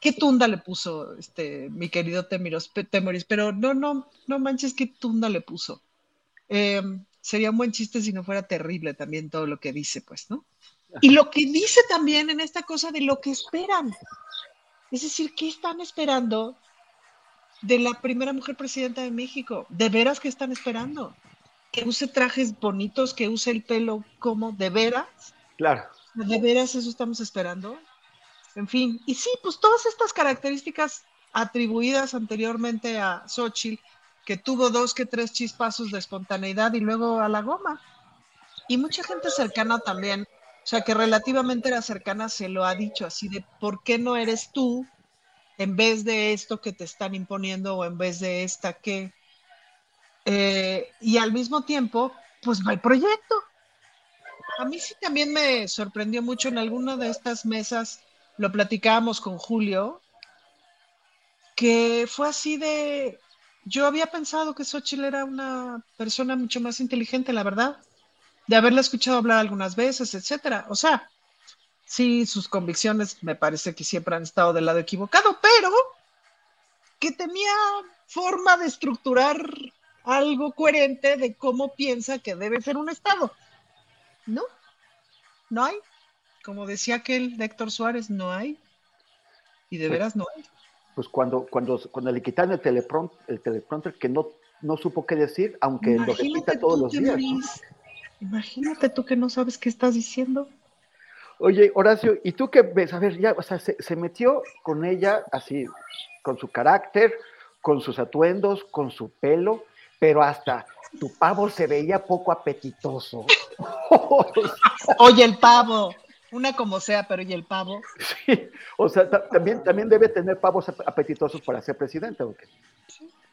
qué tunda le puso este mi querido Temoris, Temoris pero no, no, no manches qué tunda le puso. Em, sería un buen chiste si no fuera terrible también todo lo que dice, pues, ¿no? Y lo que dice también en esta cosa de lo que esperan. Es decir, ¿qué están esperando de la primera mujer presidenta de México? ¿De veras que están esperando? ¿Que use trajes bonitos, que use el pelo como de veras? Claro. ¿De veras eso estamos esperando? En fin, y sí, pues todas estas características atribuidas anteriormente a Xochitl, que tuvo dos que tres chispazos de espontaneidad y luego a la goma. Y mucha gente cercana también o sea, que relativamente era cercana se lo ha dicho así de, ¿por qué no eres tú en vez de esto que te están imponiendo o en vez de esta que... Eh, y al mismo tiempo, pues va el proyecto. A mí sí también me sorprendió mucho en alguna de estas mesas, lo platicábamos con Julio, que fue así de, yo había pensado que Xochitl era una persona mucho más inteligente, la verdad de haberla escuchado hablar algunas veces, etcétera. O sea, sí, sus convicciones me parece que siempre han estado del lado equivocado, pero que tenía forma de estructurar algo coherente de cómo piensa que debe ser un Estado. ¿No? No hay. Como decía aquel Héctor Suárez, no hay. Y de veras no hay. Pues cuando, cuando, cuando le quitaron el, teleprompter, el teleprompter que no, no supo qué decir, aunque lo repita todos los días. Imagínate tú que no sabes qué estás diciendo. Oye, Horacio, ¿y tú qué ves? A ver, ya, o sea, se, metió con ella así, con su carácter, con sus atuendos, con su pelo, pero hasta tu pavo se veía poco apetitoso. Oye, el pavo, una como sea, pero ¿y el pavo? Sí, o sea, también, también debe tener pavos apetitosos para ser presidente, ¿o qué?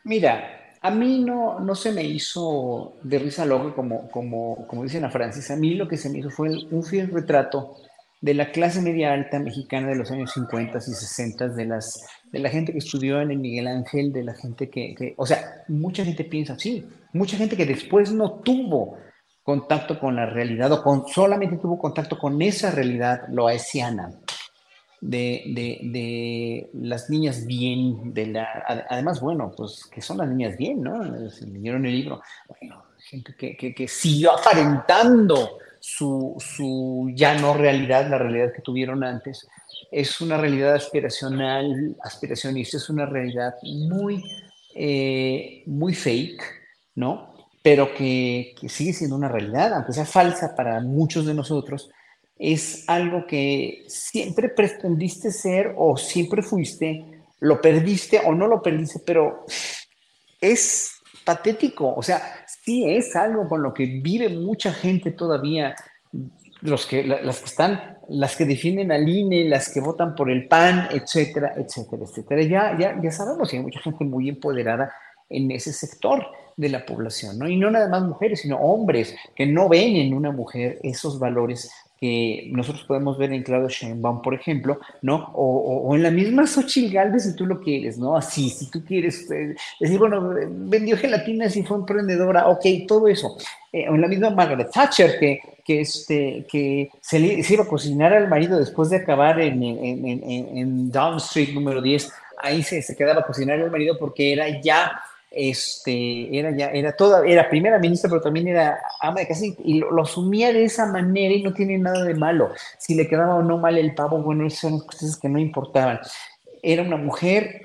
Mira, a mí no, no se me hizo de risa loca, como, como, como dicen a Francis. A mí lo que se me hizo fue un fiel retrato de la clase media alta mexicana de los años 50 y 60, de, las, de la gente que estudió en el Miguel Ángel, de la gente que, o sea, mucha gente piensa así, mucha gente que después no tuvo contacto con la realidad o con, solamente tuvo contacto con esa realidad loaesiana. De, de, de, las niñas bien, de la, además, bueno, pues que son las niñas bien, ¿no? Se leyeron el libro, bueno, gente que, que, siguió aparentando su, su, ya no realidad, la realidad que tuvieron antes, es una realidad aspiracional, aspiracionista, es una realidad muy, eh, muy fake, ¿no? Pero que, que sigue siendo una realidad, aunque sea falsa para muchos de nosotros, es algo que siempre pretendiste ser o siempre fuiste, lo perdiste o no lo perdiste, pero es patético, o sea, sí es algo con lo que vive mucha gente todavía, los que, las que están, las que defienden al INE, las que votan por el PAN, etcétera, etcétera, etcétera. Ya, ya, ya sabemos que hay mucha gente muy empoderada en ese sector de la población, ¿no? Y no nada más mujeres, sino hombres que no ven en una mujer esos valores que nosotros podemos ver en Claudio Sheinbaum, por ejemplo, ¿no? O, o, en la misma Xochitl Galvez, si tú lo quieres, ¿no? Así, si tú quieres eh, decir, bueno, vendió gelatinas y fue emprendedora, ok, todo eso. Eh, o en la misma Margaret Thatcher, que, que, este, que se, se iba a cocinar al marido después de acabar en, en, en, en Down Street número 10, ahí se, se quedaba a cocinar al marido porque era ya este, era ya, era toda, era primera ministra, pero también era ama de casa y, lo, asumía de esa manera y no tiene nada de malo. Si le quedaba o no mal el pavo, bueno, esas son cosas que no importaban. Era una mujer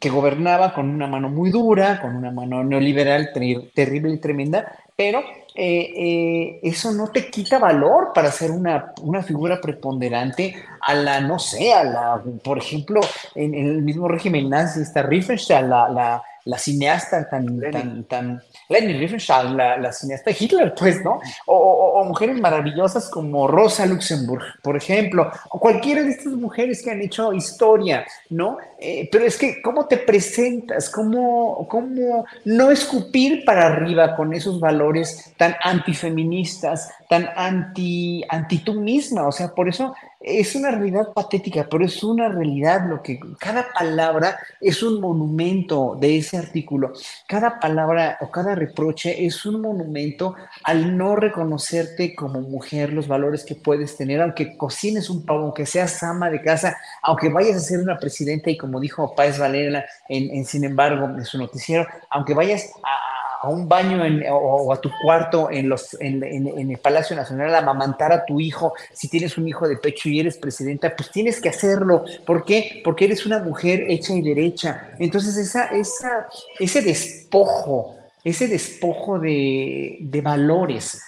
que gobernaba con una mano muy dura, con una mano neoliberal terrible y tremenda, pero eh, eh, eso no te quita valor para ser una, una, figura preponderante a la, no sé, a la, por ejemplo, en, el mismo régimen nazi, está Riefenstahl, la, la la cineasta tan, tan, tan, Leni Riefenstahl, la, la, cineasta Hitler, pues, ¿no? O, o, mujeres maravillosas como Rosa Luxemburg, por ejemplo, o cualquiera de estas mujeres que han hecho historia, ¿no? Eh, pero es que, ¿cómo te presentas? ¿Cómo, ¿Cómo no escupir para arriba con esos valores tan antifeministas, tan anti, anti tú misma? O sea, por eso es una realidad patética, pero es una realidad lo que cada palabra es un monumento de ese artículo. Cada palabra o cada reproche es un monumento al no reconocerte como mujer, los valores que puedes tener, aunque cocines un pavo, aunque seas ama de casa, aunque vayas a ser una presidenta y como dijo Páez Valera en, en Sin embargo, en su noticiero, aunque vayas a a un baño o, a tu cuarto en, los, en, el Palacio Nacional a amamantar a tu hijo, si tienes un hijo de pecho y eres presidenta, pues tienes que hacerlo. ¿Por qué? Porque eres una mujer hecha y derecha. Entonces esa, esa, ese despojo, ese despojo de, de valores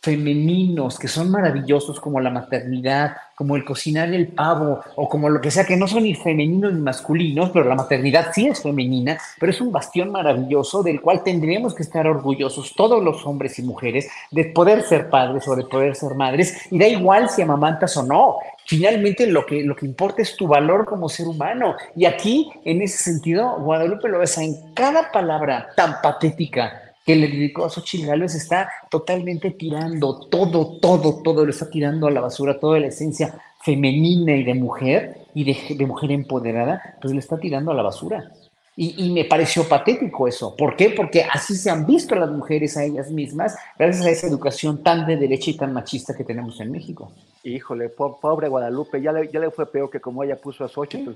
femeninos que son maravillosos como la maternidad, como el cocinar el pavo o como lo que sea, que no son ni femeninos ni masculinos, pero la maternidad sí es femenina, pero es un bastión maravilloso del cual tendríamos que estar orgullosos todos los hombres y mujeres de poder ser padres o de poder ser madres, y da igual si amamantas o no. Finalmente lo que, lo que importa es tu valor como ser humano. Y aquí, en ese sentido, Guadalupe lo ves en cada palabra tan patética que le dedicó a Xochitl Gálvez está totalmente tirando todo, todo, todo lo está tirando a la basura, toda la esencia femenina y de mujer y de, mujer empoderada, pues le está tirando a la basura. Y, me pareció patético eso. ¿Por qué? Porque así se han visto las mujeres a ellas mismas, gracias a esa educación tan de derecha y tan machista que tenemos en México. Híjole, pobre Guadalupe, ya le, ya le fue peor que como ella puso a Xochitl.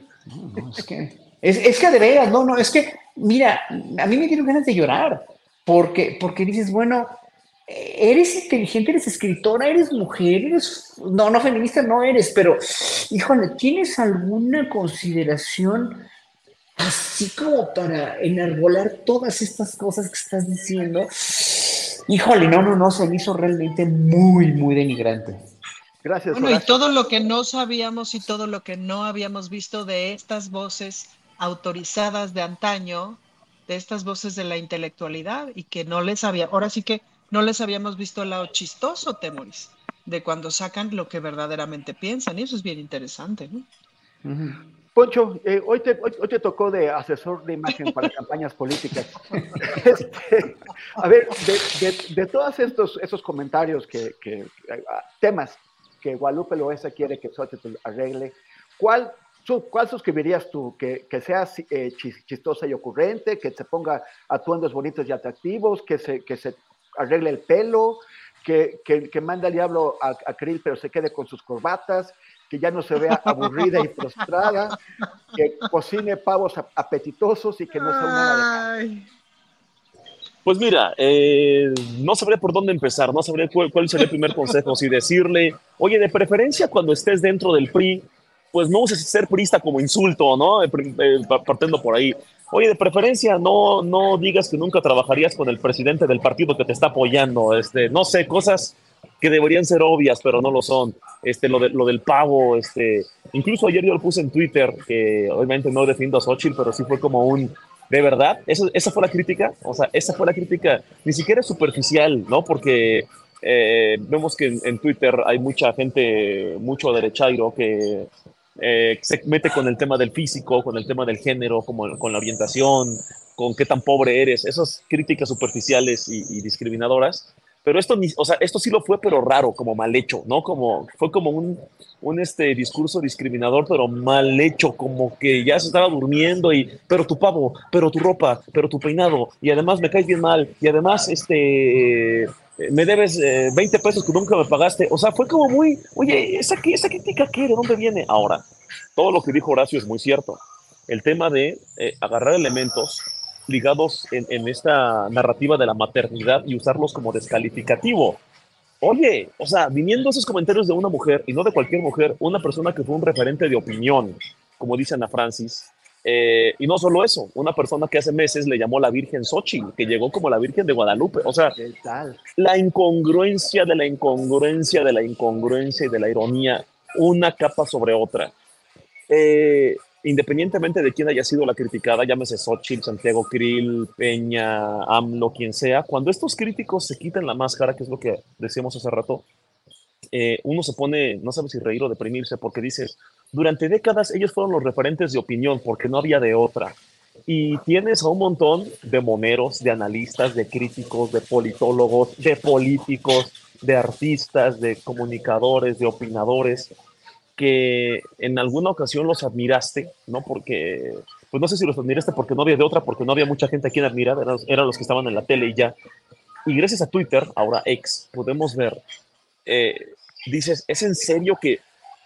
es que, es, es que de veras, no, no, es que, mira, a mí me dieron ganas de llorar porque, porque dices, bueno, eres inteligente, eres escritora, eres mujer, eres, no, no feminista no eres, pero, híjole, ¿tienes alguna consideración así como para enarbolar todas estas cosas que estás diciendo? Híjole, no, no, no, se me hizo realmente muy, muy denigrante. Gracias. Bueno, y todo lo que no sabíamos y todo lo que no habíamos visto de estas voces autorizadas de antaño, de estas voces de la intelectualidad y que no les había, ahora sí que no les habíamos visto el lado chistoso, Temoris, de cuando sacan lo que verdaderamente piensan, y eso es bien interesante, ¿no? Poncho, eh, hoy, te, hoy, te tocó de asesor de imagen para campañas políticas. Este, a ver, de, de, todos estos esos comentarios que, que, temas que Guadalupe Loesa quiere que Xochitl arregle, ¿cuál ¿Cuál suscribirías tú? ¿Que, que sea eh, chistosa y ocurrente, que se ponga atuendos bonitos y atractivos, que se, que se arregle el pelo, que, que, que mande al diablo a, a Krill pero se quede con sus corbatas, que ya no se vea aburrida y frustrada, que cocine pavos apetitosos y que no sea una de Pues mira, eh, no sabría por dónde empezar, no sabría cuál, cuál, sería el primer consejo, si decirle, oye, de preferencia cuando estés dentro del PRI, pues no uses ser priista como insulto, ¿no? Eh, eh, partiendo por ahí. Oye, de preferencia, no, no digas que nunca trabajarías con el presidente del partido que te está apoyando. Este, no sé, cosas que deberían ser obvias, pero no lo son. Este, lo, de, lo del pavo, este, incluso ayer yo lo puse en Twitter, que obviamente no defiendo a Xochitl, pero sí fue como un, de verdad, ¿Eso, esa fue la crítica, o sea, esa fue la crítica, ni siquiera es superficial, ¿no? Porque eh, vemos que en, en, Twitter hay mucha gente, mucho derechairo que eh, se mete con el tema del físico, con el tema del género, como, con la orientación, con qué tan pobre eres, esas críticas superficiales y, discriminadoras. Pero esto, o sea, esto sí lo fue, pero raro, como mal hecho, ¿no? Como, fue como un, un este, discurso discriminador, pero mal hecho, como que ya se estaba durmiendo y, pero tu pavo, pero tu ropa, pero tu peinado, y además me caes bien mal, y además, este, me debes 20 eh, pesos que nunca me pagaste. O sea, fue como muy, oye, ¿esa, esa crítica qué? ¿De dónde viene? Ahora, todo lo que dijo Horacio es muy cierto. El tema de eh, agarrar elementos ligados en, en, esta narrativa de la maternidad y usarlos como descalificativo. Oye, o sea, viniendo esos comentarios de una mujer, y no de cualquier mujer, una persona que fue un referente de opinión, como dice Ana Francis, eh, y no solo eso, una persona que hace meses le llamó la Virgen Xochitl, que llegó como la Virgen de Guadalupe. O sea, la incongruencia de la incongruencia de la incongruencia y de la ironía, una capa sobre otra. Eh, independientemente de quién haya sido la criticada, llámese Xochitl, Santiago Krill, Peña, AMLO, quien sea, cuando estos críticos se quitan la máscara, que es lo que decíamos hace rato, eh, uno se pone, no sabe si reír o deprimirse, porque dices, durante décadas ellos fueron los referentes de opinión, porque no había de otra. Y tienes a un montón de moneros, de analistas, de críticos, de politólogos, de políticos, de artistas, de comunicadores, de opinadores, que en alguna ocasión los admiraste, ¿no? Porque, pues no sé si los admiraste porque no había de otra, porque no había mucha gente a quien admirar, eran, los que estaban en la tele y ya. Y gracias a Twitter, ahora ex, podemos ver eh, dices, ¿es en serio que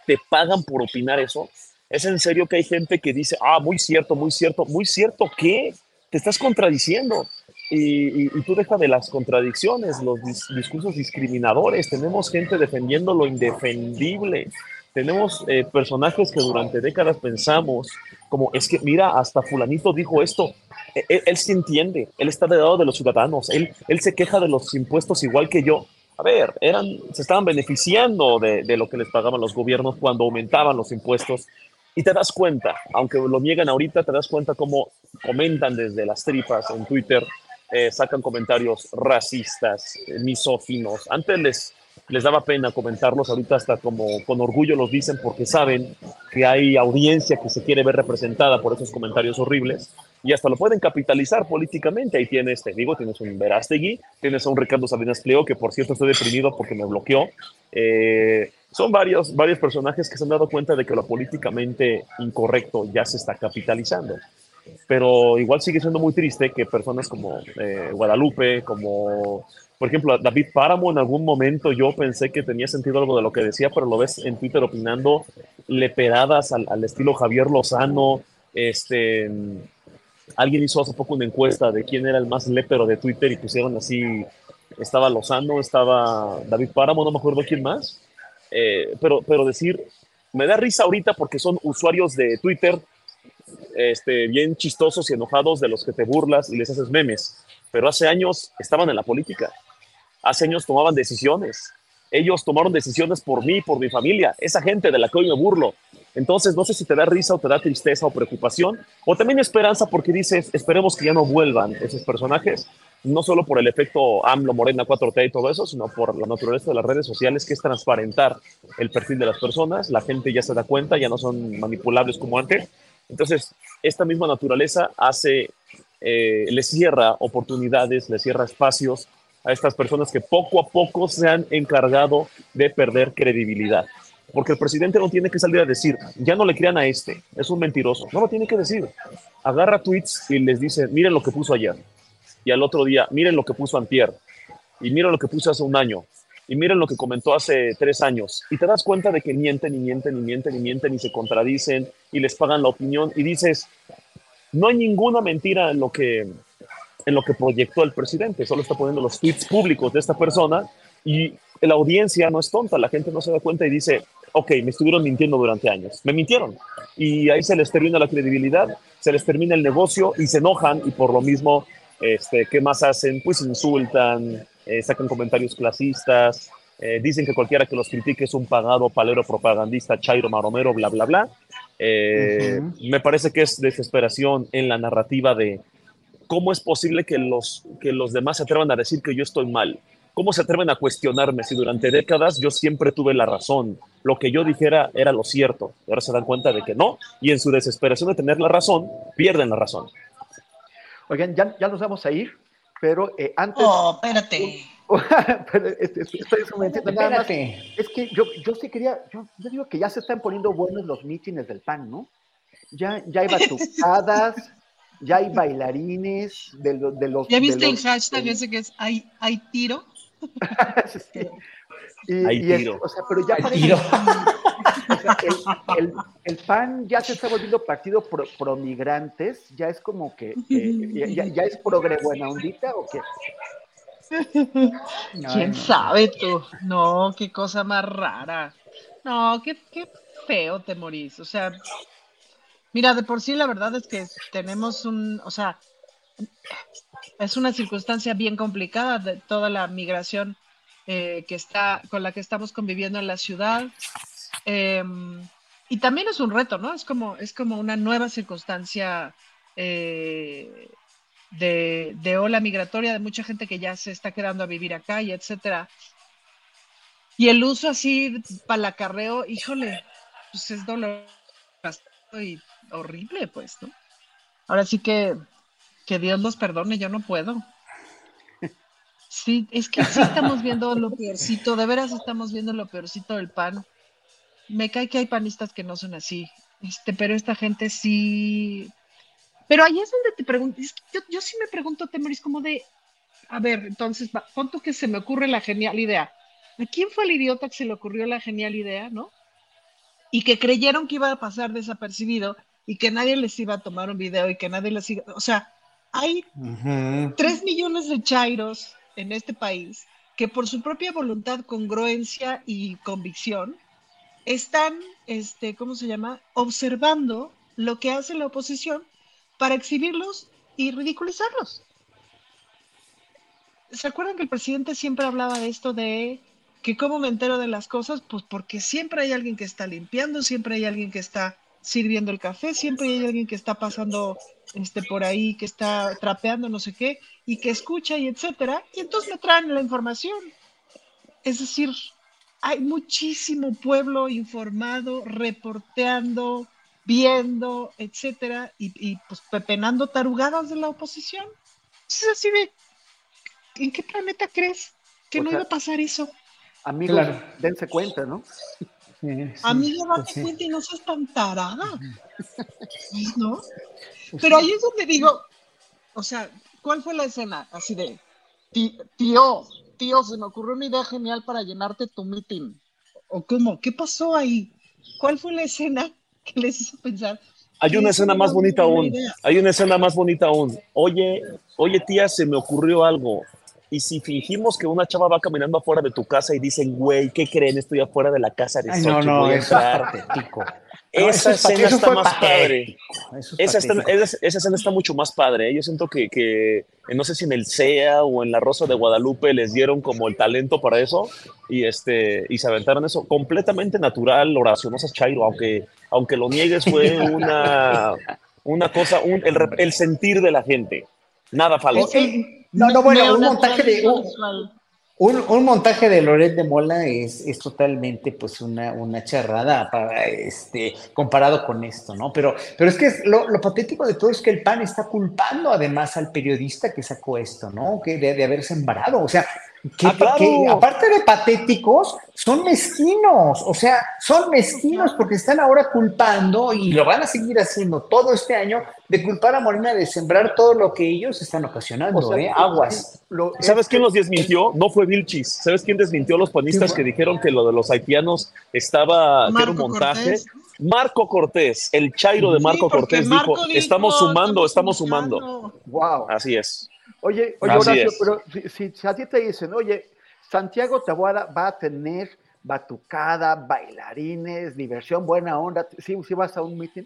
te pagan por opinar eso? ¿Es en serio que hay gente que dice, ah, muy cierto, muy cierto, muy cierto, ¿qué? Te estás contradiciendo. Y, tú deja de las contradicciones, los discursos discriminadores. Tenemos gente defendiendo lo indefendible. Tenemos eh, personajes que durante décadas pensamos, como es que, mira, hasta fulanito dijo esto. Él, e, él, se entiende, él está del lado de los ciudadanos, él, él se queja de los impuestos igual que yo a ver, eran, se estaban beneficiando de, de, lo que les pagaban los gobiernos cuando aumentaban los impuestos. Y te das cuenta, aunque lo niegan ahorita, te das cuenta cómo comentan desde las tripas en Twitter, eh, sacan comentarios racistas, misófinos. Antes les, les daba pena comentarlos, ahorita hasta como con orgullo los dicen porque saben que hay audiencia que se quiere ver representada por esos comentarios horribles y hasta lo pueden capitalizar políticamente. Ahí tienes, te digo, tienes un Verástegui, tienes a un Ricardo Salinas Pliego, que por cierto estoy deprimido porque me bloqueó. Eh, son varios, varios personajes que se han dado cuenta de que lo políticamente incorrecto ya se está capitalizando. Pero igual sigue siendo muy triste que personas como eh, Guadalupe, como por ejemplo David Páramo, en algún momento yo pensé que tenía sentido algo de lo que decía, pero lo ves en Twitter opinando leperadas al, al estilo Javier Lozano, este Alguien hizo hace poco una encuesta de quién era el más lépero de Twitter y pusieron así, estaba Lozano, estaba David Páramo, no me acuerdo quién más. Eh, pero, pero decir, me da risa ahorita porque son usuarios de Twitter este, bien chistosos y enojados de los que te burlas y les haces memes. Pero hace años estaban en la política. Hace años tomaban decisiones. Ellos tomaron decisiones por mí, por mi familia. Esa gente de la que hoy me burlo entonces, no sé si te da risa o te da tristeza o preocupación, o también esperanza porque dices, esperemos que ya no vuelvan esos personajes, no solo por el efecto AMLO, Morena, 4T y todo eso, sino por la naturaleza de las redes sociales, que es transparentar el perfil de las personas, la gente ya se da cuenta, ya no son manipulables como antes. Entonces, esta misma naturaleza hace, eh, le cierra oportunidades, le cierra espacios a estas personas que poco a poco se han encargado de perder credibilidad. Porque el presidente no tiene que salir a decir, ya no le crean a este, es un mentiroso. No lo tiene que decir. Agarra tweets y les dice, miren lo que puso ayer. Y al otro día, miren lo que puso antier. Y miren lo que puso hace un año. y miren lo que comentó hace tres años. Y te das cuenta de que mienten y mienten y mienten y mienten y se contradicen y les pagan la opinión y dices, no hay ninguna mentira en lo que, en lo que proyectó el presidente, solo está poniendo los tweets públicos de esta persona y la audiencia no es tonta, la gente no se da cuenta y dice, ok, me estuvieron mintiendo durante años, me mintieron. Y ahí se les termina la credibilidad, se les termina el negocio y se enojan y por lo mismo, este, ¿qué más hacen? Pues insultan, eh, sacan comentarios clasistas, eh, dicen que cualquiera que los critique es un pagado palero propagandista, chairo maromero, bla, bla, bla. Eh, me parece que es desesperación en la narrativa de cómo es posible que los, que los demás se atrevan a decir que yo estoy mal. ¿Cómo se atreven a cuestionarme si durante décadas yo siempre tuve la razón? Lo que yo dijera era lo cierto. Ahora se dan cuenta de que no. Y en su desesperación de tener la razón, pierden la razón. Oigan, ya, ya nos vamos a ir, pero eh, antes... Oh, espérate. pero este, un nada más. Es que yo, yo sí quería, yo, yo, digo que ya se están poniendo buenos los mítines del PAN, ¿no? Ya, ya hay batucadas, ya hay bailarines de, de los... ¿Ya viste de el hashtag ese que es hay, hay tiro? Y, Hay y es- tiro. o sea, pero ya Hay parece tiro. que- o sea, el, el- el PAN ya se está volviendo partido pro, pro migrantes, ya es como que, ya, ya- es progre buena ondita o qué? ¿Quién sabe tú? No, qué cosa más rara. No, qué, qué feo te morís. O sea, mira, de por sí la verdad es que tenemos un, o sea, es una circunstancia bien complicada de toda la migración eh, que está, con la que estamos conviviendo en la ciudad. Em, y también es un reto, ¿no? Es como, es como una nueva circunstancia eh, de, de ola migratoria, de mucha gente que ya se está quedando a vivir acá y etcétera. Y el uso así para el acarreo, híjole, pues es doloroso y horrible, pues, ¿no? Ahora sí que, que Dios los perdone, yo no puedo. Sí, es que sí estamos viendo lo peorcito, de veras estamos viendo lo peorcito del pan. Me cae que hay panistas que no son así, este, pero esta gente sí. Pero ahí es donde te pregunto, yo, yo sí me pregunto, Temoris, como de, a ver, entonces, tú que se me ocurre la genial idea. ¿A quién fue el idiota que se le ocurrió la genial idea, no? Y que creyeron que iba a pasar desapercibido y que nadie les iba a tomar un video y que nadie les iba, o sea, hay tres millones de chairos en este país que por su propia voluntad, congruencia y convicción están, este, ¿cómo se llama? Observando lo que hace la oposición para exhibirlos y ridiculizarlos. ¿Se acuerdan que el presidente siempre hablaba de esto de que cómo me entero de las cosas? Pues porque siempre hay alguien que está limpiando, siempre hay alguien que está sirviendo el café, siempre hay alguien que está pasando este, por ahí, que está trapeando no sé qué, y que escucha y etcétera, y entonces me traen la información. Es decir, hay muchísimo pueblo informado, reporteando, viendo, etcétera, y, y, pues pepenando tarugadas de la oposición. Es así de, ¿en qué planeta crees que O no sea, iba a pasar eso? Amigos, Claro. dense cuenta, ¿no? Amiga, pues date cuenta y no seas tan tarada. ¿No? Pero ahí es donde digo, o sea, ¿cuál fue la escena? Así de, "Tí- tío, tío, se me ocurrió una idea genial para llenarte tu meeting. ¿O cómo? ¿Qué pasó ahí? ¿Cuál fue la escena que les hizo pensar? Hay una escena más bonita aún. idea? Hay una escena más bonita aún. Oye, oye tía, se me ocurrió algo. Y si fingimos que una chava va caminando afuera de tu casa y dicen, güey, ¿qué creen? Estoy afuera de la casa de Ay, no, no, voy a eso es entrar". patético. No, Esa escena está más padre. Esa, escena está mucho más padre. ¿eh? Yo siento que, que, no sé si en el CEA o en la Rosa de Guadalupe les dieron como el talento para eso y, este, y se aventaron eso completamente natural, Horacio, no seas chairo, aunque, aunque lo niegues fue una, una cosa, un- el, el sentir de la gente. Nada falso. No, no, bueno, un montaje de un. Un- un montaje de Loret de Mola es, es totalmente pues una, una charrada para este comparado con esto, ¿no? Pero, pero es que es- lo, patético de todo es que el PAN está culpando además al periodista que sacó esto, ¿no? Que de, de haberse embarado. O sea, que, Ah, que aparte de patéticos, son mezquinos, o sea, son mezquinos porque están ahora culpando y lo van a seguir haciendo todo este año de culpar a Morena de sembrar todo lo que ellos están ocasionando, O sea, ¿eh? Aguas. ¿Sabes quién los desmintió? No fue Vilchis. ¿Sabes quién desmintió a los panistas que dijeron que lo de los haitianos estaba, que era un montaje? Cortés. Marco Cortés, el chairo de Marco Sí, Cortés Marco dijo, dijo, estamos sumando, estamos estamos sumando. Wow. Así es. Oye, oye, Así Horacio, es. pero si, si- si a ti te dicen, oye, Santiago Taboada va a tener batucada, bailarines, diversión, buena onda, ¿sí, sí vas a un meeting?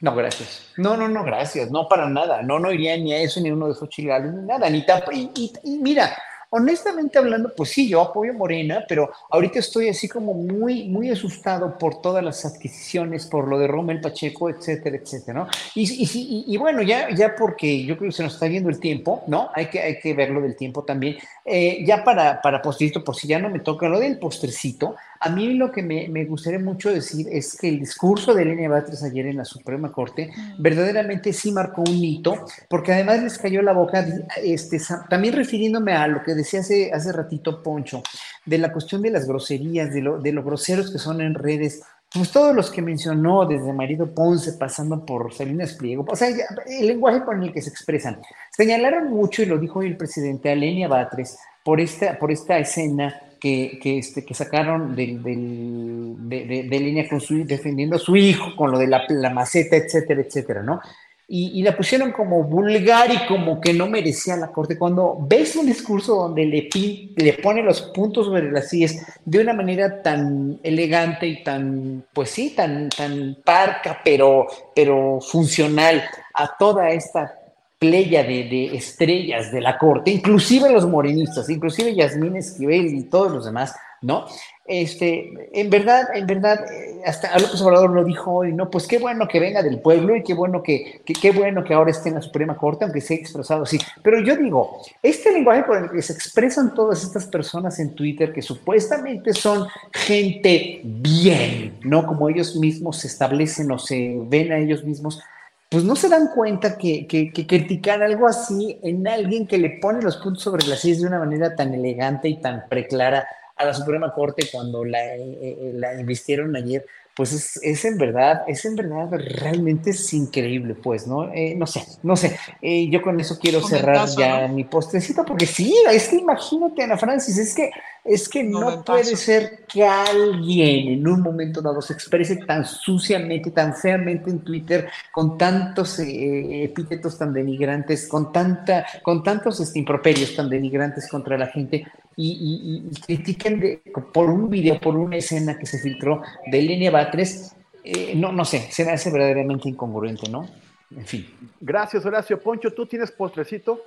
No, gracias. No, no, no, gracias. No, para nada. No, no iría ni a eso, ni a uno de esos chilalos, ni nada. Ni y- y mira, honestamente hablando, pues sí, yo apoyo Morena, pero ahorita estoy así como muy, muy asustado por todas las adquisiciones, por lo de Rommel Pacheco, etcétera, etcétera, ¿no? Y, bueno, ya, ya porque yo creo que se nos está viendo el tiempo, ¿no? Hay que, hay que verlo del tiempo también. Eh, ya para, para por si ya no me toca lo del postrecito, a mí lo que me, me gustaría mucho decir es que el discurso de Elena Batres ayer en la Suprema Corte verdaderamente sí marcó un hito, porque además les cayó la boca, este, también refiriéndome a lo que decía hace, hace ratito Poncho, de la cuestión de las groserías, de lo, de lo groseros que son en redes, pues todos los que mencionó, desde Marido Ponce, pasando por Salinas Pliego, o sea, el lenguaje con el que se expresan. Señalaron mucho, y lo dijo hoy el presidente, a Lenia Batres, por esta, por esta escena que, que, este, que sacaron de, de, de línea con su, defendiendo a su hijo con lo de la, la maceta, etcétera, etcétera, ¿no? Y, y la pusieron como vulgar y como que no merecía la corte. Cuando ves un discurso donde le, pin- le pone los puntos sobre las sillas de una manera tan elegante y tan, pues sí, tan, tan parca, pero, pero funcional a toda esta playa de, de estrellas de la corte, inclusive los morenistas, inclusive Yasmín Esquivel y todos los demás, ¿no? Este, en verdad, en verdad, eh, hasta López Obrador lo dijo hoy, ¿no? Pues qué bueno que venga del pueblo y qué bueno que, que- qué bueno que ahora esté en la Suprema Corte, aunque sea expresado así. Pero yo digo, este lenguaje por el que se expresan todas estas personas en Twitter, que supuestamente son gente bien, ¿no? Como ellos mismos se establecen o se ven a ellos mismos, pues no se dan cuenta que, que, que criticar algo así en alguien que le pone los puntos sobre las sillas de una manera tan elegante y tan preclara a la Suprema Corte cuando la, eh, eh, la investieron ayer, pues es, es en verdad, es en verdad, realmente es increíble, pues, ¿no? Eh, no sé, no sé, Eh, yo con eso quiero cerrar ya ¿no? mi postrecito, porque sí, es que imagínate, Ana Francis, es que, es que no puede ser que alguien en un momento dado se exprese tan suciamente, tan feamente en Twitter, con tantos eh, epítetos tan denigrantes, con, tanta, con tantos este, improperios tan denigrantes contra la gente y, y- y- y critiquen de- por un video, por una escena que se filtró de Lenia Batres, eh, no, no sé, se me hace verdaderamente incongruente, ¿no? En fin. Gracias, Horacio. Poncho, ¿tú tienes postrecito?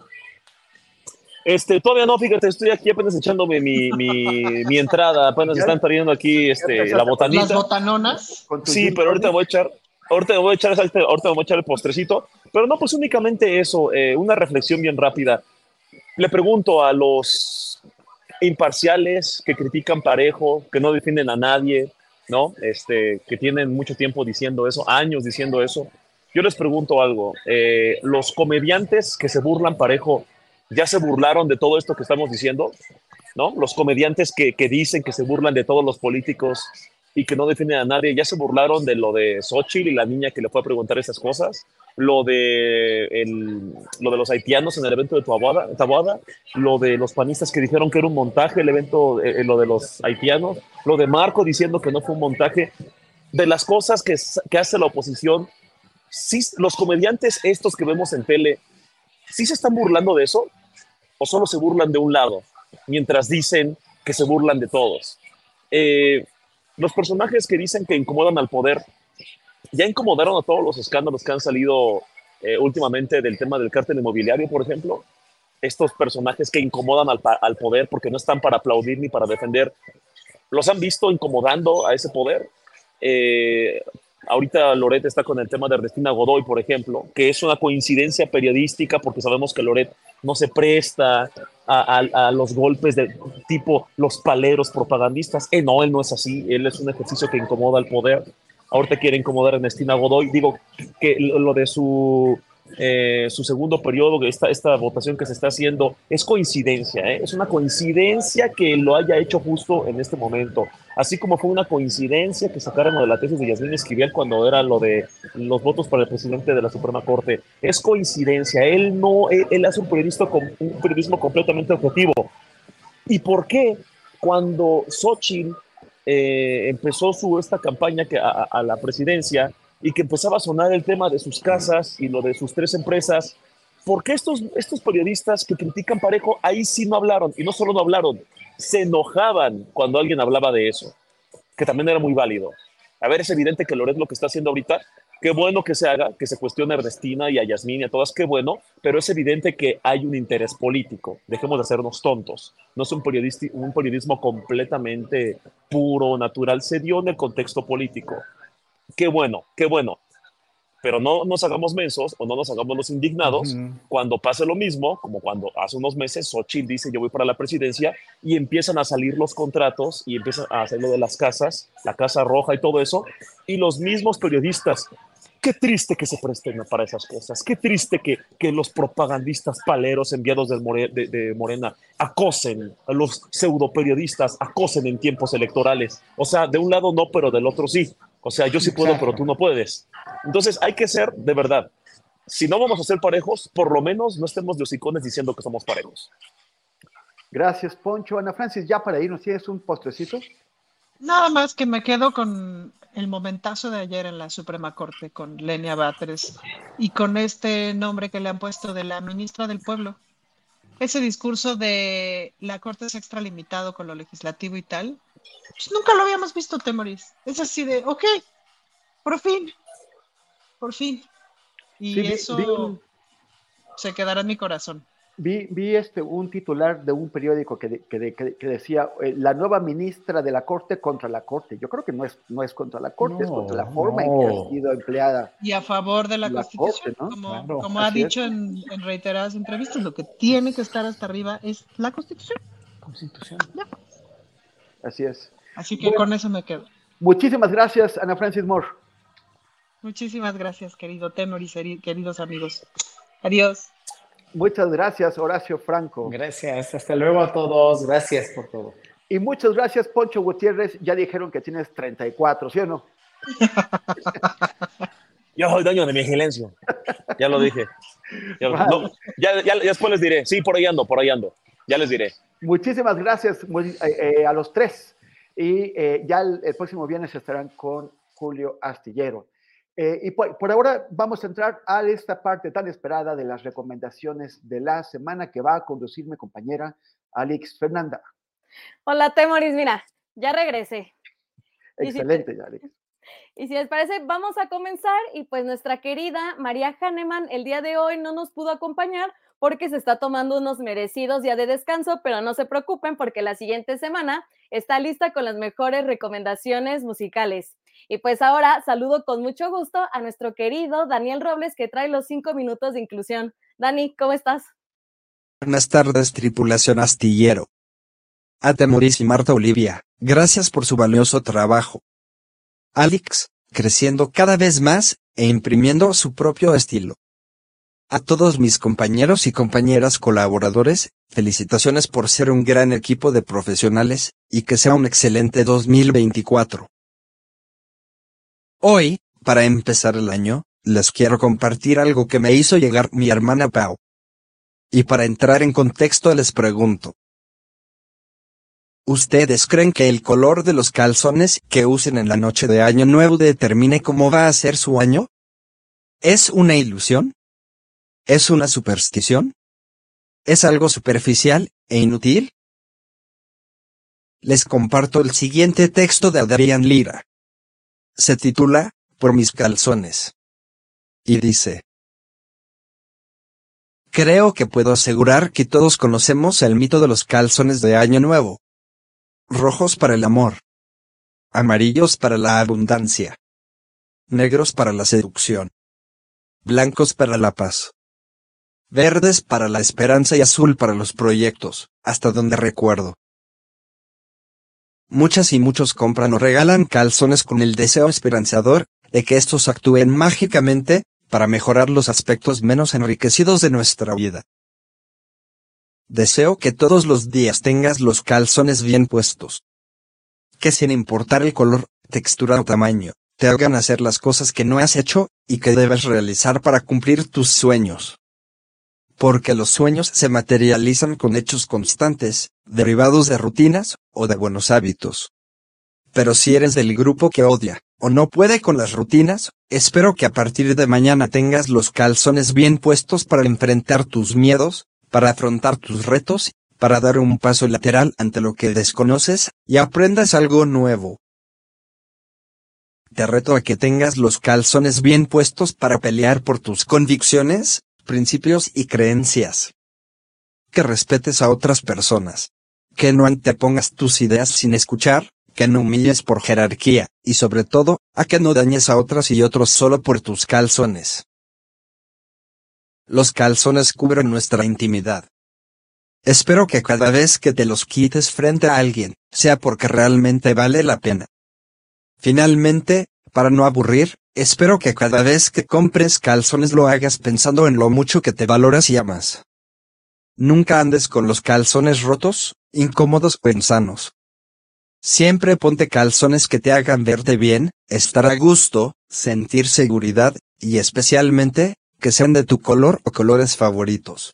Este, todavía no, fíjate, estoy aquí apenas echándome mi, mi, mi entrada, apenas Ya- están trayendo aquí este, la botanita. Las botanonas. Sí, pero ahorita voy a echar, ahorita me voy a echar, ahorita ahorita me voy a echar el postrecito. Pero no, pues únicamente eso, eh, una reflexión bien rápida. Le pregunto a los imparciales que critican parejo, que no defienden a nadie, ¿no? Este, que tienen mucho tiempo diciendo eso, años diciendo eso. Yo les pregunto algo, eh, los comediantes que se burlan parejo, ¿ya se burlaron de todo esto que estamos diciendo? ¿No? Los comediantes que, que dicen que se burlan de todos los políticos y que no defienden a nadie, ¿ya se burlaron de lo de Xochitl y la niña que le fue a preguntar esas cosas? Lo de, el- lo de los haitianos en el evento de Taboada, lo de los panistas que dijeron que era un montaje el evento, eh, lo de los haitianos, lo de Marco diciendo que no fue un montaje, de las cosas que, que hace la oposición, sí, los comediantes estos que vemos en tele, ¿sí se están burlando de eso? ¿O solo se burlan de un lado? Mientras dicen que se burlan de todos. Eh, los personajes que dicen que incomodan al poder, ya incomodaron a todos los escándalos que han salido eh, últimamente del tema del cártel inmobiliario, por ejemplo. Estos personajes que incomodan al, poder porque no están para aplaudir ni para defender, los han visto incomodando a ese poder. Eh, ahorita Loret está con el tema de Ernestina Godoy, por ejemplo, que es una coincidencia periodística porque sabemos que Loret no se presta a, a- a los golpes de tipo los paleros propagandistas. Eh, no, él no es así, él es un ejercicio que incomoda al poder. Ahorita quiere incomodar a Ernestina Godoy. Digo que lo de su eh, su segundo periodo, esta, esta votación que se está haciendo, es coincidencia, ¿eh? es una coincidencia que lo haya hecho justo en este momento. Así como fue una coincidencia que sacaron lo de la tesis de Yasmín Esquivel cuando era lo de los votos para el presidente de la Suprema Corte. Es coincidencia, él no, él, hace un, periodista, un periodismo completamente objetivo. ¿Y por qué cuando Xochitl eh, empezó su, esta campaña que a la presidencia, y que empezaba a sonar el tema de sus casas y lo de sus tres empresas, ¿por qué estos, estos periodistas que critican parejo ahí sí no hablaron? Y no solo no hablaron, se enojaban cuando alguien hablaba de eso, que también era muy válido. A ver, es evidente que Loret lo que está haciendo ahorita, qué bueno que se haga, que se cuestione a Ernestina y a Yasmín y a todas, qué bueno, pero es evidente que hay un interés político. Dejemos de hacernos tontos. No es un, un periodismo completamente puro, natural, se dio en el contexto político qué bueno, qué bueno. Pero no nos hagamos mensos o no nos hagamos los indignados cuando pase lo mismo, como cuando hace unos meses Xochitl dice yo voy para la presidencia y empiezan a salir los contratos y empiezan a hacer lo de las casas, la Casa Roja y todo eso, y los mismos periodistas Qué triste que se presten para esas cosas. Qué triste que, que los propagandistas paleros enviados de, de, Morena acosen, a los pseudo periodistas acosen en tiempos electorales. O sea, de un lado no, pero del otro sí. O sea, yo sí puedo, pero tú no puedes. Entonces hay que ser de verdad. Si no vamos a ser parejos, por lo menos no estemos de hocicones diciendo que somos parejos. Gracias, Poncho. Ana Francis, ya para irnos, ¿tienes un postrecito? Nada más que me quedo con el momentazo de ayer en la Suprema Corte con Lenia Batres y con este nombre que le han puesto de la ministra del Pueblo. Ese discurso de la Corte es extralimitado con lo legislativo y tal, pues nunca lo habíamos visto, Temoris. Es así de, ok, por fin, por fin. Y eso se quedará en mi corazón. Vi, vi, este, un titular de un periódico que, que, que, decía eh, la nueva ministra de la Corte contra la Corte. Yo creo que no es, no es contra la Corte, es contra la forma en que ha sido empleada. Y a favor de la, Constitución, como, como ha dicho en, en, reiteradas entrevistas, lo que tiene que estar hasta arriba es la Constitución. Constitución. Así es. Así que con eso me quedo. Muchísimas gracias, Ana Francis Moore. Muchísimas gracias, querido Temor y queridos amigos. Adiós. Muchas gracias, Horacio Franco. Gracias, hasta luego a todos. Gracias por todo. Y muchas gracias, Poncho Gutiérrez. Ya dijeron que tienes 34, ¿sí o no? Yo soy dueño de mi silencio. Ya lo dije. Ya, ya, después les diré. Sí, por ahí ando, por ahí ando. Ya les diré. Muchísimas gracias eh, eh, a los tres. Y eh, ya el, próximo viernes estarán con Julio Astillero. Y por, por, ahora vamos a entrar a esta parte tan esperada de las recomendaciones de la semana que va a conducir mi compañera Alex Fernanda. Hola, Temoris, mira, ya regresé. Excelente, ya, Alex. Y si les parece, vamos a comenzar y pues nuestra querida María Hahnemann el día de hoy no nos pudo acompañar porque se está tomando unos merecidos días de descanso, pero no se preocupen porque la siguiente semana está lista con las mejores recomendaciones musicales. Y pues ahora saludo con mucho gusto a nuestro querido Daniel Robles que trae los cinco minutos de inclusión. Dani, ¿cómo estás? Buenas tardes, tripulación astillero. A Temoris y Marta Olivia, gracias por su valioso trabajo. Alex, creciendo cada vez más e imprimiendo su propio estilo. A todos mis compañeros y compañeras colaboradores, felicitaciones por ser un gran equipo de profesionales, y que sea un excelente 2024. Hoy, para empezar el año, les quiero compartir algo que me hizo llegar mi hermana Pau. Y para entrar en contexto les pregunto. ¿Ustedes creen que el color de los calzones que usen en la noche de Año Nuevo determine cómo va a ser su año? ¿Es una ilusión? ¿Es una superstición? ¿Es algo superficial e inútil? Les comparto el siguiente texto de Adrián Lira. Se titula, Por mis calzones. Y dice, Creo que puedo asegurar que todos conocemos el mito de los calzones de Año Nuevo. Rojos para el amor. Amarillos para la abundancia. Negros para la seducción. Blancos para la paz verdes para la esperanza y azul para los proyectos, hasta donde recuerdo. Muchas y muchos compran o regalan calzones con el deseo esperanzador de que estos actúen mágicamente, para mejorar los aspectos menos enriquecidos de nuestra vida. Deseo que todos los días tengas los calzones bien puestos. Que sin importar el color, textura o tamaño, te hagan hacer las cosas que no has hecho, y que debes realizar para cumplir tus sueños. Porque los sueños se materializan con hechos constantes, derivados de rutinas, o de buenos hábitos. Pero si eres del grupo que odia, o no puede con las rutinas, espero que a partir de mañana tengas los calzones bien puestos para enfrentar tus miedos, para afrontar tus retos, para dar un paso lateral ante lo que desconoces, y aprendas algo nuevo. Te reto a que tengas los calzones bien puestos para pelear por tus convicciones, principios y creencias. Que respetes a otras personas. Que no antepongas tus ideas sin escuchar, que no humilles por jerarquía, y sobre todo, a que no dañes a otras y otros solo por tus calzones. Los calzones cubren nuestra intimidad. Espero que cada vez que te los quites frente a alguien, sea porque realmente vale la pena. Finalmente, para no aburrir, espero que cada vez que compres calzones lo hagas pensando en lo mucho que te valoras y amas. Nunca andes con los calzones rotos, incómodos o insanos. Siempre ponte calzones que te hagan verte bien, estar a gusto, sentir seguridad, y especialmente, que sean de tu color o colores favoritos.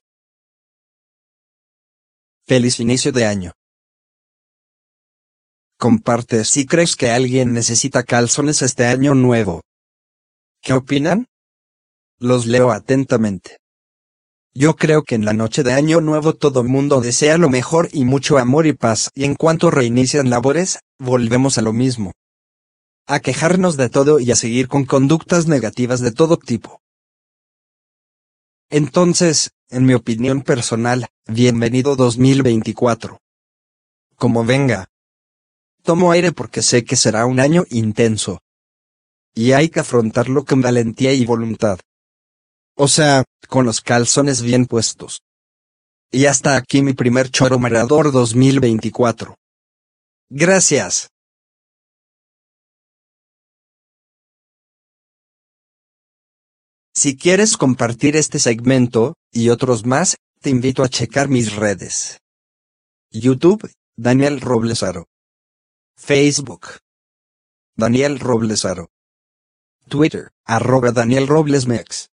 Feliz inicio de año. Comparte si crees que alguien necesita calzones este año nuevo. ¿Qué opinan? Los leo atentamente. Yo creo que en la noche de año nuevo todo mundo desea lo mejor y mucho amor y paz, y en cuanto reinician labores, volvemos a lo mismo. A quejarnos de todo y a seguir con conductas negativas de todo tipo. Entonces, en mi opinión personal, bienvenido 2024. Como venga. Tomo aire porque sé que será un año intenso. Y hay que afrontarlo con valentía y voluntad. O sea, con los calzones bien puestos. Y hasta aquí mi primer choro marador 2024. Gracias. Si quieres compartir este segmento, y otros más, te invito a checar mis redes. YouTube, Daniel Roblesaro. Facebook. Daniel Roblesaro. Twitter, arroba Daniel Roblesmex.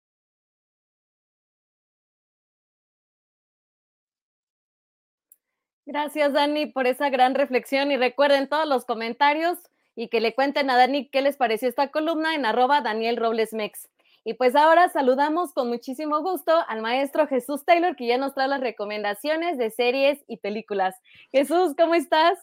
Gracias, Dani, por esa gran reflexión y recuerden todos los comentarios y que le cuenten a Dani qué les pareció esta columna en arroba Daniel Roblesmex. Y pues ahora saludamos con muchísimo gusto al maestro Jesús Taylor, que ya nos trae las recomendaciones de series y películas. Jesús, ¿cómo estás?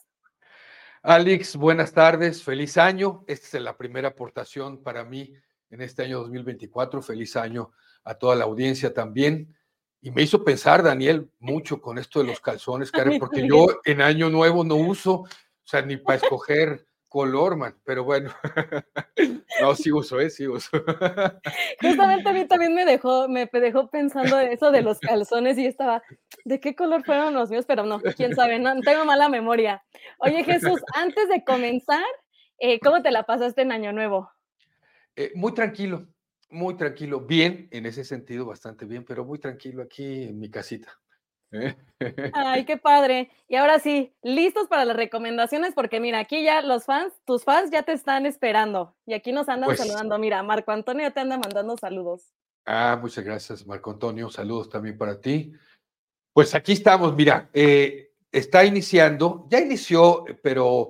Alex, buenas tardes, feliz año. Esta es la primera aportación para mí en este año 2024. Feliz año a toda la audiencia también. Y me hizo pensar, Daniel, mucho con esto de los calzones, Karen, porque yo en año nuevo no uso, o sea, ni para escoger color, man, pero bueno, no, sí uso, ¿eh? Sí uso. Justamente a mí también me dejó, me dejó pensando eso de los calzones y estaba, ¿de qué color fueron los míos? Pero no, quién sabe, no, tengo mala memoria. Oye, Jesús, antes de comenzar, eh, ¿cómo te la pasaste en Año Nuevo? Eh, muy tranquilo, muy tranquilo, bien, en ese sentido, bastante bien, pero muy tranquilo aquí en mi casita. Ay, qué padre. Y ahora sí, listos para las recomendaciones, porque mira, aquí ya los fans, tus fans ya te están esperando. Y aquí nos andan Pues saludando. Mira, Marco Antonio te anda mandando saludos. Ah, muchas gracias, Marco Antonio. Saludos también para ti. Pues aquí estamos, mira, eh, está iniciando, ya inició, pero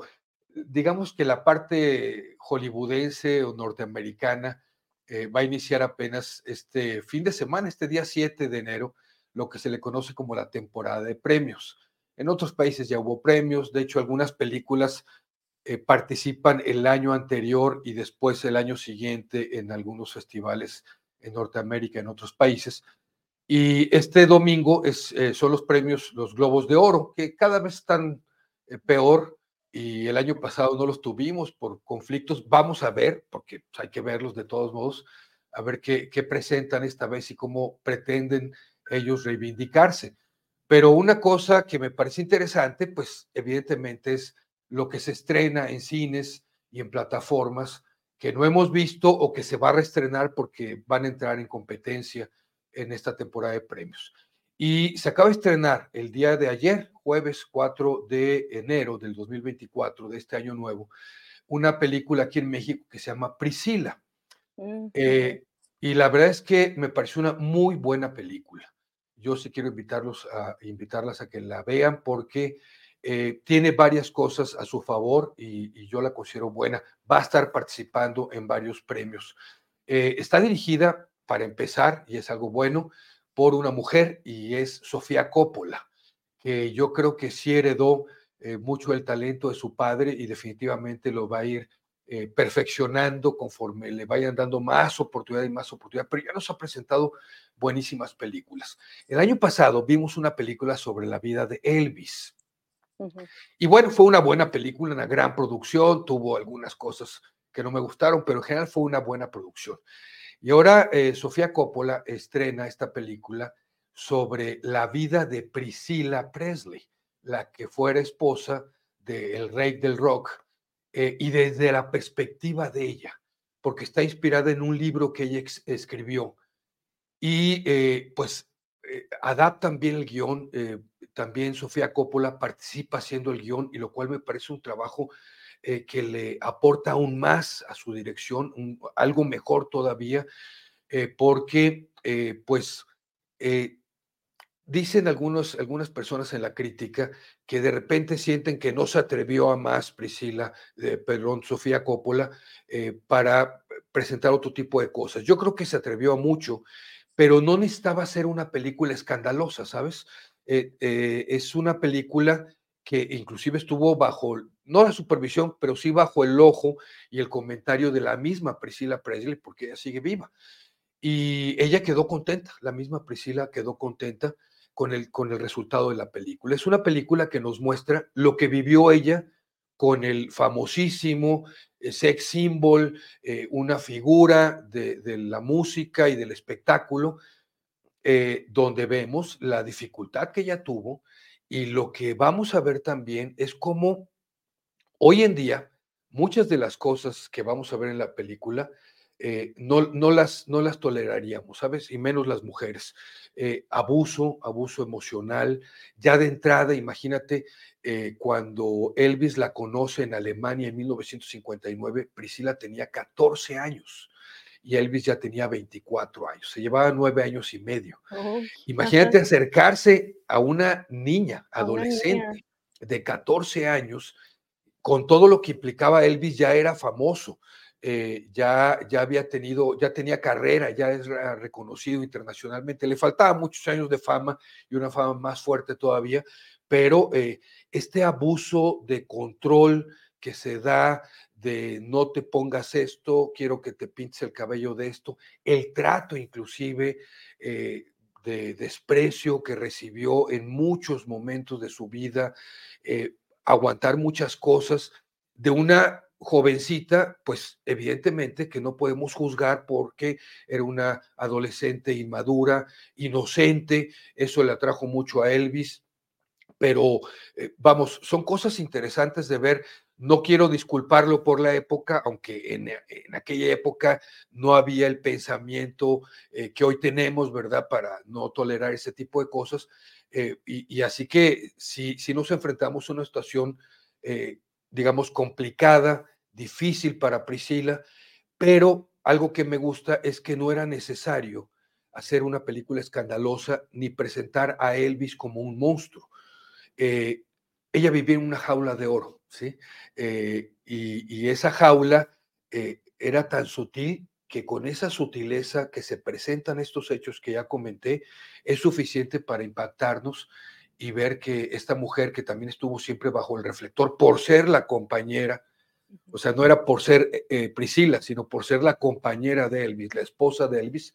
digamos que la parte hollywoodense o norteamericana eh, va a iniciar apenas este fin de semana, este día 7 de enero, lo que se le conoce como la temporada de premios. En otros países ya hubo premios, de hecho algunas películas eh, participan el año anterior y después el año siguiente en algunos festivales en Norteamérica, en otros países. Y este domingo es, eh, son los premios, los Globos de Oro, que cada vez están eh, peor y el año pasado no los tuvimos por conflictos. Vamos a ver, porque hay que verlos de todos modos, a ver qué, qué presentan esta vez y cómo pretenden ellos reivindicarse. Pero una cosa que me parece interesante, pues evidentemente es lo que se estrena en cines y en plataformas que no hemos visto o que se va a reestrenar porque van a entrar en competencia en esta temporada de premios. Y se acaba de estrenar el día de ayer, jueves 4 de enero del 2024, de este año nuevo, una película aquí en México que se llama Priscila. Eh, y la verdad es que me pareció una muy buena película. Yo sí quiero invitarlos a invitarlas a que la vean porque eh, tiene varias cosas a su favor y, yo la considero buena. Va a estar participando en varios premios. Eh, está dirigida, para empezar, y es algo bueno, por una mujer y es Sofía Coppola, que yo creo que sí heredó eh, mucho el talento de su padre y definitivamente lo va a ir eh, perfeccionando conforme le vayan dando más oportunidad y más oportunidad, pero ya nos ha presentado buenísimas películas. El año pasado vimos una película sobre la vida de Elvis. Y bueno, fue una buena película, una gran producción, tuvo algunas cosas que no me gustaron, pero en general fue una buena producción. Y ahora eh, Sofía Coppola estrena esta película sobre la vida de Priscilla Presley, la que fuera esposa del rey del rock, eh, y desde la perspectiva de ella, porque está inspirada en un libro que ella escribió. Y eh, pues adaptan bien el guion, también Sofía Coppola participa haciendo el guion, y lo cual me parece un trabajo eh, que le aporta aún más a su dirección, algo mejor todavía, eh, porque eh, pues dicen algunos, algunas personas en la crítica que de repente sienten que no se atrevió a más Priscila, perdón, Sofía Coppola, para presentar otro tipo de cosas. Yo creo que se atrevió a mucho, pero no necesitaba ser una película escandalosa, ¿sabes? es una película que inclusive estuvo bajo, no la supervisión, pero sí bajo el ojo y el comentario de la misma Priscila Presley, porque ella sigue viva. Y ella quedó contenta, la misma Priscila quedó contenta con el, con el resultado de la película. Es una película que nos muestra lo que vivió ella con el famosísimo eh, sex symbol, eh, una figura de, la música y del espectáculo, eh, donde vemos la dificultad que ella tuvo y lo que vamos a ver también es cómo hoy en día muchas de las cosas que vamos a ver en la película eh, no, no, las, no las toleraríamos, ¿sabes? Y menos las mujeres. Eh, abuso, abuso emocional. Ya de entrada, imagínate, eh, cuando Elvis la conoce en Alemania en 1959, Priscila tenía 14 años y Elvis ya tenía 24 años, se llevaba nueve años y medio. Oh, Imagínate acercarse a una niña, adolescente de 14 años, con todo lo que implicaba Elvis, ya era famoso, eh, ya, ya había tenido, ya tenía carrera, ya es reconocido internacionalmente, le faltaban muchos años de fama y una fama más fuerte todavía, pero eh, este abuso de control que se da de no te pongas esto, quiero que te pintes el cabello de esto, el trato inclusive eh, de desprecio que recibió en muchos momentos de su vida, aguantar muchas cosas de una jovencita, pues evidentemente que no podemos juzgar porque era una adolescente inmadura, inocente, eso le atrajo mucho a Elvis, pero eh, vamos, son cosas interesantes de ver no quiero disculparlo por la época, aunque en, aquella época no había el pensamiento eh, que hoy tenemos, ¿verdad? Para no tolerar ese tipo de cosas. Eh, y, así que si, si, nos enfrentamos a una situación, digamos, complicada, difícil para Priscila, pero algo que me gusta es que no era necesario hacer una película escandalosa ni presentar a Elvis como un monstruo. ella vivía en una jaula de oro ¿sí? Eh, y, esa jaula eh, era tan sutil que con esa sutileza que se presentan estos hechos que ya comenté, es suficiente para impactarnos y ver que esta mujer que también estuvo siempre bajo el reflector por ser la compañera, o sea, no era por ser eh, Priscila, sino por ser la compañera de Elvis, la esposa de Elvis,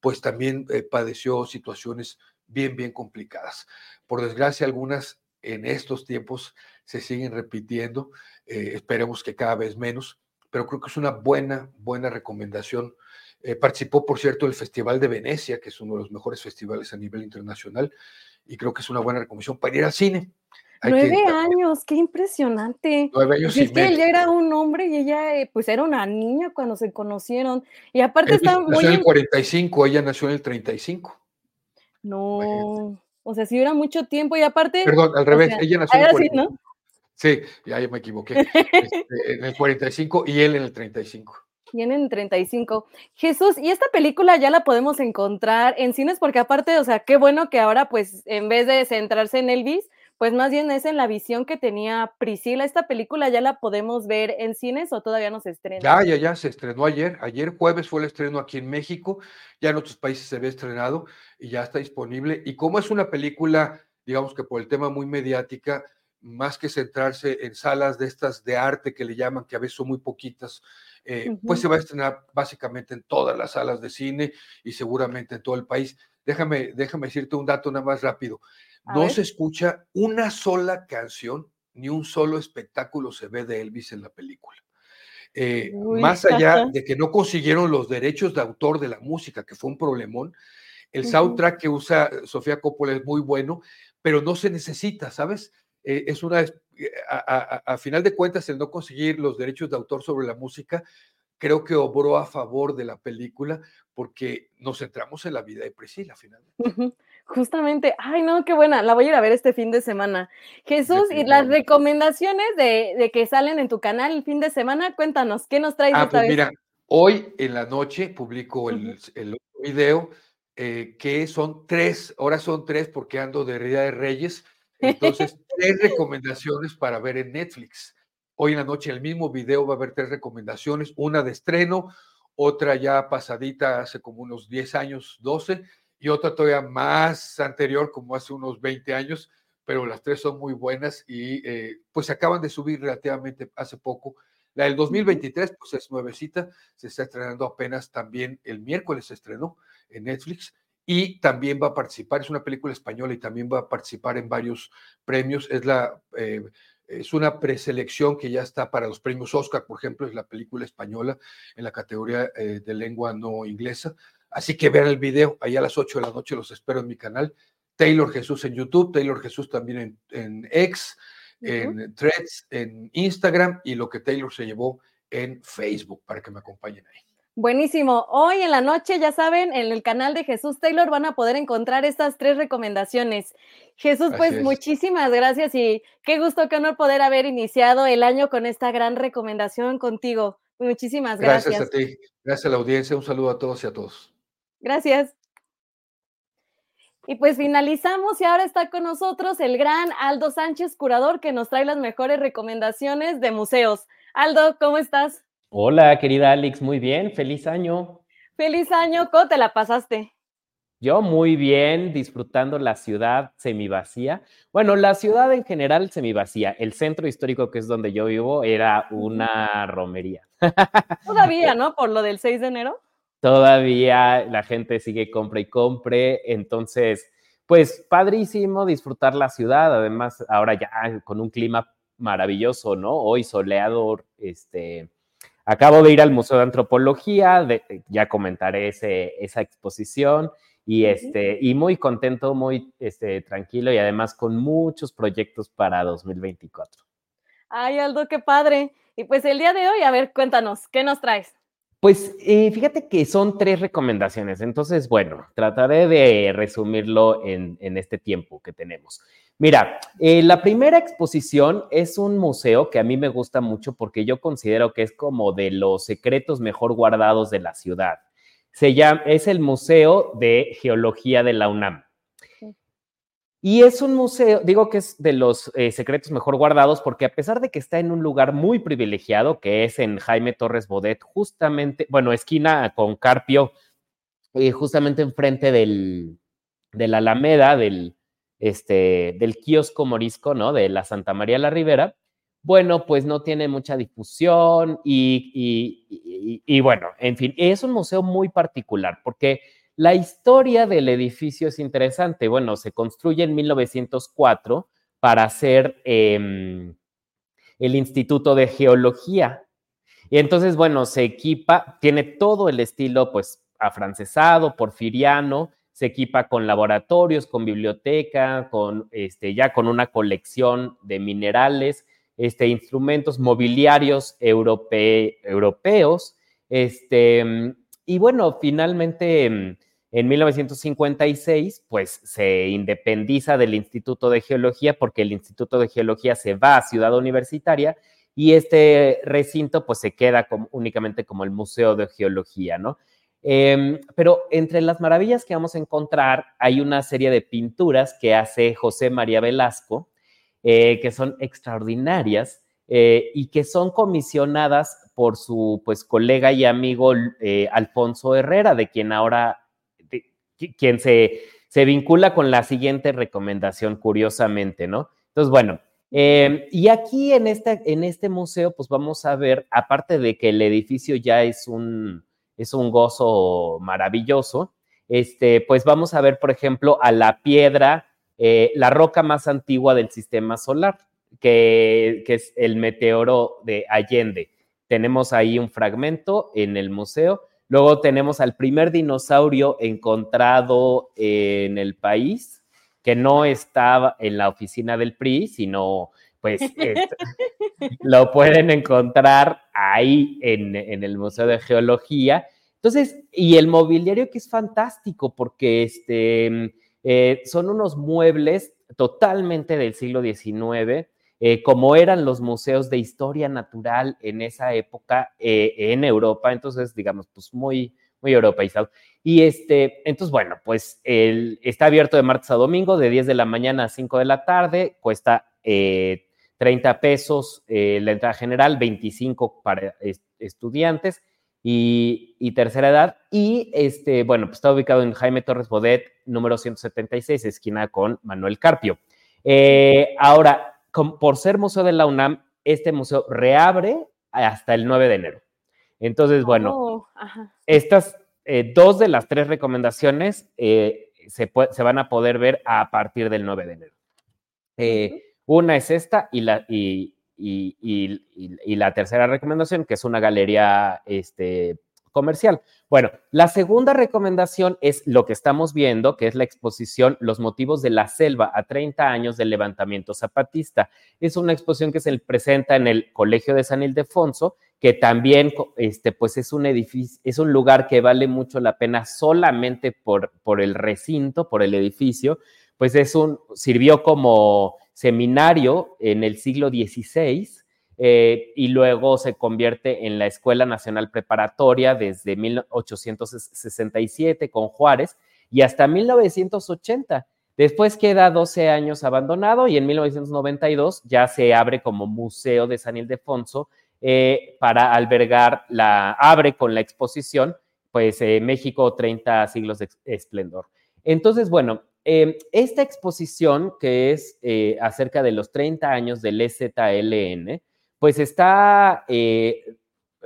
pues también padeció situaciones bien, bien complicadas. Por desgracia, algunas en estos tiempos se siguen repitiendo, eh, esperemos que cada vez menos, pero creo que es una buena, buena recomendación. Eh, participó, por cierto, el Festival de Venecia, que es uno de los mejores festivales a nivel internacional, y creo que es una buena recomendación para ir al cine. Nueve años, qué impresionante. Nueve años y y es que él era un hombre y ella, eh, pues, era una niña cuando se conocieron. Y aparte está muy... nació en el im- 45, ella nació en el 35. No, o sea, sí era mucho tiempo y aparte... Perdón, al revés, sea, ella nació en el ahora sí, 45. ¿no? Sí, ya, me equivoqué. Este, en el 45 y él en el 35. Tienen 35. Jesús, y esta película ya la podemos encontrar en cines porque aparte, o sea, qué bueno que ahora pues en vez de centrarse en Elvis, pues más bien es en la visión que tenía Priscila. ¿Esta película ya la podemos ver en cines o todavía no se estrena? Ya, ya, ya, se estrenó ayer. Ayer jueves fue el estreno aquí en México. Ya en otros países se ve estrenado y ya está disponible. Y como es una película, digamos que por el tema muy mediática, más que centrarse en salas de estas de arte que le llaman, que a veces son muy poquitas, eh, pues se va a estrenar básicamente en todas las salas de cine y seguramente en todo el país. Déjame, déjame decirte un dato nada más rápido. A No ver. se escucha una sola canción ni un solo espectáculo se ve de Elvis en la película. Eh, Uy. más allá de que no consiguieron los derechos de autor de la música, que fue un problemón, el soundtrack que usa Sofía Coppola es muy bueno, pero no se necesita, ¿sabes? Eh, es una, eh, a, a- a- a final de cuentas, el no conseguir los derechos de autor sobre la música, creo que obró a favor de la película porque nos centramos en la vida de Priscila, finalmente. Ujú, Justamente, ay no, qué buena, la voy a ir a ver este fin de semana. Jesús, y las recomendaciones de, de que salen en tu canal el fin de semana, cuéntanos, ¿qué nos traes Ah, esta pues vez? mira, hoy en la noche publico el, el video eh, que son tres, ahora son tres porque ando de Día de Reyes, entonces tres recomendaciones para ver en Netflix. Hoy en la noche el mismo video va a haber tres recomendaciones, una de estreno, otra ya pasadita hace como unos 10 años, 12, y otra todavía más anterior, como hace unos 20 años, pero las tres son muy buenas y eh, pues se acaban de subir relativamente hace poco. La del 2023, pues es nuevecita, se está estrenando apenas también el miércoles se estrenó en Netflix y también va a participar, es una película española y también va a participar en varios premios. Es la eh, es una preselección que ya está para los premios Oscar, por ejemplo, es la película española en la categoría eh, de lengua no inglesa. Así que vean el video, ahí a las 8 de la noche los espero en mi canal. Taylor Jesús en YouTube, Taylor Jesús también en, en X, en Threads, en Instagram y lo que Taylor se llevó en Facebook para que me acompañen ahí. Buenísimo. Hoy en la noche, ya saben, en el canal de Jesús Taylor van a poder encontrar estas tres recomendaciones. Jesús, pues es. muchísimas gracias y qué gusto, qué honor poder haber iniciado el año con esta gran recomendación contigo. Muchísimas gracias. Gracias a ti, gracias a la audiencia, un saludo a todos y a todos. Gracias. Y pues finalizamos y ahora está con nosotros el gran Aldo Sánchez, curador, que nos trae las mejores recomendaciones de museos. Aldo, ¿cómo estás? Hola, querida Alex, muy bien, feliz año. Feliz año, ¿cómo te la pasaste? Yo muy bien, disfrutando la ciudad semivacía. Bueno, la ciudad en general semivacía. El centro histórico, que es donde yo vivo, era una romería. Todavía, ¿no? Por lo del 6 de enero. Todavía la gente sigue compra y compre, entonces, pues padrísimo disfrutar la ciudad, además ahora ya con un clima maravilloso, ¿no? Hoy soleado, este, acabo de ir al Museo de Antropología, de- ya comentaré ese, esa exposición y este, y muy contento, muy este, tranquilo y además con muchos proyectos para 2024. Ay, Aldo, qué padre. Y pues el día de hoy, a ver, cuéntanos, ¿qué nos traes? Pues eh, fíjate que son tres recomendaciones, entonces, bueno, trataré de resumirlo en, en este tiempo que tenemos. Mira, eh, la primera exposición es un museo que a mí me gusta mucho porque yo considero que es como de los secretos mejor guardados de la ciudad. Se llama, es el Museo de Geología de la UNAM. Y es un museo, digo que es de los eh, secretos mejor guardados porque a pesar de que está en un lugar muy privilegiado, que es en Jaime Torres Bodet, justamente, bueno, esquina con Carpio, eh, justamente enfrente del, de la Alameda, del, este, del kiosco morisco, ¿no? De la Santa María la Ribera, bueno, pues no tiene mucha difusión y, y, y, y bueno, en fin, es un museo muy particular porque la historia del edificio es interesante. Bueno, se construye en 1904 para hacer eh, el Instituto de Geología. Y entonces, bueno, se equipa, tiene todo el estilo, pues, afrancesado, porfiriano, se equipa con laboratorios, con biblioteca, con este, ya con una colección de minerales, este, instrumentos mobiliarios europe, europeos. Este, y bueno, finalmente en 1956, pues se independiza del Instituto de Geología porque el Instituto de Geología se va a Ciudad Universitaria y este recinto pues se queda únicamente como el Museo de Geología, ¿no? Eh, pero entre las maravillas que vamos a encontrar hay una serie de pinturas que hace José María Velasco, eh, que son extraordinarias eh, y que son comisionadas por su pues colega y amigo eh, Alfonso Herrera, de quien ahora, quien se, se vincula con la siguiente recomendación, curiosamente, ¿no? Entonces, bueno, eh, y aquí en este, en este museo, pues vamos a ver, aparte de que el edificio ya es un, es un gozo maravilloso, este, pues vamos a ver, por ejemplo, a la piedra, eh, la roca más antigua del sistema solar, que, que, es el meteoro de Allende. Tenemos ahí un fragmento en el museo. Luego tenemos al primer dinosaurio encontrado en el país, que no estaba en la oficina del PRI, sino pues es, lo pueden encontrar ahí en, en, el Museo de Geología. Entonces, y el mobiliario que es fantástico porque este, eh, son unos muebles totalmente del siglo XIX, eh, como eran los museos de historia natural en esa época eh, en Europa, entonces, digamos, pues muy, muy europeizado. Y este, entonces, bueno, pues el, está abierto de martes a domingo, de 10 de la mañana a 5 de la tarde, cuesta eh, 30 pesos eh, la entrada general, 25 para est estudiantes y, tercera edad. Y este, bueno, pues está ubicado en Jaime Torres Bodet, número 176, esquina con Manuel Carpio. Eh, ahora, con, por ser museo de la UNAM, este museo reabre hasta el 9 de enero. Entonces, bueno, Oh, estas eh, dos de las tres recomendaciones eh, se, se, van a poder ver a partir del 9 de enero. Eh, una es esta y la, y, y, y, la tercera recomendación, que es una galería este, comercial. Bueno, la segunda recomendación es lo que estamos viendo, que es la exposición Los motivos de la selva a 30 años del levantamiento zapatista. Es una exposición que se presenta en el Colegio de San Ildefonso, que también este, pues es un edificio, es un lugar que vale mucho la pena solamente por, por el recinto, por el edificio, pues es un, sirvió como seminario en el siglo XVI, eh, y luego se convierte en la Escuela Nacional Preparatoria desde 1867 con Juárez y hasta 1980. Después queda 12 años abandonado y en 1992 ya se abre como Museo de San Ildefonso eh, para albergar la, abre con la exposición, pues eh, México 30 siglos de esplendor. Entonces, bueno, esta exposición que es acerca de los 30 años del EZLN, pues está eh,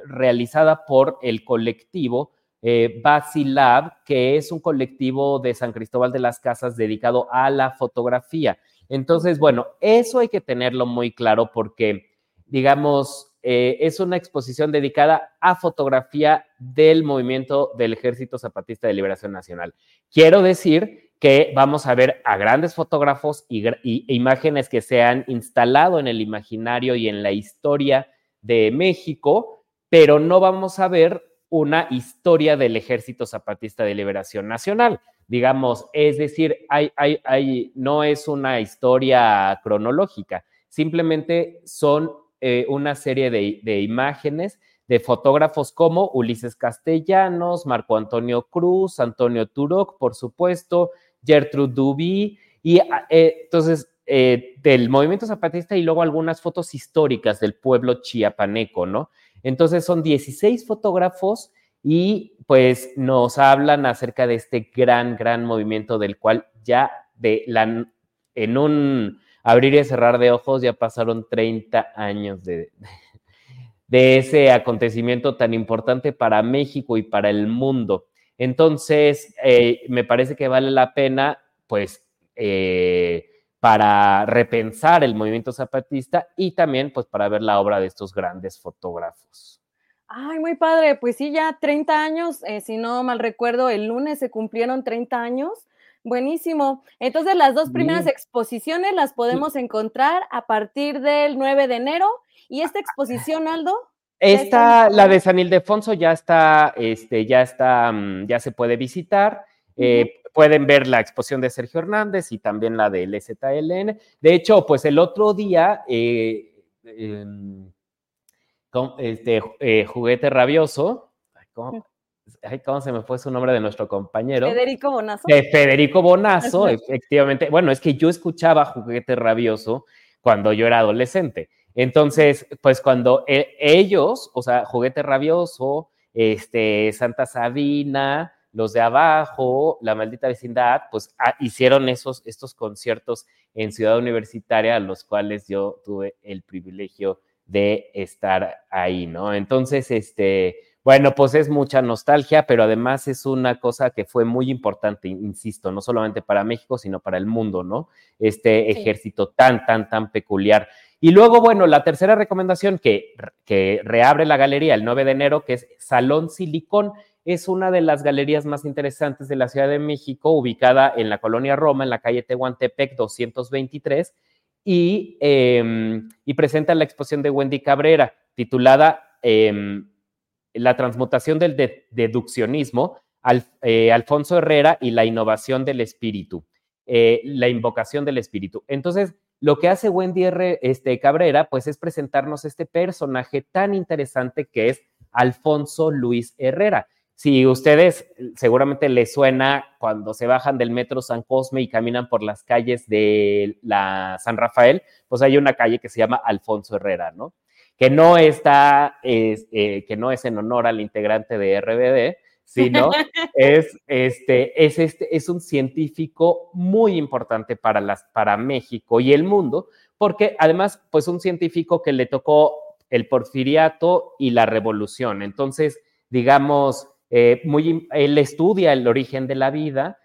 realizada por el colectivo eh, Basilab, que es un colectivo de San Cristóbal de las Casas dedicado a la fotografía. Entonces, bueno, eso hay que tenerlo muy claro porque, digamos, eh, es una exposición dedicada a fotografía del movimiento del Ejército Zapatista de Liberación Nacional. Quiero decir que vamos a ver a grandes fotógrafos y, imágenes que se han instalado en el imaginario y en la historia de México, pero no vamos a ver una historia del Ejército Zapatista de Liberación Nacional. Digamos, es decir, hay, hay, hay, no es una historia cronológica, simplemente son eh, una serie de, de imágenes de fotógrafos como Ulises Castellanos, Marco Antonio Cruz, Antonio Turok, por supuesto, Gertrude Duby, y eh, entonces eh, del movimiento zapatista y luego algunas fotos históricas del pueblo chiapaneco, ¿no? Entonces son 16 fotógrafos y pues nos hablan acerca de este gran, gran movimiento del cual ya de la, en un abrir y cerrar de ojos ya pasaron 30 años de, de ese acontecimiento tan importante para México y para el mundo. Entonces, eh, me parece que vale la pena, pues, eh, para repensar el movimiento zapatista y también, pues, para ver la obra de estos grandes fotógrafos. Ay, muy padre. Pues sí, ya 30 años, eh, si no mal recuerdo, el lunes se cumplieron 30 años. Buenísimo. Entonces, las dos primeras Bien. exposiciones las podemos encontrar a partir del 9 de enero. ¿Y esta exposición, Aldo? ¿Ya está Esta, la de? San Ildefonso ya está, este, ya está, mm, ya se puede visitar. Eh, pueden ver la exposición de Sergio Hernández y también la del ZLN. De hecho, pues el otro día, eh, em, con- este, eh, Juguete Rabioso, ay, ¿cómo, ay, cómo se me fue su nombre de nuestro compañero? Federico Bonazo. De Federico Bonazo, efectivamente. Bueno, es que yo escuchaba Juguete Rabioso cuando yo era adolescente. Entonces, pues cuando e- ellos, o sea, Juguete Rabioso, este, Santa Sabina, los de abajo, La Maldita Vecindad, pues ah, hicieron esos, estos conciertos en Ciudad Universitaria, a los cuales yo tuve el privilegio de estar ahí, ¿no? Entonces, este, bueno, pues es mucha nostalgia, pero además es una cosa que fue muy importante, insisto, no solamente para México, sino para el mundo, ¿no? Este Sí. ejército tan, tan, tan peculiar. Y luego, bueno, la tercera recomendación que, que reabre la galería el 9 de enero, que es Salón Silicón, es una de las galerías más interesantes de la Ciudad de México, ubicada en la colonia Roma, en la calle Tehuantepec 223, y, em, y presenta la exposición de Wendy Cabrera, titulada em, La transmutación del de- deduccionismo, Al- eh, Alfonso Herrera y la innovación del espíritu, eh, la invocación del espíritu. Entonces, lo que hace Wendy R. Este, Cabrera, pues es presentarnos este personaje tan interesante que es Alfonso Luis Herrera. Si ustedes seguramente les suena cuando se bajan del metro San Cosme y caminan por las calles de la San Rafael, pues hay una calle que se llama Alfonso Herrera, ¿no? Que no está, es, eh, que no es en honor al integrante de RBD, sino es, este, es, este, es un científico muy importante para, las, para México y el mundo, porque además, pues un científico que le tocó el porfiriato y la revolución. Entonces, digamos, eh, muy, él estudia el origen de la vida,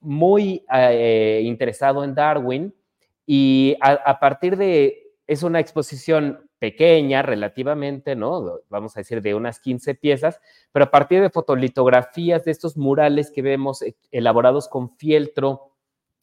muy eh, interesado en Darwin, y a, a, partir de, es una exposición pequeña relativamente, ¿no? Vamos a decir de unas 15 piezas, pero a partir de fotolitografías de estos murales que vemos eh, elaborados con fieltro,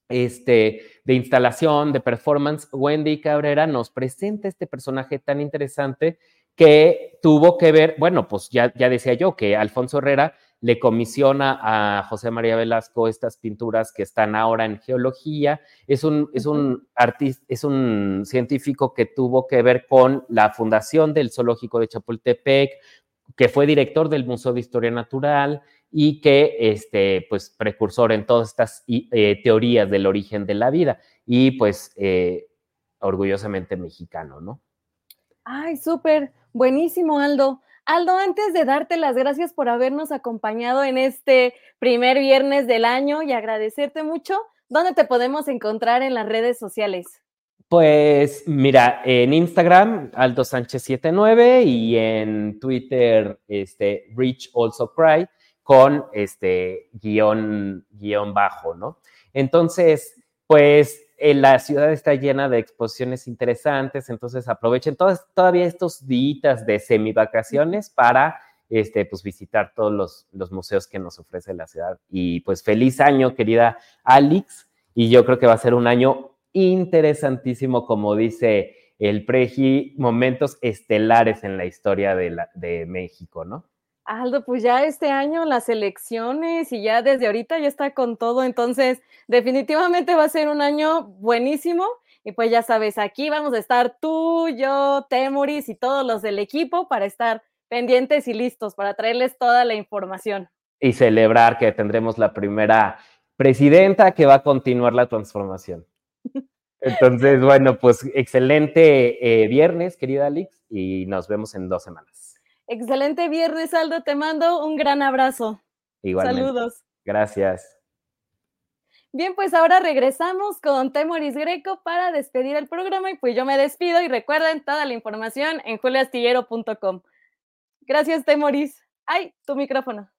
este, de instalación, de performance, Wendy Cabrera nos presenta este personaje tan interesante que tuvo que ver, bueno, pues ya, ya decía yo que Alfonso Herrera le comisiona a José María Velasco estas pinturas que están ahora en geología. Es un, es un artista, es un científico que tuvo que ver con la fundación del Zoológico de Chapultepec, que fue director del Museo de Historia Natural y que, este, pues, precursor en todas estas eh, teorías del origen de la vida y, pues, eh, orgullosamente mexicano, ¿no? Ay, súper, buenísimo, Aldo. Aldo, antes de darte las gracias por habernos acompañado en este primer viernes del año y agradecerte mucho, ¿dónde te podemos encontrar en las redes sociales? Pues mira, en Instagram, Aldo Sánchez 79 y en Twitter, este, Rich Also Cry con este guion, guion bajo, ¿no? Entonces, pues la ciudad está llena de exposiciones interesantes, entonces aprovechen todas, todavía estos días de semivacaciones para este, pues, visitar todos los, los, museos que nos ofrece la ciudad. Y pues feliz año, querida Alex, y yo creo que va a ser un año interesantísimo, como dice el Preji, momentos estelares en la historia de, la, de México, ¿no? Aldo, pues ya este año las elecciones y ya desde ahorita ya está con todo, entonces definitivamente va a ser un año buenísimo y pues ya sabes, aquí vamos a estar tú, yo, Temuris y todos los del equipo para estar pendientes y listos para traerles toda la información. Y celebrar que tendremos la primera presidenta que va a continuar la transformación. Entonces, bueno, pues excelente eh, viernes, querida Alex, y nos vemos en dos semanas. Excelente viernes, Aldo. Te mando un gran abrazo. Igualmente. Saludos. Gracias. Bien, pues ahora regresamos con Temoris Greco para despedir el programa y pues yo me despido y recuerden toda la información en juliastillero.com. Gracias, Temoris. Ay, tu micrófono.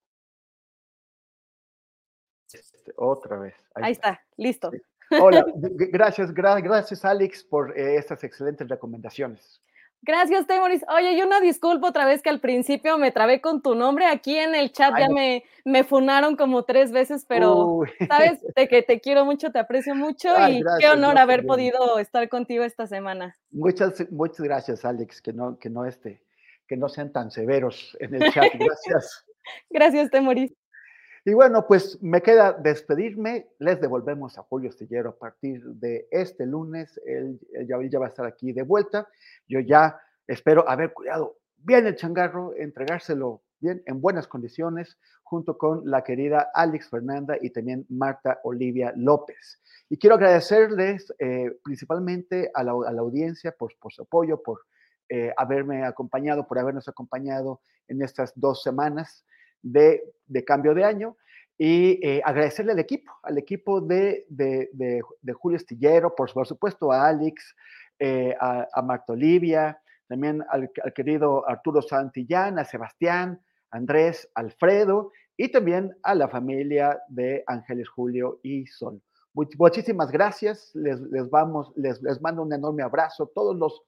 Este, otra vez. Ahí, Ahí está. está, listo. Sí. Hola, gracias, gra gracias Alex por eh, estas excelentes recomendaciones. Gracias, Temoris. Oye, yo una disculpa otra vez que al principio me trabé con tu nombre. Aquí en el chat ya me, me funaron como tres veces, pero sabes de que te quiero mucho, te aprecio mucho y qué honor haber podido estar contigo esta semana. Muchas, muchas gracias, Alex, que no, que no este, que no sean tan severos en el chat. Gracias. gracias, Temoris. Y bueno, pues me queda despedirme. Les devolvemos a Julio Estillero a partir de este lunes. Él, ya, ya, va a estar aquí de vuelta. Yo ya espero haber cuidado bien el changarro, entregárselo bien, en buenas condiciones, junto con la querida Alex Fernanda y también Marta Olivia López. Y quiero agradecerles eh, principalmente a la, audiencia por, por su apoyo, por eh, haberme acompañado, por habernos acompañado en estas dos semanas de, cambio de año y eh, agradecerle al equipo, al equipo de, de, de, Julio Estillero, por, por, supuesto a Alex, eh, a, a, Marta Olivia, también al, al, querido Arturo Santillán, a Sebastián, Andrés, Alfredo y también a la familia de Ángeles Julio y Sol. Muchísimas gracias, les, les vamos, les, les, mando un enorme abrazo, todos los,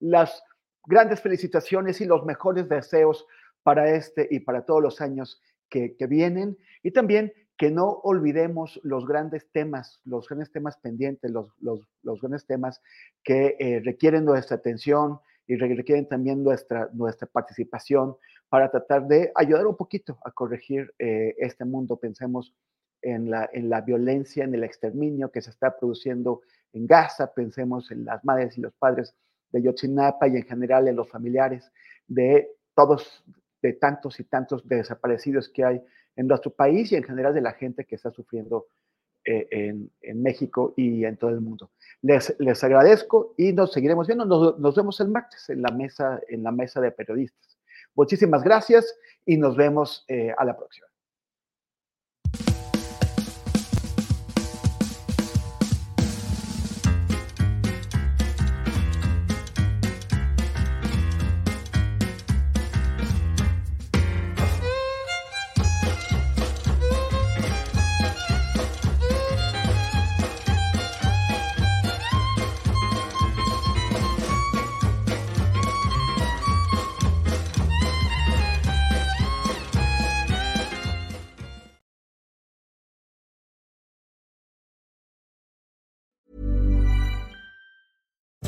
las grandes felicitaciones y los mejores deseos para este y para todos los años que, que, vienen. Y también que no olvidemos los grandes temas, los grandes temas pendientes, los, los, los grandes temas que eh, requieren nuestra atención y requieren también nuestra, nuestra participación para tratar de ayudar un poquito a corregir eh, este mundo. Pensemos en la, en la violencia, en el exterminio que se está produciendo en Gaza, pensemos en las madres y los padres de Yotzinapa y en general en los familiares de todos, de tantos y tantos desaparecidos que hay en nuestro país y en general de la gente que está sufriendo eh, en, en, México y en todo el mundo. Les, les agradezco y nos seguiremos viendo. Nos, nos, vemos el martes en la mesa, en la mesa de periodistas. Muchísimas gracias y nos vemos eh, a la próxima.